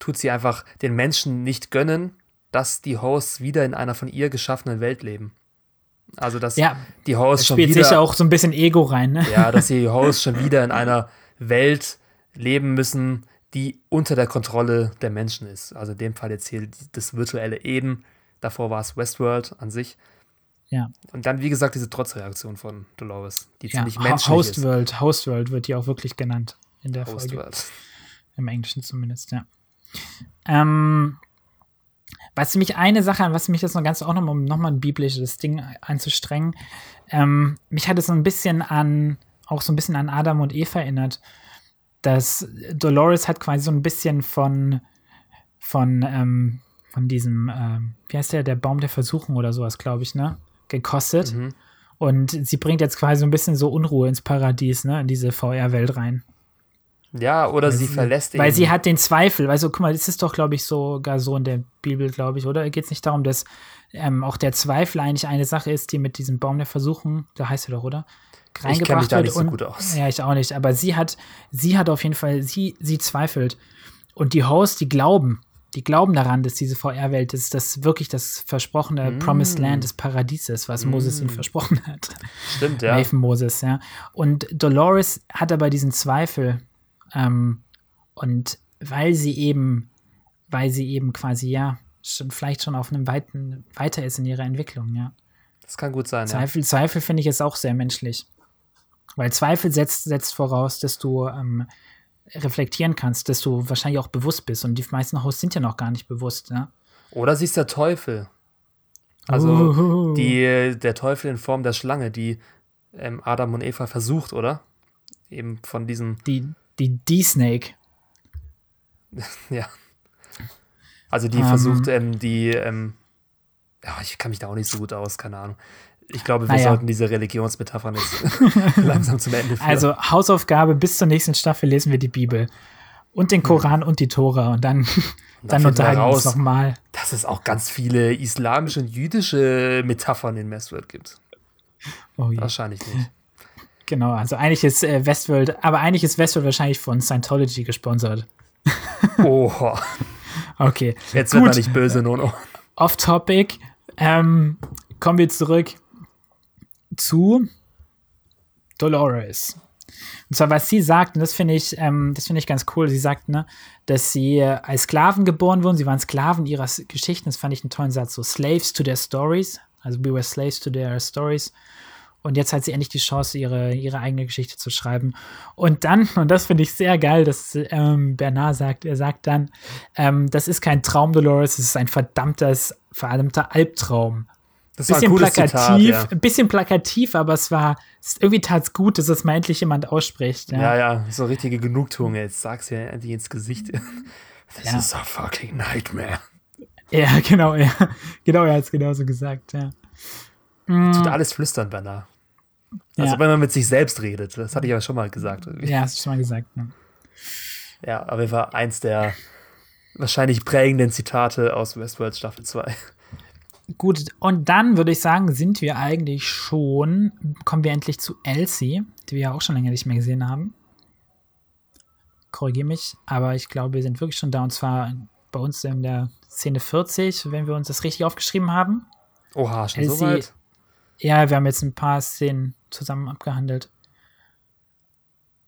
tut sie einfach den Menschen nicht gönnen, dass die Hosts wieder in einer von ihr geschaffenen Welt leben. Also, dass ja, die Hosts schon wieder. spielt sicher auch so ein bisschen Ego rein, ne? Ja, dass die Hosts schon wieder in einer Welt leben müssen, die unter der Kontrolle der Menschen ist. Also in dem Fall jetzt hier das virtuelle Eden. Davor war es Westworld an sich. Ja. Und dann, wie gesagt, diese Trotzreaktion von Dolores, die ja, ziemlich menschlich Hostworld, ist. Hostworld wird die auch wirklich genannt in der Hostworld. Folge. Im Englischen zumindest, ja. Ähm, was mich eine Sache, was mich das noch ganz auch noch, um nochmal ein biblisches Ding einzustrengen, ähm, mich hat es so ein bisschen an, auch so ein bisschen an Adam und Eva erinnert dass Dolores hat quasi so ein bisschen von, von ähm, von diesem, äh, wie heißt der, der Baum der Versuchung oder sowas, glaube ich, ne? Gekostet. Mhm. Und sie bringt jetzt quasi so ein bisschen so Unruhe ins Paradies, ne? In diese VR-Welt rein. Ja, oder weil sie, verlässt Weil eben. sie hat den Zweifel. Also, guck mal, das ist doch, glaube ich, sogar so in der Bibel, glaube ich, oder? Geht es nicht darum, dass ähm, auch der Zweifel eigentlich eine Sache ist, die mit diesem Baum der Versuchung, da heißt er doch, oder? ich kenne mich da nicht so gut aus. Ja, ich auch nicht. Aber sie hat, sie hat auf jeden Fall, sie, sie zweifelt. Und die Hosts, die glauben, die glauben daran, dass diese VR-Welt ist, das wirklich das versprochene mm. Promised Land des Paradieses, was mm. Moses ihnen versprochen hat. Stimmt, ja. Nathan Moses, ja. Und Dolores hat aber diesen Zweifel. Ähm, und weil sie eben, weil sie eben quasi, ja, schon, vielleicht schon auf einem weiten, weiter ist in ihrer Entwicklung, ja. Das kann gut sein, Zweifel, ja. Zweifel finde ich jetzt auch sehr menschlich. Weil Zweifel setzt, setzt voraus, dass du ähm, reflektieren kannst, dass du wahrscheinlich auch bewusst bist. Und die meisten Hosts sind ja noch gar nicht bewusst. Ja? Oder sie ist der Teufel. Also uh. die, der Teufel in Form der Schlange, die ähm, Adam und Eva versucht, oder? Eben von diesem. Die, die D-Snake. ja. Also die um. Ähm. versucht, ähm, die, ähm, ja, ich kann mich da auch nicht so gut aus, keine Ahnung. Ich glaube, wir naja. sollten diese Religionsmetaphern jetzt langsam zum Ende führen. Also Hausaufgabe, bis zur nächsten Staffel lesen wir die Bibel. Und den Koran mhm. und die Tora. Und dann, und dann unterhalten wir uns nochmal. Dass es auch ganz viele islamische und jüdische Metaphern in Westworld gibt. Oh Wahrscheinlich nicht. Genau, also eigentlich ist äh, Westworld, aber eigentlich ist Westworld wahrscheinlich von Scientology gesponsert. Oha. okay. Jetzt Gut. wird er nicht böse, Nono. Off topic. Ähm, kommen wir zurück zu Dolores. Und zwar, was sie sagt, und das finde ich, ähm, das finde ich ganz cool. Sie sagt, ne, dass sie als Sklaven geboren wurden. Sie waren Sklaven ihrer Geschichten. Das fand ich einen tollen Satz. So Slaves to their stories. Also we were slaves to their stories. Und jetzt hat sie endlich die Chance, ihre, ihre eigene Geschichte zu schreiben. Und dann, und das finde ich sehr geil, dass ähm, Bernard sagt, er sagt dann, ähm, das ist kein Traum, Dolores, es ist ein verdammtes, verdammter Albtraum. Das bisschen war ein plakativ, Zitat, ja. ein bisschen plakativ, aber es war irgendwie tat's gut, dass es mal endlich jemand ausspricht. Ja, ja, ja so richtige Genugtuung. Jetzt sag's ja endlich ins Gesicht. This ja. is a fucking nightmare. Ja, genau, ja. Genau, er hat es genauso gesagt, ja. Mm. Tut alles flüstern, Bernard. Also, ja. wenn man mit sich selbst redet. Das hatte ich aber schon mal gesagt. Irgendwie. Ja, hast du schon mal gesagt. Ja, ja aber war eins der wahrscheinlich prägenden Zitate aus Westworld Staffel 2. Gut, und dann würde ich sagen, sind wir eigentlich schon, kommen wir endlich zu Elsie, die wir ja auch schon länger nicht mehr gesehen haben. Korrigiere mich, aber ich glaube, wir sind wirklich schon da und zwar bei uns in der Szene 40, wenn wir uns das richtig aufgeschrieben haben. Oha, schon Elsie, so weit? Ja, wir haben jetzt ein paar Szenen zusammen abgehandelt.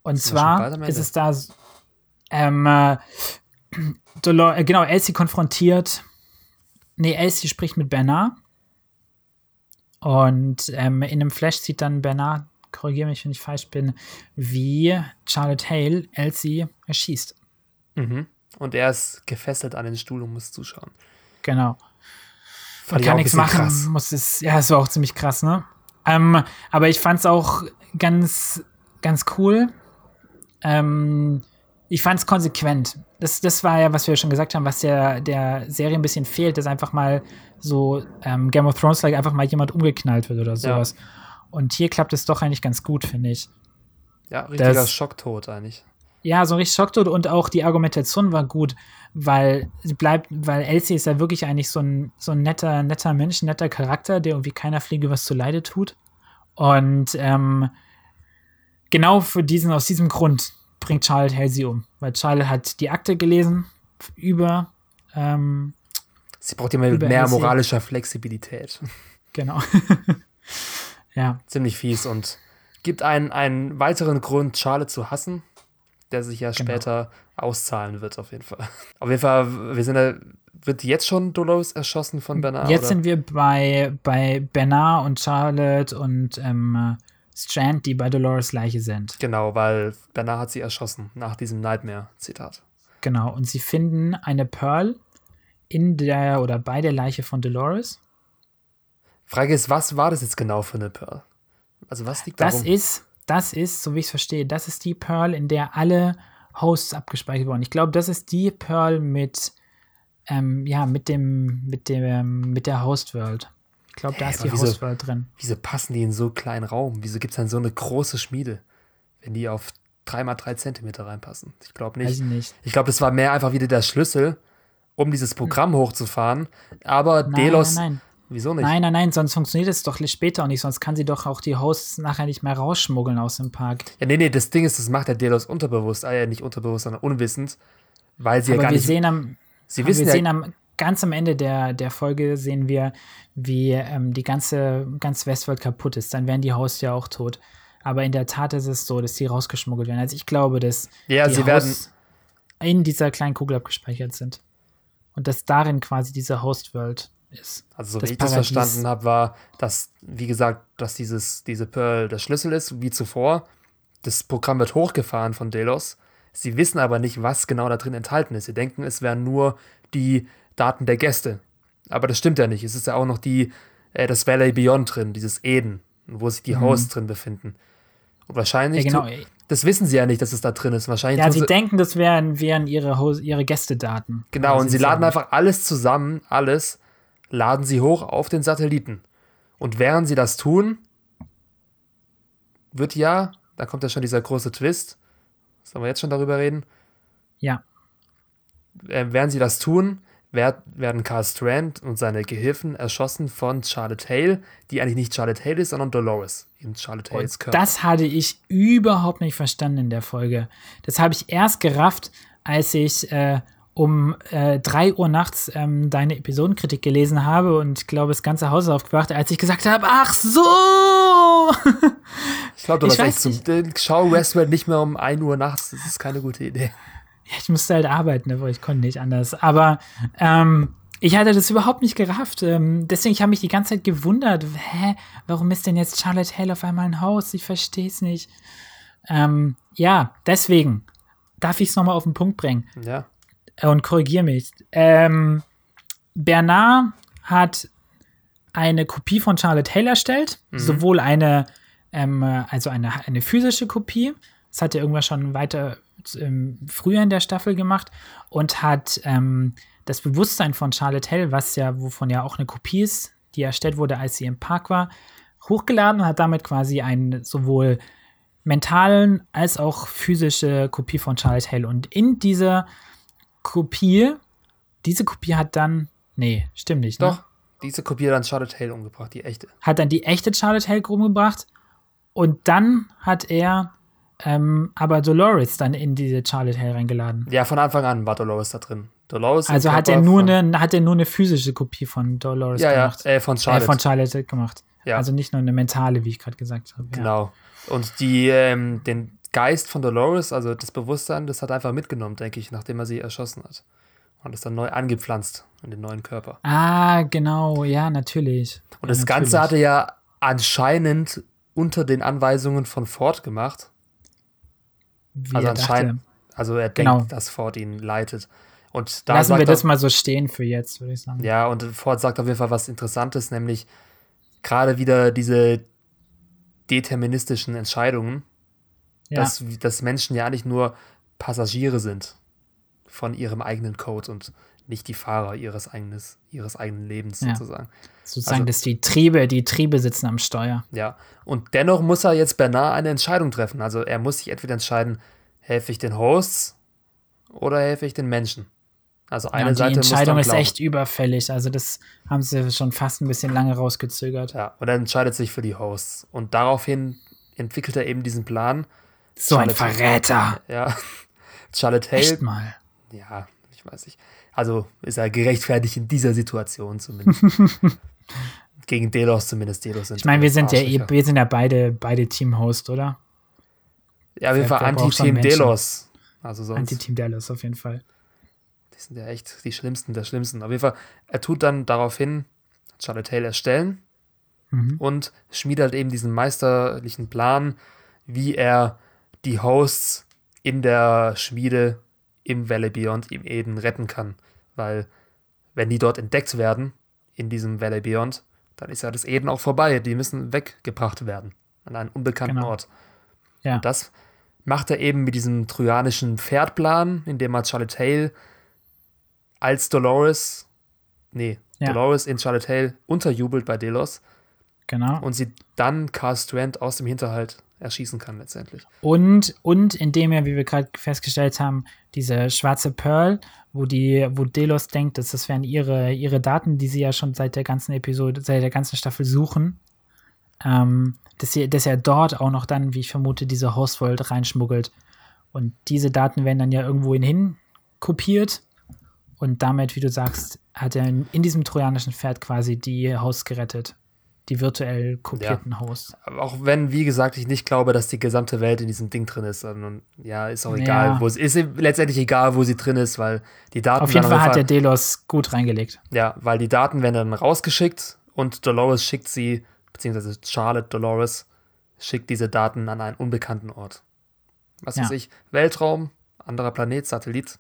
Und zwar ist es da, ähm, äh, Dolor äh, genau, Elsie konfrontiert Nee, Elsie spricht mit Bernard. Und ähm, in einem Flash sieht dann Bernard, korrigiere mich, wenn ich falsch bin, wie Charlotte Hale Elsie erschießt. Mhm. Und er ist gefesselt an den Stuhl und muss zuschauen. Genau. Man kann nichts machen, krass. muss es, ja, es war auch ziemlich krass, ne? Ähm, aber ich fand es auch ganz, ganz cool. Ähm, ich fand es konsequent. Das, das war ja, was wir schon gesagt haben, was der, der Serie ein bisschen fehlt, dass einfach mal so ähm, Game of Thrones like einfach mal jemand umgeknallt wird oder sowas. Ja. Und hier klappt es doch eigentlich ganz gut, finde ich. Ja, richtiger das, Schocktod eigentlich. Ja, so richtig Schocktod und auch die Argumentation war gut, weil sie bleibt, weil Elsie ist ja wirklich eigentlich so ein, so ein netter, netter Mensch, netter Charakter, der irgendwie keiner Fliege was zu Leide tut. Und ähm, genau für diesen, aus diesem Grund bringt Charlotte Halsey um. Weil Charlotte hat die Akte gelesen über. Ähm, Sie braucht immer mehr Halsey. moralischer Flexibilität. Genau. ja. Ziemlich fies und gibt einen, einen weiteren Grund, Charlotte zu hassen, der sich ja genau. später auszahlen wird, auf jeden Fall. Auf jeden Fall, wir sind ja, wird jetzt schon Dolores erschossen von Bernard? Jetzt oder? sind wir bei, bei Bernard und Charlotte und ähm, Strand, die bei Dolores Leiche sind. Genau, weil Bernard hat sie erschossen, nach diesem Nightmare-Zitat. Genau, und sie finden eine Pearl in der oder bei der Leiche von Dolores. Frage ist, was war das jetzt genau für eine Pearl? Also was liegt darum? Das ist, das ist, so wie ich es verstehe, das ist die Pearl, in der alle Hosts abgespeichert wurden. Ich glaube, das ist die Pearl mit ähm, ja, mit dem, mit dem, mit der Host World. Ich glaube, da hey, ist die wieso, Host World drin. Wieso passen die in so einen kleinen Raum? Wieso gibt es dann so eine große Schmiede, wenn die auf 3x3 Zentimeter reinpassen? Ich glaube nicht. Nicht. Ich glaube, das war mehr einfach wieder der Schlüssel, um dieses Programm hm. hochzufahren. Aber nein, Delos. Nein, nein. Wieso nicht? Nein, nein, nein, sonst funktioniert es doch später auch nicht. Sonst kann sie doch auch die Hosts nachher nicht mehr rausschmuggeln aus dem Park. Ja, nee, nee, das Ding ist, das macht der Delos unterbewusst. Ja, nicht unterbewusst, sondern unwissend. Weil sie Aber ja gar wir nicht. Sehen am, sie wissen wir ja, sehen am, ganz am Ende der, der Folge sehen wir, wie ähm, die ganze ganz Westworld kaputt ist. Dann wären die Hosts ja auch tot. Aber in der Tat ist es so, dass die rausgeschmuggelt werden. Also ich glaube, dass ja, die sie Hosts in dieser kleinen Kugel abgespeichert sind. Und dass darin quasi diese Host-World ist. Also, so wie ich das verstanden habe, war, dass, wie gesagt, dass dieses, diese Pearl der Schlüssel ist, wie zuvor. Das Programm wird hochgefahren von Delos. Sie wissen aber nicht, was genau da drin enthalten ist. Sie denken, es wären nur die Daten der Gäste. Aber das stimmt ja nicht. Es ist ja auch noch die, äh, das Valley Beyond drin, dieses Eden, wo sich die mhm. Hosts drin befinden. Und wahrscheinlich, ja, genau. das wissen sie ja nicht, dass es da drin ist. Wahrscheinlich ja, sie, sie denken, das wären, wären ihre, ihre Gästedaten. Genau, und sie laden einfach alles zusammen, alles, laden sie hoch auf den Satelliten. Und während sie das tun, wird ja, da kommt ja schon dieser große Twist. Sollen wir jetzt schon darüber reden? Ja. Äh, während sie das tun, werden Carl Strand und seine Gehilfen erschossen von Charlotte Hale, die eigentlich nicht Charlotte Hale ist, sondern Dolores in Charlotte Hales Körper. Das hatte ich überhaupt nicht verstanden in der Folge. Das habe ich erst gerafft, als ich äh, um äh, 3 Uhr nachts ähm, deine Episodenkritik gelesen habe und ich glaube, das ganze Haus aufgewacht, als ich gesagt habe, ach so! ich glaube, du warst echt zum Schau Westworld nicht mehr um 1 Uhr nachts, das ist keine gute Idee. Ja, ich musste halt arbeiten, weil ich konnte nicht anders. Aber ähm, ich hatte das überhaupt nicht gerafft. Ähm, deswegen, ich habe mich die ganze Zeit gewundert, hä, warum ist denn jetzt Charlotte Hale auf einmal ein Haus? Ich verstehe es nicht. Ähm, ja, deswegen darf ich es nochmal auf den Punkt bringen. Ja und korrigiere mich. Ähm, Bernard hat eine Kopie von Charlotte Hale erstellt, mhm. sowohl eine, ähm, also eine, eine physische Kopie, das hat er irgendwann schon weiter ähm, früher in der Staffel gemacht und hat ähm, das Bewusstsein von Charlotte Hale, was ja, wovon ja auch eine Kopie ist, die erstellt wurde, als sie im Park war, hochgeladen und hat damit quasi einen sowohl mentalen als auch physische Kopie von Charlotte Hale. Und in dieser Kopie, diese Kopie hat dann, nee, stimmt nicht, ne? Doch, diese Kopie hat dann Charlotte Hale umgebracht, die echte. Hat dann die echte Charlotte Hale umgebracht und dann hat er ähm, aber Dolores dann in diese Charlotte Hale reingeladen. Ja, von Anfang an war Dolores da drin. Dolores also hat er, nur eine, hat er nur eine physische Kopie von Dolores ja, gemacht. Ja, äh, von Charlotte. Äh, von Charlotte gemacht. Ja. Also nicht nur eine mentale, wie ich gerade gesagt habe. Genau. Und die, ähm, den Geist von Dolores, also das Bewusstsein, das hat er einfach mitgenommen, denke ich, nachdem er sie erschossen hat. Und ist dann neu angepflanzt in den neuen Körper. Ah, genau, ja, natürlich. Und ja, das natürlich. Ganze hat er ja anscheinend unter den Anweisungen von Ford gemacht. Wie also anscheinend, dachte. also er genau. denkt, dass Ford ihn leitet. Und da Lassen wir das mal so stehen für jetzt, würde ich sagen. Ja, und Ford sagt auf jeden Fall was Interessantes, nämlich gerade wieder diese deterministischen Entscheidungen, ja. dass, dass Menschen ja nicht nur Passagiere sind von ihrem eigenen Code und nicht die Fahrer ihres, eigenes, ihres eigenen Lebens ja. sozusagen. Sozusagen, also, dass die Triebe, die Triebe sitzen am Steuer. Ja, und dennoch muss er jetzt Bernard eine Entscheidung treffen. Also er muss sich entweder entscheiden, helfe ich den Hosts oder helfe ich den Menschen. Also eine ja, die Seite Die Entscheidung ist echt überfällig. Also das haben sie schon fast ein bisschen lange rausgezögert. Ja, und er entscheidet sich für die Hosts. Und daraufhin entwickelt er eben diesen Plan, so Charlotte ein Verräter. Ja. Charlotte Hale. Echt mal. Ja, ich weiß nicht. Also ist er gerechtfertigt in dieser Situation zumindest. Gegen Delos zumindest. Delos sind ich meine, wir sind ja wir sind ja beide, beide Team-Host, oder? Ja, auf jeden Fall Anti-Team Delos. Also sonst. Anti-Team Delos, auf jeden Fall. Die sind ja echt die Schlimmsten der Schlimmsten. Auf jeden Fall, er tut dann daraufhin Charlotte Hale erstellen mhm. und schmiedet halt eben diesen meisterlichen Plan, wie er die Hosts in der Schmiede im Valley Beyond, im Eden retten kann. Weil, wenn die dort entdeckt werden, in diesem Valley Beyond, dann ist ja das Eden auch vorbei. Die müssen weggebracht werden an einen unbekannten genau. Ort. Ja. Und das macht er eben mit diesem trojanischen Pferdplan, indem er Charlotte Hale als Dolores, nee, ja. Dolores in Charlotte Hale unterjubelt bei Delos. Genau. Und sie dann Carl Strand aus dem Hinterhalt erschießen kann letztendlich. Und, und indem er, wie wir gerade festgestellt haben, diese schwarze Pearl, wo die, wo Delos denkt, dass das wären ihre, ihre Daten, die sie ja schon seit der ganzen Episode, seit der ganzen Staffel suchen, ähm, dass, sie, dass er dort auch noch dann, wie ich vermute, diese Hostvolt reinschmuggelt. Und diese Daten werden dann ja irgendwo hin kopiert. Und damit, wie du sagst, hat er in diesem trojanischen Pferd quasi die Host gerettet die virtuell kopierten ja. Hosts. Auch wenn, wie gesagt, ich nicht glaube, dass die gesamte Welt in diesem Ding drin ist. Und ja, ist auch egal, ja. wo es ist letztendlich egal, wo sie drin ist, weil die Daten. Auf jeden Fall hat der Delos gut reingelegt. Ja, weil die Daten werden dann rausgeschickt und Dolores schickt sie, beziehungsweise Charlotte Dolores schickt diese Daten an einen unbekannten Ort. Was ja. weiß ich, Weltraum, anderer Planet, Satellit.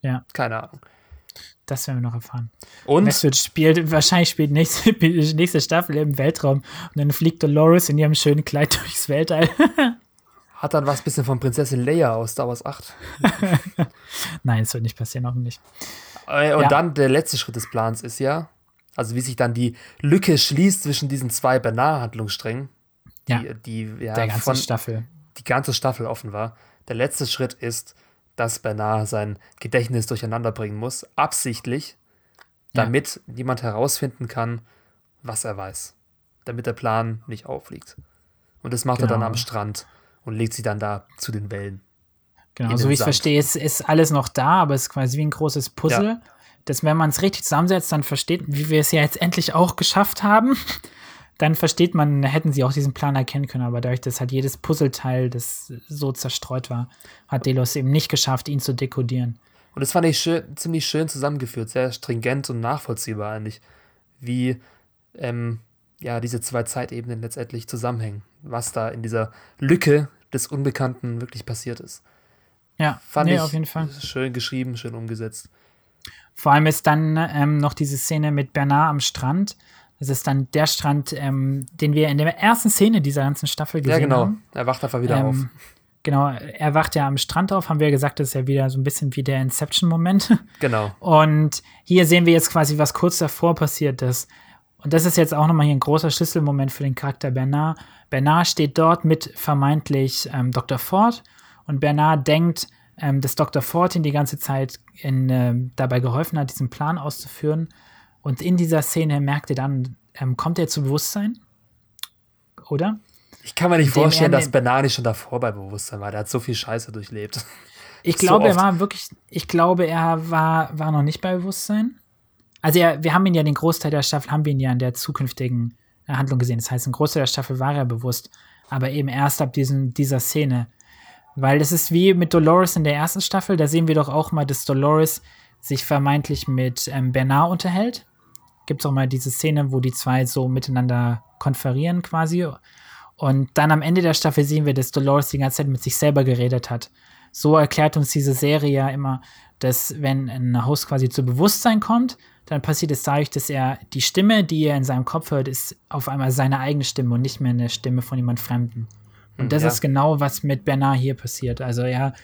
Ja. Keine Ahnung. Das werden wir noch erfahren. Und? Westwood spielt, wahrscheinlich spielt nächste, nächste Staffel im Weltraum und dann fliegt Dolores in ihrem schönen Kleid durchs Weltall. Hat dann was bisschen von Prinzessin Leia aus Star Wars 8. Nein, es wird nicht passieren, auch nicht. Äh, und ja. dann der letzte Schritt des Plans ist ja, also wie sich dann die Lücke schließt zwischen diesen zwei Bernard-Handlungssträngen, die, ja, die ja, der ganzen Staffel. Die ganze Staffel offen war. Der letzte Schritt ist, dass Bernard sein Gedächtnis durcheinander bringen muss, absichtlich, damit ja. niemand herausfinden kann, was er weiß. Damit der Plan nicht auffliegt. Und das macht genau. er dann genau. am Strand und legt sie dann da zu den Wellen. Genau, so wie ich es verstehe, ist, ist alles noch da, aber es ist quasi wie ein großes Puzzle. Ja. Dass, wenn man es richtig zusammensetzt, dann versteht, wie wir es ja jetzt endlich auch geschafft haben, dann versteht man, hätten sie auch diesen Plan erkennen können, aber dadurch, dass halt jedes Puzzleteil, das so zerstreut war, hat Delos eben nicht geschafft, ihn zu dekodieren. Und das fand ich schön, ziemlich schön zusammengeführt, sehr stringent und nachvollziehbar eigentlich, wie ähm, ja, diese zwei Zeitebenen letztendlich zusammenhängen, was da in dieser Lücke des Unbekannten wirklich passiert ist. Ja, fand nee, ich auf jeden Fall. schön geschrieben, schön umgesetzt. Vor allem ist dann ähm, noch diese Szene mit Bernard am Strand, das ist dann der Strand, ähm, den wir in der ersten Szene dieser ganzen Staffel gesehen haben. Ja, genau. Haben. Er wacht einfach wieder ähm, auf. Genau, er wacht ja am Strand auf, haben wir ja gesagt, das ist ja wieder so ein bisschen wie der Inception-Moment. Genau. Und hier sehen wir jetzt quasi, was kurz davor passiert ist. Und das ist jetzt auch nochmal hier ein großer Schlüsselmoment für den Charakter Bernard. Bernard steht dort mit vermeintlich ähm, Dr. Ford und Bernard denkt, ähm, dass Dr. Ford ihn die ganze Zeit in, äh, dabei geholfen hat, diesen Plan auszuführen. Und in dieser Szene merkt ihr dann, ähm, kommt er zu Bewusstsein? Oder? Ich kann mir nicht Indem vorstellen, dass Benani schon davor bei Bewusstsein war. Der hat so viel Scheiße durchlebt. Ich glaube, so er war wirklich, ich glaube, er war, war noch nicht bei Bewusstsein. Also er, wir haben ihn ja den Großteil der Staffel, haben wir ihn ja in der zukünftigen Handlung gesehen. Das heißt, ein Großteil der Staffel war er bewusst, aber eben erst ab diesen, dieser Szene. Weil es ist wie mit Dolores in der ersten Staffel, da sehen wir doch auch mal, dass Dolores sich vermeintlich mit ähm, Bernard unterhält gibt es auch mal diese Szene, wo die zwei so miteinander konferieren quasi. Und dann am Ende der Staffel sehen wir, dass Dolores die ganze Zeit mit sich selber geredet hat. So erklärt uns diese Serie ja immer, dass wenn ein Host quasi zu Bewusstsein kommt, dann passiert es dadurch, dass er die Stimme, die er in seinem Kopf hört, ist auf einmal seine eigene Stimme und nicht mehr eine Stimme von jemand Fremden. Und hm, das ja. ist genau, was mit Bernard hier passiert. Also er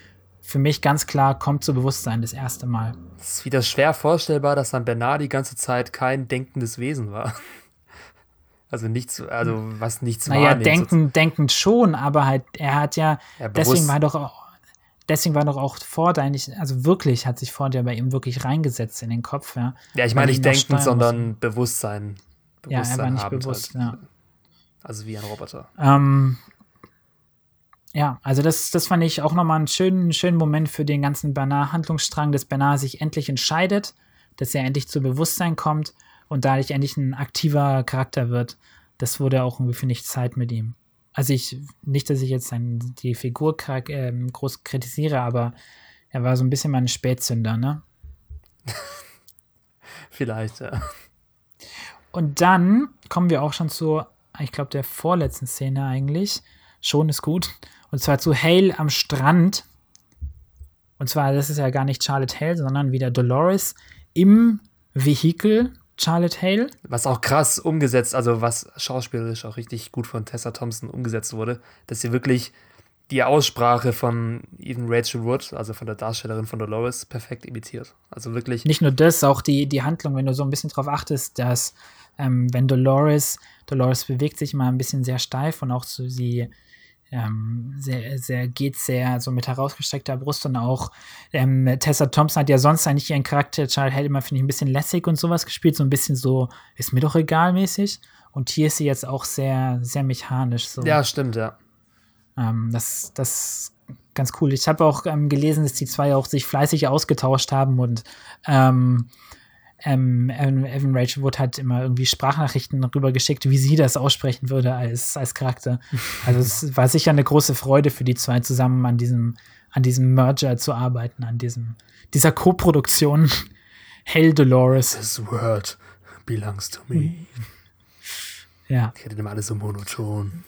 für mich ganz klar kommt zu Bewusstsein das erste Mal. Es ist wieder schwer vorstellbar, dass dann Bernard die ganze Zeit kein denkendes Wesen war. Also nichts, also was nichts naja, wahrnimmt. denken, denkend schon, aber halt, er hat ja, ja deswegen war doch auch, deswegen war doch auch Ford eigentlich, also wirklich hat sich Ford ja bei ihm wirklich reingesetzt in den Kopf, ja. Ja, ich meine nicht denken, sondern Bewusstsein. Bewusstsein. Ja, er war nicht bewusst, halt. ja. Also wie ein Roboter. Ähm, ja, also das, das fand ich auch nochmal einen schönen, schönen Moment für den ganzen Bernard-Handlungsstrang, dass Bernard sich endlich entscheidet, dass er endlich zu Bewusstsein kommt und dadurch endlich ein aktiver Charakter wird. Das wurde auch irgendwie, finde ich, Zeit mit ihm. Also ich, nicht, dass ich jetzt ein, die Figur äh, groß kritisiere, aber er war so ein bisschen mal ein Spätzünder, ne? Vielleicht, ja. Und dann kommen wir auch schon zur, ich glaube, der vorletzten Szene eigentlich. Schon ist gut. Und zwar zu Hale am Strand. Und zwar, das ist ja gar nicht Charlotte Hale, sondern wieder Dolores im Vehikel Charlotte Hale. Was auch krass umgesetzt, also was schauspielerisch auch richtig gut von Tessa Thompson umgesetzt wurde, dass sie wirklich die Aussprache von even Rachel Wood, also von der Darstellerin von Dolores, perfekt imitiert. Also wirklich. Nicht nur das, auch die, die Handlung, wenn du so ein bisschen drauf achtest, dass ähm, wenn Dolores, Dolores bewegt sich mal ein bisschen sehr steif und auch so sie ähm, sehr, sehr, geht sehr so mit herausgestreckter Brust und auch ähm, Tessa Thompson hat ja sonst eigentlich ihren Charakter Charles Held immer, finde ich, ein bisschen lässig und sowas gespielt, so ein bisschen so, ist mir doch egal mäßig. Und hier ist sie jetzt auch sehr, sehr mechanisch. So. Ja, stimmt, ja. Ähm, das, das ganz cool. Ich habe auch ähm, gelesen, dass die zwei auch sich fleißig ausgetauscht haben und ähm, Evan Rachel Wood hat immer irgendwie Sprachnachrichten rübergeschickt, wie sie das aussprechen würde als, als Charakter. Also es war sicher eine große Freude für die zwei zusammen an diesem, an diesem Merger zu arbeiten, an diesem, dieser Co-Produktion Hell Dolores. This word belongs to me. Ja. Ich hätte immer alles so monoton.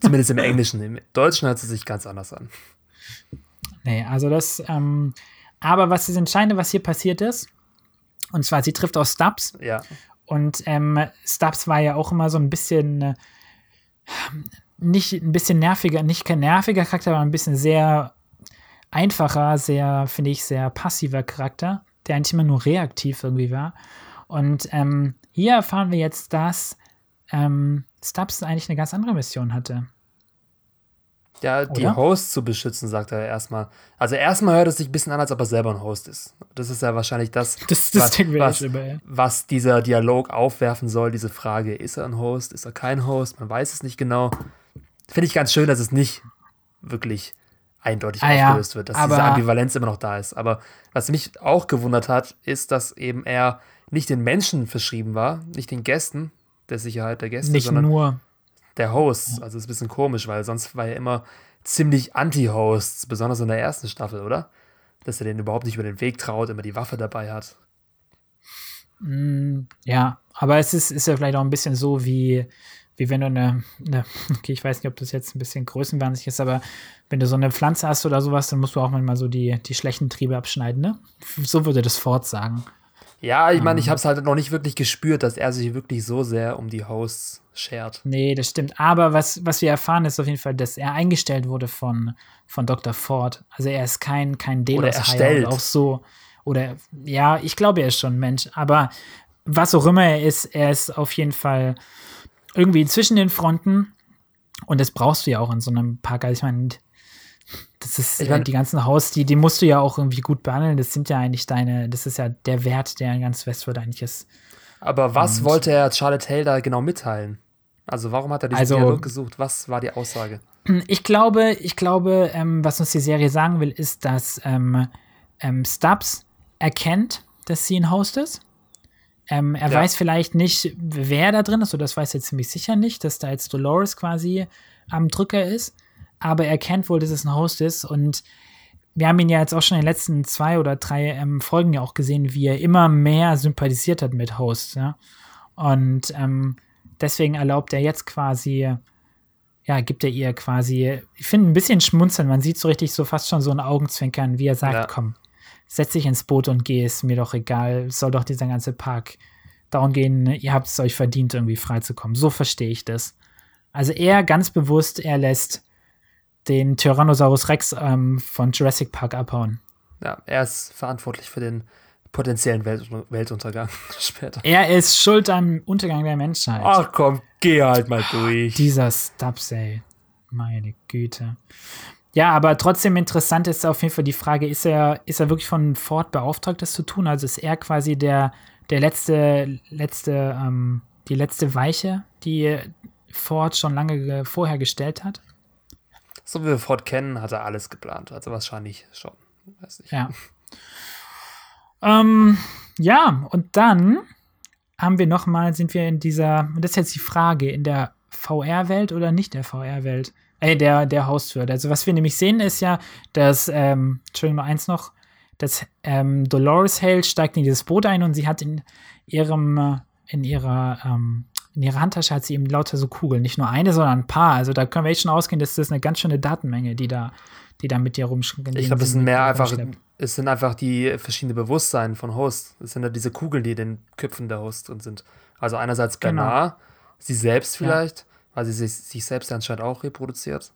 Zumindest im Englischen. Im Deutschen hört sie sich ganz anders an. Nee, also das, ähm, aber was das Entscheidende, was hier passiert ist, und zwar, sie trifft auf Stubbs. Ja. Und ähm, Stubbs war ja auch immer so ein bisschen, äh, nicht ein bisschen nerviger, nicht kein nerviger Charakter, aber ein bisschen sehr einfacher, sehr, finde ich, sehr passiver Charakter, der eigentlich immer nur reaktiv irgendwie war. Und ähm, hier erfahren wir jetzt, dass ähm, Stubbs eigentlich eine ganz andere Mission hatte. Ja, die Oder? Hosts zu beschützen, sagt er erstmal. Also erstmal hört es sich ein bisschen an, als ob er selber ein Host ist. Das ist ja wahrscheinlich das, das, das was, was, was, dieser Dialog aufwerfen soll, diese Frage, ist er ein Host, ist er kein Host, man weiß es nicht genau. Finde ich ganz schön, dass es nicht wirklich eindeutig ah, aufgelöst ja, wird, dass diese Ambivalenz immer noch da ist. Aber was mich auch gewundert hat, ist, dass eben er nicht den Menschen verschrieben war, nicht den Gästen, der Sicherheit der Gäste, nicht sondern nur der Host. Also ist ein bisschen komisch, weil sonst war er immer ziemlich Anti-Hosts, besonders in der ersten Staffel, oder? Dass er den überhaupt nicht über den Weg traut, immer die Waffe dabei hat. Mm, ja, aber es ist, ist ja vielleicht auch ein bisschen so, wie, wie wenn du eine, eine, okay, ich weiß nicht, ob das jetzt ein bisschen größenwahnsinnig ist, aber wenn du so eine Pflanze hast oder sowas, dann musst du auch manchmal so die, die schlechten Triebe abschneiden, ne? So würde das Ford sagen. Ja, ich meine, ich ähm. habe es halt noch nicht wirklich gespürt, dass er sich wirklich so sehr um die Hosts schert. Nee, das stimmt. Aber was, was wir erfahren, ist auf jeden Fall, dass er eingestellt wurde von, von Dr. Ford. Also er ist kein, kein Delos erstellt. auch so. Oder ja, ich glaube, er ist schon ein Mensch. Aber was auch immer er ist, er ist auf jeden Fall irgendwie zwischen den Fronten. Und das brauchst du ja auch in so einem Park. Also ich meine, das ist ich mein, die ganzen Haus, die, die musst du ja auch irgendwie gut behandeln. Das sind ja eigentlich deine, das ist ja der Wert, der in ganz Westwood eigentlich ist. Aber was Und, wollte er Charlotte Hale da genau mitteilen? Also warum hat er diesen also, Dialog gesucht? Was war die Aussage? Ich glaube, ich glaube, ähm, was uns die Serie sagen will, ist, dass ähm, ähm, Stubbs erkennt, dass sie ein Host ist. Ähm, er ja. weiß vielleicht nicht, wer da drin ist, oder das weiß er ziemlich sicher nicht, dass da jetzt Dolores quasi am Drücker ist aber er kennt wohl, dass es ein Host ist und wir haben ihn ja jetzt auch schon in den letzten zwei oder drei ähm, Folgen ja auch gesehen, wie er immer mehr sympathisiert hat mit Hosts, ja. Und ähm, deswegen erlaubt er jetzt quasi, ja, gibt er ihr quasi, ich finde ein bisschen schmunzeln, man sieht so richtig so fast schon so ein Augenzwinkern, wie er sagt, ja. komm, setz dich ins Boot und geh, ist mir doch egal, soll doch dieser ganze Park darum gehen, ihr habt es euch verdient, irgendwie freizukommen. So verstehe ich das. Also er ganz bewusst, er lässt den Tyrannosaurus Rex ähm, von Jurassic Park abhauen. Ja, er ist verantwortlich für den potenziellen Welt Weltuntergang später. Er ist schuld am Untergang der Menschheit. Ach komm, geh halt mal durch. Dieser Stubbs, ey. Meine Güte. Ja, aber trotzdem interessant ist auf jeden Fall die Frage, ist er, ist er wirklich von Ford beauftragt, das zu tun? Also ist er quasi der, der letzte, letzte, ähm, die letzte Weiche, die Ford schon lange vorher gestellt hat? So wie wir Ford kennen, hat er alles geplant. Also wahrscheinlich schon. Weiß nicht. Ja. ähm, ja, und dann haben wir noch mal, sind wir in dieser, das ist jetzt die Frage, in der VR-Welt oder nicht der VR-Welt? Äh, der, der Hostword. Also was wir nämlich sehen, ist ja, dass, ähm, Entschuldigung, noch eins noch, dass ähm, Dolores Hale steigt in dieses Boot ein und sie hat in ihrem, äh, in ihrer ähm, in ihrer Handtasche hat sie eben lauter so Kugeln. Nicht nur eine, sondern ein paar. Also da können wir echt schon ausgehen, dass das eine ganz schöne Datenmenge, die da, die da mit dir rumschwimmt. Ich glaube, es sind mehr einfach, es sind einfach die verschiedenen Bewusstsein von Host. Es sind ja diese Kugeln, die in den Köpfen der Host drin sind. Also einerseits Bernard, genau. sie selbst vielleicht, ja. weil sie sich, sich selbst anscheinend auch reproduziert.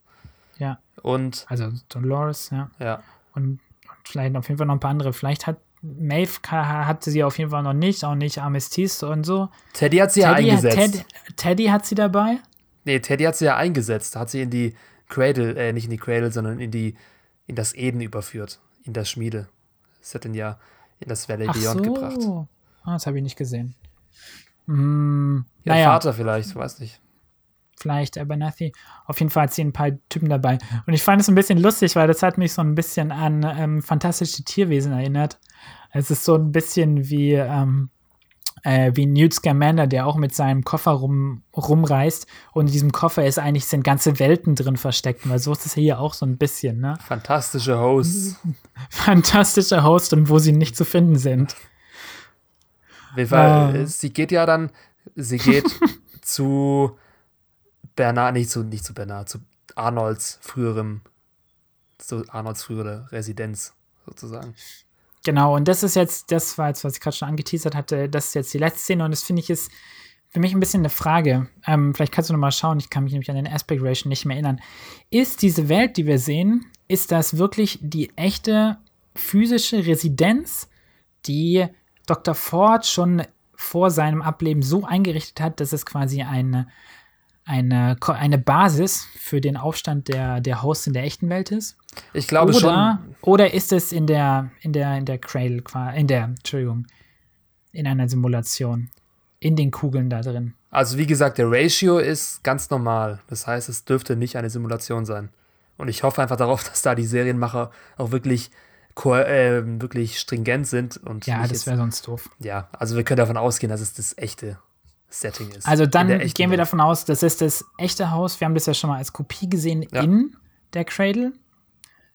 Ja. Und. Also Dolores, ja. Ja. Und, und vielleicht auf jeden Fall noch ein paar andere. Vielleicht hat Maeve hatte sie auf jeden Fall noch nicht, auch nicht Armistice und so. Teddy hat sie Teddy, ja eingesetzt. Ted, Teddy hat sie dabei? Nee, Teddy hat sie ja eingesetzt. Hat sie in die Cradle, äh, nicht in die Cradle, sondern in die, in das Eden überführt. In das Schmiede. Das hat ihn ja in das Valley Ach Beyond so. gebracht. Ah, das habe ich nicht gesehen. Hm, ja, naja. Vater vielleicht, weiß nicht. Vielleicht Abernathy. Auf jeden Fall hat sie ein paar Typen dabei. Und ich fand es ein bisschen lustig, weil das hat mich so ein bisschen an ähm, fantastische Tierwesen erinnert. Es ist so ein bisschen wie, ähm, äh, wie Newt Scamander, der auch mit seinem Koffer rum, rumreist. Und in diesem Koffer ist eigentlich sind ganze Welten drin versteckt. Weil so ist es hier auch so ein bisschen, ne? Fantastische Hosts. Fantastische Hosts und wo sie nicht zu finden sind. Weil uh. sie geht ja dann, sie geht zu Bernard, nicht zu, nicht zu Bernard, zu Arnolds früherem, zu Arnolds frühere Residenz sozusagen. Genau, und das ist jetzt, das war jetzt, was ich gerade schon angeteasert hatte, das ist jetzt die letzte Szene und das finde ich ist für mich ein bisschen eine Frage. Ähm, vielleicht kannst du noch mal schauen, ich kann mich nämlich an den Aspect Ratio nicht mehr erinnern. Ist diese Welt, die wir sehen, ist das wirklich die echte physische Residenz, die Dr. Ford schon vor seinem Ableben so eingerichtet hat, dass es quasi eine, eine, eine Basis für den Aufstand der, der Hosts in der echten Welt ist? Ich glaube oder, schon. Oder ist es in der, in der, in der Cradle, in der, Entschuldigung, in einer Simulation, in den Kugeln da drin? Also wie gesagt, der Ratio ist ganz normal. Das heißt, es dürfte nicht eine Simulation sein. Und ich hoffe einfach darauf, dass da die Serienmacher auch wirklich äh, wirklich stringent sind. Und ja, das wäre sonst doof. Ja, also wir können davon ausgehen, dass es das echte Setting ist. Also dann gehen wir davon aus, das ist das echte Haus. Wir haben das ja schon mal als Kopie gesehen ja. in der Cradle.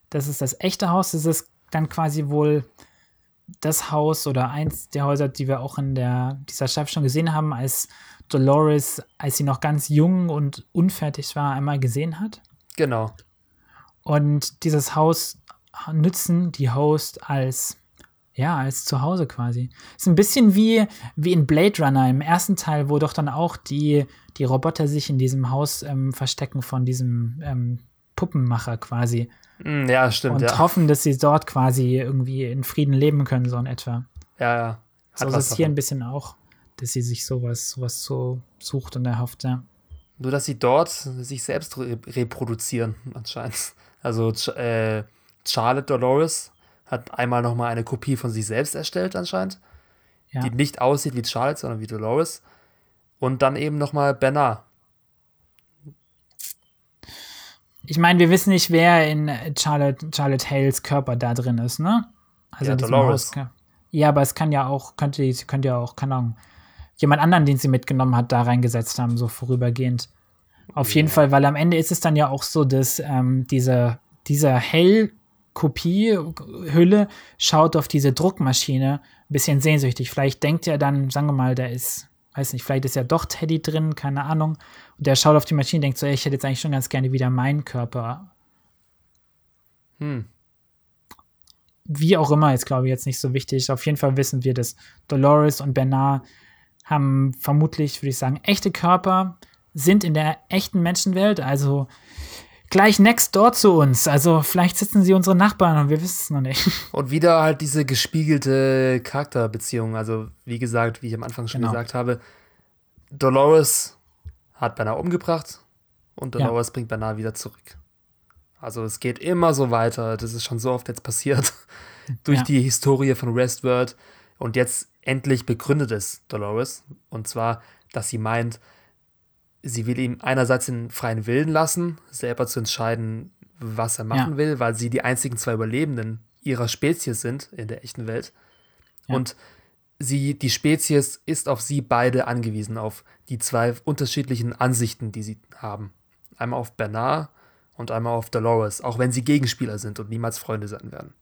Das ist das echte Haus. Das ist dann quasi wohl das Haus oder eins der Häuser, die wir auch in der, dieser Staffel schon gesehen haben, als Dolores, als sie noch ganz jung und unfertig war, einmal gesehen hat. Genau. Und dieses Haus nützen die Host als ja, als Zuhause quasi. Ist ein bisschen wie, wie in Blade Runner im ersten Teil, wo doch dann auch die, die Roboter sich in diesem Haus ähm, verstecken von diesem ähm, Puppenmacher quasi. Mm, ja, stimmt. Und ja. hoffen, dass sie dort quasi irgendwie in Frieden leben können, so in etwa. Ja, ja. Hat so ist es hier ein bisschen auch, dass sie sich sowas, sowas so sucht und erhofft, ja. Nur, dass sie dort sich selbst re reproduzieren, anscheinend. Also, äh, Charlotte Dolores hat einmal nochmal eine Kopie von sich selbst erstellt, anscheinend. Ja. Die nicht aussieht wie Charlotte, sondern wie Dolores. Und dann eben nochmal Bernard. Ich meine, wir wissen nicht, wer in Charlotte, Charlotte Hales Körper da drin ist, ne? Also ja, Dolores. Ja, aber es kann ja auch, könnte, könnte ja auch, keine Ahnung, jemand anderen, den sie mitgenommen hat, da reingesetzt haben, so vorübergehend. Auf ja. jeden Fall, weil am Ende ist es dann ja auch so, dass ähm, diese, dieser Hell Kopiehülle schaut auf diese Druckmaschine ein bisschen sehnsüchtig. Vielleicht denkt er dann, sagen wir mal, da ist, weiß nicht, vielleicht ist ja doch Teddy drin, keine Ahnung. Und der schaut auf die Maschine und denkt so, ey, ich hätte jetzt eigentlich schon ganz gerne wieder meinen Körper. Hm. Wie auch immer, ist glaube ich jetzt nicht so wichtig. Auf jeden Fall wissen wir, dass Dolores und Bernard haben vermutlich, würde ich sagen, echte Körper, sind in der echten Menschenwelt, also gleich next door zu uns. Also vielleicht sitzen sie unsere Nachbarn und wir wissen es noch nicht. Und wieder halt diese gespiegelte Charakterbeziehung. Also wie gesagt, wie ich am Anfang schon genau. gesagt habe, Dolores hat Bernard umgebracht und Dolores ja. bringt Bernard wieder zurück. Also es geht immer so weiter. Das ist schon so oft jetzt passiert. Durch ja. die Historie von Westworld. Und jetzt endlich begründet es Dolores. Und zwar, dass sie meint, sie will ihm einerseits den freien Willen lassen, selber zu entscheiden, was er machen ja. will, weil sie die einzigen zwei Überlebenden ihrer Spezies sind in der echten Welt. Ja. Und sie, die Spezies ist auf sie beide angewiesen, auf die zwei unterschiedlichen Ansichten, die sie haben. Einmal auf Bernard und einmal auf Dolores, auch wenn sie Gegenspieler sind und niemals Freunde sein werden.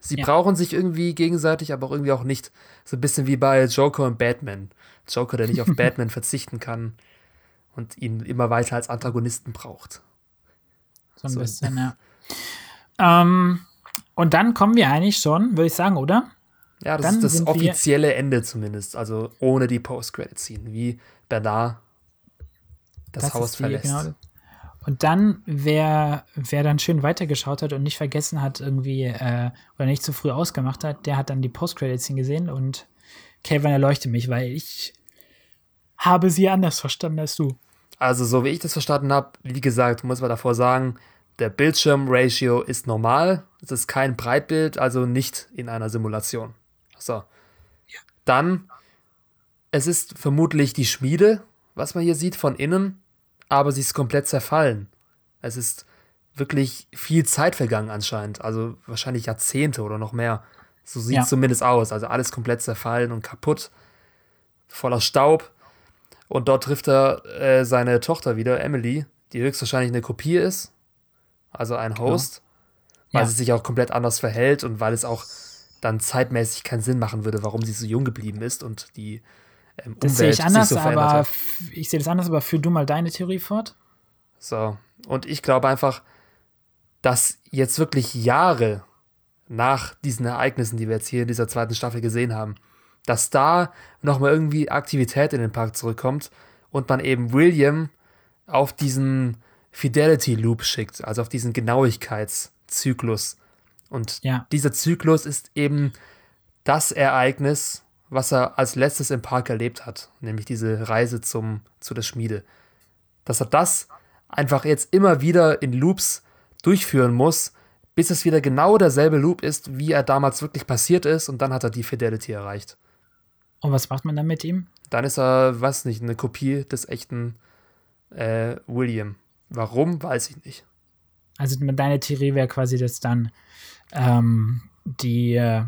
Sie ja. brauchen sich irgendwie gegenseitig, aber auch irgendwie auch nicht. So ein bisschen wie bei Joker und Batman. Joker, der nicht auf Batman verzichten kann und ihn immer weiter als Antagonisten braucht. So ein so. bisschen, ja. ähm, und dann kommen wir eigentlich schon, würde ich sagen, oder? Ja, das dann ist das offizielle Ende zumindest, also ohne die Post-Credit-Scene, wie Bernard das, das Haus verlässt. Genau. Und dann, wer, wer dann schön weitergeschaut hat und nicht vergessen hat, irgendwie, äh, oder nicht zu früh ausgemacht hat, der hat dann die Post-Credits gesehen und Kevin erleuchte mich, weil ich habe sie anders verstanden als du. Also, so wie ich das verstanden habe, wie gesagt, muss man davor sagen, der Bildschirm-Ratio ist normal. Es ist kein Breitbild, also nicht in einer Simulation. So. Ja. Dann, es ist vermutlich die Schmiede, was man hier sieht von innen, aber sie ist komplett zerfallen. Es ist wirklich viel Zeit vergangen anscheinend. Also wahrscheinlich Jahrzehnte oder noch mehr. So sieht es ja. zumindest aus. Also alles komplett zerfallen und kaputt. Voller Staub. Und dort trifft er äh, seine Tochter wieder, Emily, die höchstwahrscheinlich eine Kopie ist. Also ein genau. Host. Genau. Weil ja. sie sich auch komplett anders verhält und weil es auch dann zeitmäßig keinen Sinn machen würde, warum sie so jung geblieben ist und die ähm, das sehe ich anders, so aber ich sehe das anders, aber führ du mal deine Theorie fort. So, und ich glaube einfach, dass jetzt wirklich Jahre nach diesen Ereignissen, die wir jetzt hier in dieser zweiten Staffel gesehen haben, dass da nochmal irgendwie Aktivität in den Park zurückkommt und man eben William auf diesen Fidelity Loop schickt, also auf diesen Genauigkeitszyklus. Und ja. dieser Zyklus ist eben das Ereignis, was er als letztes im Park erlebt hat, nämlich diese Reise zum, zu der Schmiede. Dass er das einfach jetzt immer wieder in Loops durchführen muss, bis es wieder genau derselbe Loop ist, wie er damals wirklich passiert ist, und dann hat er die Fidelity erreicht. Und was macht man dann mit ihm? Dann ist er, was nicht, eine Kopie des echten äh, William. Warum, weiß ich nicht. Also deine Theorie wäre quasi, dass dann ähm, die, äh,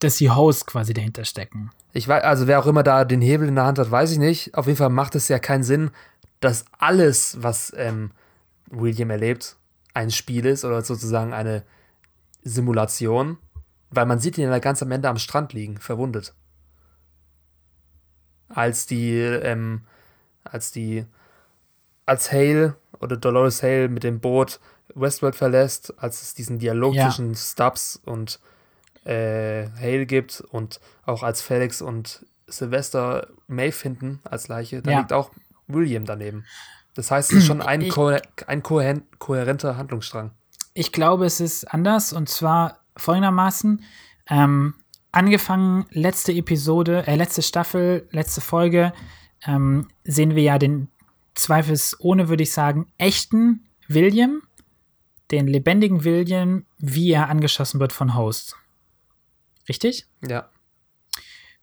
dass die Hosts quasi dahinter stecken. Ich weiß, also wer auch immer da den Hebel in der Hand hat, weiß ich nicht. Auf jeden Fall macht es ja keinen Sinn, dass alles, was ähm, William erlebt, ein Spiel ist oder sozusagen eine Simulation, weil man sieht ihn ja ganz am Ende am Strand liegen, verwundet. Als die, ähm, als die, als Hale oder Dolores Hale mit dem Boot Westworld verlässt, als es diesen Dialog ja. zwischen Stubbs und äh, Hale gibt und auch als Felix und Sylvester May finden als Leiche, da ja. liegt auch William daneben. Das heißt, es ist schon ein, ich, ko ein kohärenter Handlungsstrang. Ich glaube, es ist anders und zwar folgendermaßen. Ähm, angefangen, letzte Episode, äh, letzte Staffel, letzte Folge, ähm, sehen wir ja den zweifelsohne, würde ich sagen, echten William, den lebendigen William, wie er angeschossen wird von Host. Richtig? Ja.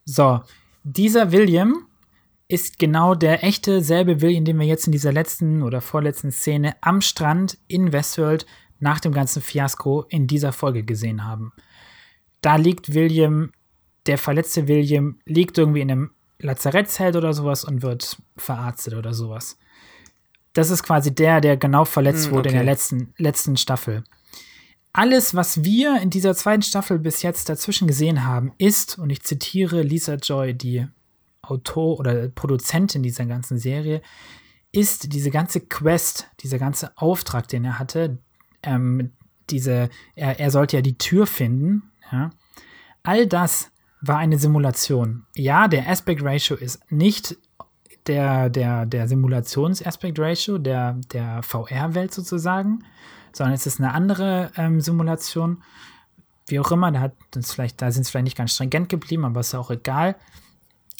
So, dieser William ist genau der echte selbe William, den wir jetzt in dieser letzten oder vorletzten Szene am Strand in Westworld nach dem ganzen Fiasko in dieser Folge gesehen haben. Da liegt William, der verletzte William, liegt irgendwie in einem Lazarettzelt oder sowas und wird verarztet oder sowas. Das ist quasi der, der genau verletzt mm, wurde okay. in der letzten, letzten Staffel. Alles, was wir in dieser zweiten Staffel bis jetzt dazwischen gesehen haben, ist, und ich zitiere Lisa Joy, die Autor oder Produzentin dieser ganzen Serie, ist diese ganze Quest, dieser ganze Auftrag, den er hatte, ähm, diese, er, er sollte ja die Tür finden, ja. All das war eine Simulation. Ja, der Aspect Ratio ist nicht der, der, der Simulations-Aspect Ratio der, der VR-Welt sozusagen, sondern es ist eine andere ähm, Simulation. Wie auch immer, da, hat vielleicht, da sind es vielleicht nicht ganz stringent geblieben, aber ist auch egal.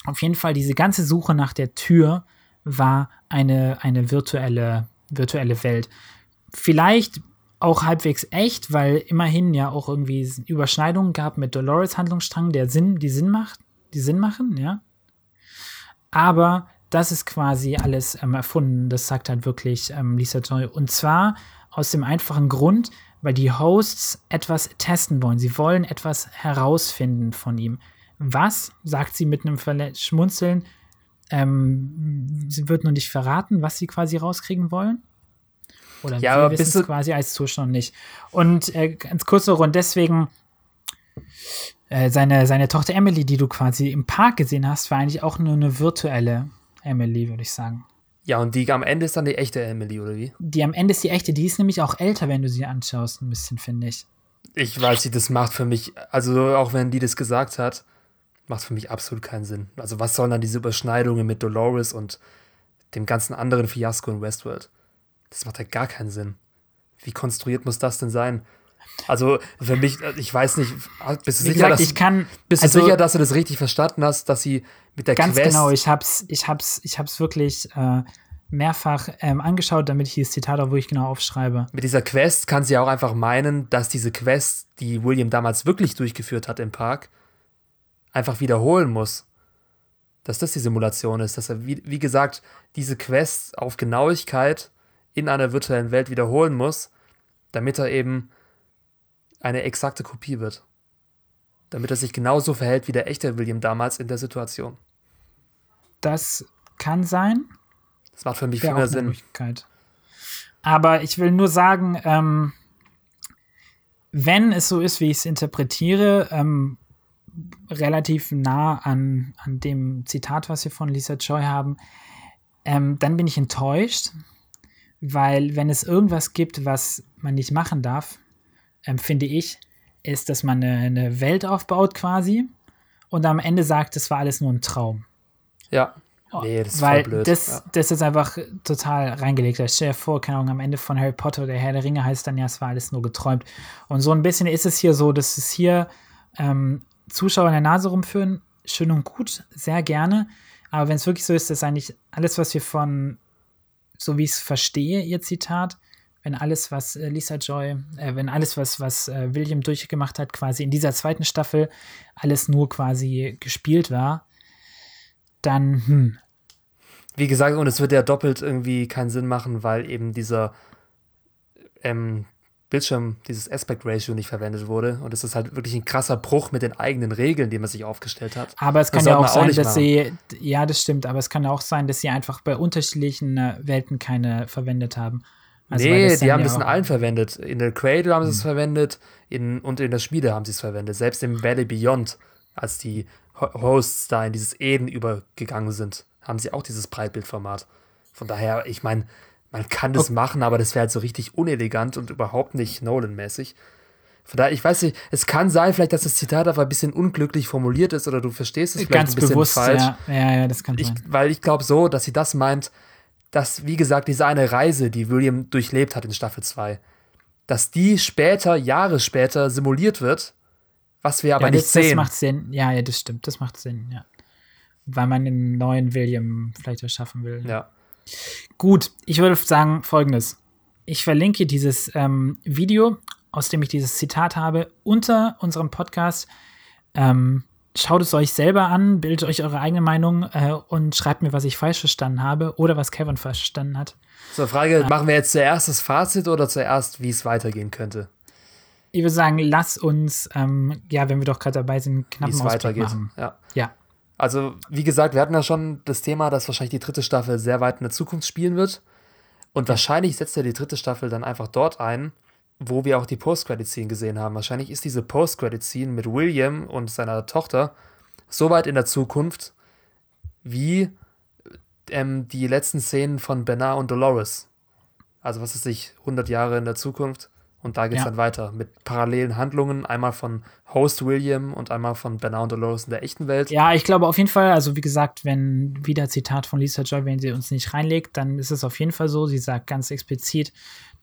Auf jeden Fall, diese ganze Suche nach der Tür war eine, eine virtuelle, virtuelle Welt. Vielleicht auch halbwegs echt, weil immerhin ja auch irgendwie Überschneidungen gab mit Dolores Handlungsstrang, der Sinn, die Sinn macht, die Sinn machen, ja. Aber das ist quasi alles ähm, erfunden. Das sagt halt wirklich ähm, Lisa Joy. Und zwar aus dem einfachen Grund, weil die Hosts etwas testen wollen. Sie wollen etwas herausfinden von ihm. Was, sagt sie mit einem Verle Schmunzeln, ähm, sie wird nur nicht verraten, was sie quasi rauskriegen wollen. Oder ja, wir wissen es quasi als Zuschauer nicht. Und äh, ganz kurz noch, und deswegen äh, seine, seine Tochter Emily, die du quasi im Park gesehen hast, war eigentlich auch nur eine virtuelle Emily, würde ich sagen. Ja, und die am Ende ist dann die echte Emily, oder wie? Die am Ende ist die echte. Die ist nämlich auch älter, wenn du sie anschaust, ein bisschen, finde ich. Ich weiß nicht, das macht für mich, also auch wenn die das gesagt hat, macht für mich absolut keinen Sinn. Also was sollen dann diese Überschneidungen mit Dolores und dem ganzen anderen Fiasko in Westworld. Das macht ja gar keinen Sinn. Wie konstruiert muss das denn sein? Also für mich, ich weiß nicht, bist du sicher, gesagt, dass, ich kann. bist also, du sicher, dass du das richtig verstanden hast, dass sie mit der Ganz Quest genau, ich hab's, ich hab's, ich hab's wirklich äh, mehrfach ähm, angeschaut, damit ich dieses Zitat auch wirklich genau aufschreibe. mit dieser Quest kann sie auch einfach meinen, dass diese Quest, die William damals wirklich durchgeführt hat im Park, einfach wiederholen muss. Dass das die Simulation ist, dass er, wie, wie gesagt, diese Quest auf Genauigkeit in einer virtuellen Welt wiederholen muss, damit er eben eine exakte Kopie wird. Damit er sich genauso verhält wie der echte William damals in der Situation. Das kann sein. Das macht für mich Wäre viel mehr Sinn. Aber ich will nur sagen, ähm, wenn es so ist, wie ich es interpretiere, ähm, relativ nah an, an dem Zitat, was wir von Lisa Joy haben, ähm, dann bin ich enttäuscht, weil wenn es irgendwas gibt, was man nicht machen darf, ähm, finde ich, ist, dass man eine, eine Welt aufbaut quasi und am Ende sagt, es war alles nur ein Traum. Ja. Nee, das ist Weil voll blöd. das, ja. das ist einfach total reingelegt. Ich stell dir vor, keine Ahnung, am Ende von Harry Potter oder Herr der Ringe heißt dann ja, es war alles nur geträumt. Und so ein bisschen ist es hier so, dass es hier ähm, Zuschauer in der Nase rumführen, schön und gut, sehr gerne. Aber wenn es wirklich so ist, dass eigentlich alles, was wir von, so wie ich es verstehe, ihr Zitat, wenn alles, was äh, Lisa Joy, äh, wenn alles, was, was äh, William durchgemacht hat, quasi in dieser zweiten Staffel, alles nur quasi gespielt war, dann, hm, Wie gesagt, und es wird ja doppelt irgendwie keinen Sinn machen, weil eben dieser ähm, Bildschirm, dieses Aspect Ratio nicht verwendet wurde. Und es ist halt wirklich ein krasser Bruch mit den eigenen Regeln, die man sich aufgestellt hat. Aber es kann ja auch auch sein, nicht dass sie, ja, das stimmt, aber es kann auch sein, dass sie einfach bei unterschiedlichen äh, Welten keine verwendet haben. Also, nee, die haben ja das in auch- Hm. allen verwendet. In der Cradle haben sie es verwendet in, und in der Schmiede haben sie es verwendet. Selbst im Valley Beyond, als die Ho- Hosts da in dieses Eden übergegangen sind, haben sie auch dieses Breitbildformat. Von daher, ich meine, man kann das machen, aber das wäre halt so richtig unelegant und überhaupt nicht Nolan-mäßig. Von daher, ich weiß nicht, es kann sein, vielleicht, dass das Zitat einfach ein bisschen unglücklich formuliert ist oder du verstehst es vielleicht Ganz ein bisschen bewusst, falsch. ja. ja, ja, das kann Ich, sein. weil ich glaube so, dass sie das meint, dass, wie gesagt, diese eine Reise, die William durchlebt hat in Staffel 2, dass die später, Jahre später simuliert wird, was wir aber ja, nicht das, das sehen. macht Sinn. Ja, ja, das stimmt, das macht Sinn, ja. Weil man den neuen William vielleicht erschaffen will. ja. Gut, ich würde sagen folgendes. Ich verlinke dieses ähm, Video, aus dem ich dieses Zitat habe, unter unserem Podcast. Ähm, schaut es euch selber an, bildet euch eure eigene Meinung äh, und schreibt mir, was ich falsch verstanden habe oder was Kevin falsch verstanden hat. So, Frage, machen wir jetzt zuerst das Fazit oder zuerst, wie es weitergehen könnte? Ich würde sagen, lass uns, ähm, ja, wenn wir doch gerade dabei sind, Ausblick weitergeht. machen. Ja. Ja. Also, wie gesagt, wir hatten ja schon das Thema, dass wahrscheinlich die dritte Staffel sehr weit in der Zukunft spielen wird. Und wahrscheinlich setzt er die dritte Staffel dann einfach dort ein, wo wir auch die Post-Credit-Scene gesehen haben. Wahrscheinlich ist diese Post-Credit-Scene mit William und seiner Tochter so weit in der Zukunft wie ähm, die letzten Szenen von Bernard und Dolores. Also, was ist sich 100 Jahre in der Zukunft? Und da geht es Ja. dann weiter mit parallelen Handlungen, einmal von Host William und einmal von Bernard und Dolores in der echten Welt. Ja, ich glaube auf jeden Fall, also wie gesagt, wenn wieder Zitat von Lisa Joy, wenn sie uns nicht reinlegt, dann ist es auf jeden Fall so. Sie sagt ganz explizit,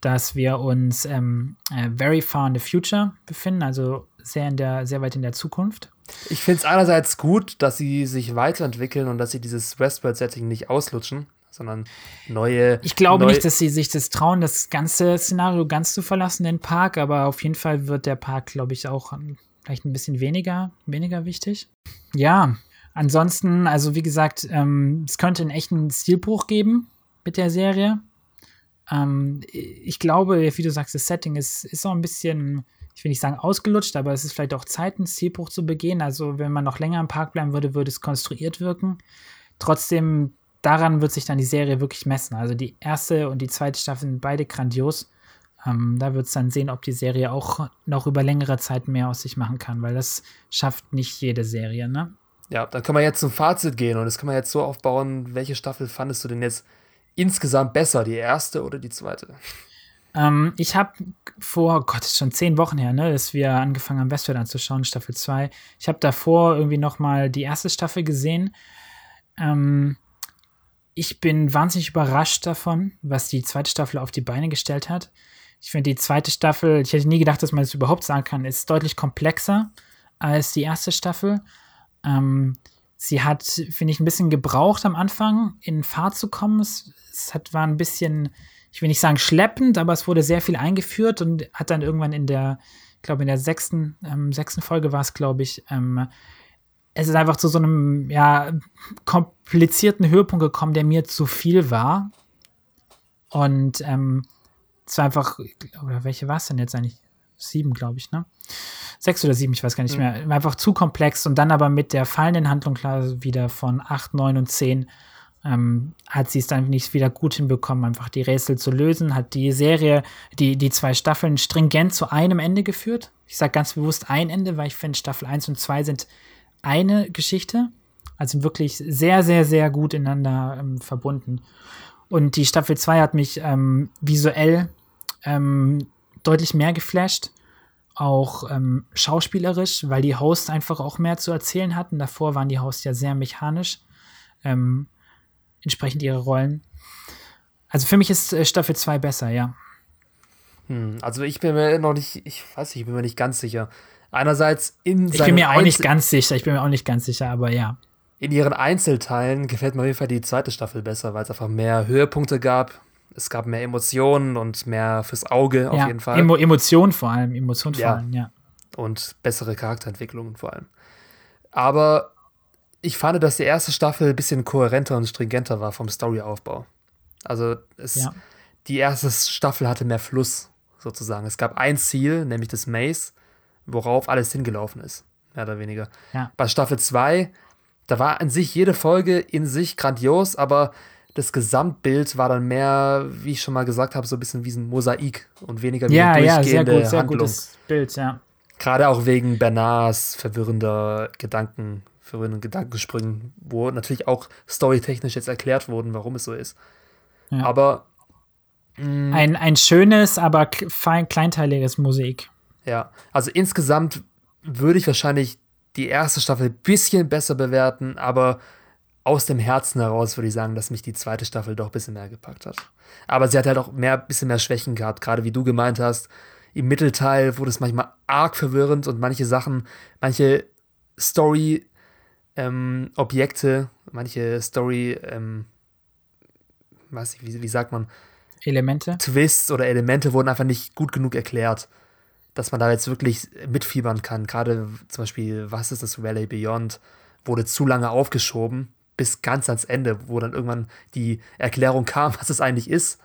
dass wir uns ähm, äh, very far in the future befinden, also sehr, in der, sehr weit in der Zukunft. Ich finde es einerseits gut, dass sie sich weiterentwickeln und dass sie dieses Westworld-Setting nicht auslutschen, sondern neue. Ich glaube neue, nicht, dass sie sich das trauen, das ganze Szenario ganz zu verlassen, den Park, aber auf jeden Fall wird der Park, glaube ich, auch ähm, vielleicht ein bisschen weniger, weniger wichtig. Ja, ansonsten, also wie gesagt, ähm, es könnte einen echten Stilbruch geben mit der Serie. Ähm, ich glaube, wie du sagst, das Setting ist, ist auch ein bisschen, ich will nicht sagen ausgelutscht, aber es ist vielleicht auch Zeit, einen Stilbruch zu begehen. Also wenn man noch länger im Park bleiben würde, würde es konstruiert wirken. Trotzdem, daran wird sich dann die Serie wirklich messen. Also die erste und die zweite Staffel sind beide grandios. Ähm, da wird es dann sehen, ob die Serie auch noch über längere Zeit mehr aus sich machen kann, weil das schafft nicht jede Serie, ne? Ja, dann können wir jetzt zum Fazit gehen und das kann man jetzt so aufbauen. Welche Staffel fandest du denn jetzt insgesamt besser, die erste oder die zweite? Ähm, ich habe vor, oh Gott, ist schon zehn Wochen her, ne, dass wir angefangen haben, Westworld anzuschauen, Staffel 2. Ich habe davor irgendwie noch mal die erste Staffel gesehen. Ähm, ich bin wahnsinnig überrascht davon, was die zweite Staffel auf die Beine gestellt hat. Ich finde die zweite Staffel, ich hätte nie gedacht, dass man das überhaupt sagen kann, ist deutlich komplexer als die erste Staffel. Ähm, sie hat, finde ich, ein bisschen gebraucht am Anfang, in Fahrt zu kommen. Es, es hat, war ein bisschen, ich will nicht sagen schleppend, aber es wurde sehr viel eingeführt und hat dann irgendwann in der, ich glaube, in der sechsten, ähm, sechsten Folge war es, glaube ich, ähm, es ist einfach zu so einem, ja, komplizierten Höhepunkt gekommen, der mir zu viel war. Und ähm, es war einfach, oder welche war es denn jetzt eigentlich? Sieben, glaube ich, ne? Sechs oder sieben, ich weiß gar nicht mhm. mehr. Einfach zu komplex und dann aber mit der fallenden Handlung klar wieder von acht, neun und zehn ähm, hat sie es dann nicht wieder gut hinbekommen, einfach die Rätsel zu lösen, hat die Serie, die, die zwei Staffeln stringent zu einem Ende geführt. Ich sage ganz bewusst ein Ende, weil ich finde, Staffel 1 und 2 sind eine Geschichte. Also wirklich sehr, sehr, sehr gut ineinander ähm, verbunden. Und die Staffel 2 hat mich ähm, visuell ähm, deutlich mehr geflasht. Auch ähm, schauspielerisch, weil die Hosts einfach auch mehr zu erzählen hatten. Davor waren die Hosts ja sehr mechanisch. Ähm, entsprechend ihre Rollen. Also für mich ist äh, Staffel 2 besser, ja. Hm, also ich bin mir noch nicht, ich weiß nicht, ich bin mir nicht ganz sicher. Einerseits in Ich bin mir auch nicht ganz sicher, ich bin mir auch nicht ganz sicher, aber ja. In ihren Einzelteilen gefällt mir auf jeden Fall die zweite Staffel besser, weil es einfach mehr Höhepunkte gab. Es gab mehr Emotionen und mehr fürs Auge auf ja, jeden Fall. Emo Emotionen vor allem, Emotionen ja. vor allem, ja. Und bessere Charakterentwicklungen vor allem. Aber ich fand, dass die erste Staffel ein bisschen kohärenter und stringenter war vom Storyaufbau. Also es, ja. die erste Staffel hatte mehr Fluss sozusagen. Es gab ein Ziel, nämlich das Maze worauf alles hingelaufen ist, mehr oder weniger. Ja. Bei Staffel 2, da war an sich jede Folge in sich grandios, aber das Gesamtbild war dann mehr, wie ich schon mal gesagt habe, so ein bisschen wie ein Mosaik und weniger wie ja, eine durchgehende ja, sehr gut, sehr Handlung. gutes Bild, ja. Gerade auch wegen Bernards verwirrender Gedanken, verwirrenden Gedankensprüngen, wo natürlich auch storytechnisch jetzt erklärt wurden, warum es so ist. Ja. Aber ein, ein schönes, aber fein, kleinteiliges Mosaik. Ja, also insgesamt würde ich wahrscheinlich die erste Staffel ein bisschen besser bewerten, aber aus dem Herzen heraus würde ich sagen, dass mich die zweite Staffel doch ein bisschen mehr gepackt hat. Aber sie hat halt auch mehr, bisschen mehr Schwächen gehabt, gerade wie du gemeint hast. Im Mittelteil wurde es manchmal arg verwirrend und manche Sachen, manche Story-Objekte, ähm, manche Story, ähm, weiß ich, wie, wie sagt man? Elemente. Twists oder Elemente wurden einfach nicht gut genug erklärt dass man da jetzt wirklich mitfiebern kann. Gerade zum Beispiel, was ist das Valley Beyond, wurde zu lange aufgeschoben, bis ganz ans Ende, wo dann irgendwann die Erklärung kam, was es eigentlich ist.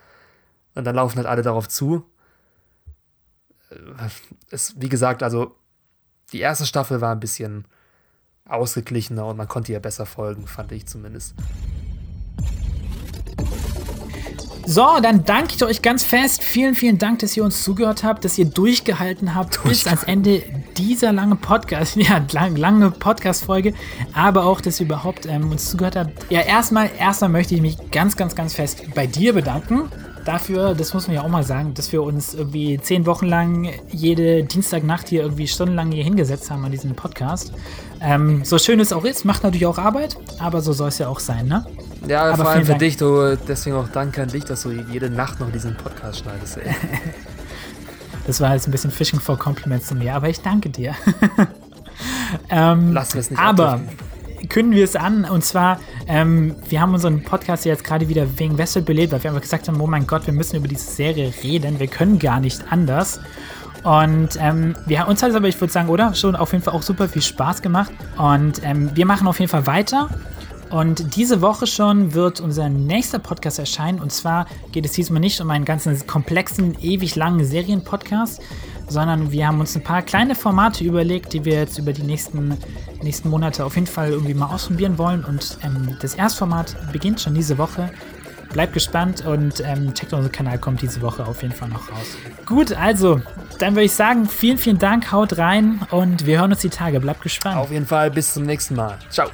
Und dann laufen halt alle darauf zu. Äh, es, wie gesagt, also die erste Staffel war ein bisschen ausgeglichener und man konnte ihr besser folgen, fand ich zumindest. So, dann danke ich euch ganz fest. Vielen, vielen Dank, dass ihr uns zugehört habt, dass ihr durchgehalten habt bis ans Ende dieser lange Podcast, ja, lang, lange Podcast-Folge, aber auch, dass ihr überhaupt ähm, uns zugehört habt. Ja, erstmal, erstmal möchte ich mich ganz, ganz, ganz fest bei dir bedanken. Dafür, das muss man ja auch mal sagen, dass wir uns irgendwie zehn Wochen lang jede Dienstagnacht hier irgendwie stundenlang hier hingesetzt haben an diesem Podcast. Ähm, so schön es auch ist, macht natürlich auch Arbeit, aber so soll es ja auch sein, ne? Ja, Aber vor allem für Dank. dich, du, deswegen auch danke an dich, dass du jede Nacht noch diesen Podcast schneidest. Ey. das war jetzt ein bisschen Fishing for Compliments zu mir, aber ich danke dir. ähm, Lass es nicht Aber abdrücken. Können wir es an und zwar, ähm, wir haben unseren Podcast jetzt gerade wieder wegen Wessel belebt, weil wir einfach gesagt haben, oh mein Gott, wir müssen über diese Serie reden, wir können gar nicht anders. Und ähm, wir, uns hat es aber, ich würde sagen, oder? Schon auf jeden Fall auch super viel Spaß gemacht. Und ähm, wir machen auf jeden Fall weiter. Und diese Woche schon wird unser nächster Podcast erscheinen. Und zwar geht es diesmal nicht um einen ganzen komplexen, ewig langen Serienpodcast, sondern wir haben uns ein paar kleine Formate überlegt, die wir jetzt über die nächsten, nächsten Monate auf jeden Fall irgendwie mal ausprobieren wollen. Und ähm, das Erstformat beginnt schon diese Woche. Bleibt gespannt und ähm, checkt unseren Kanal, kommt diese Woche auf jeden Fall noch raus. Gut, also, dann würde ich sagen, vielen, vielen Dank, haut rein und wir hören uns die Tage. Bleibt gespannt. Auf jeden Fall, bis zum nächsten Mal. Ciao.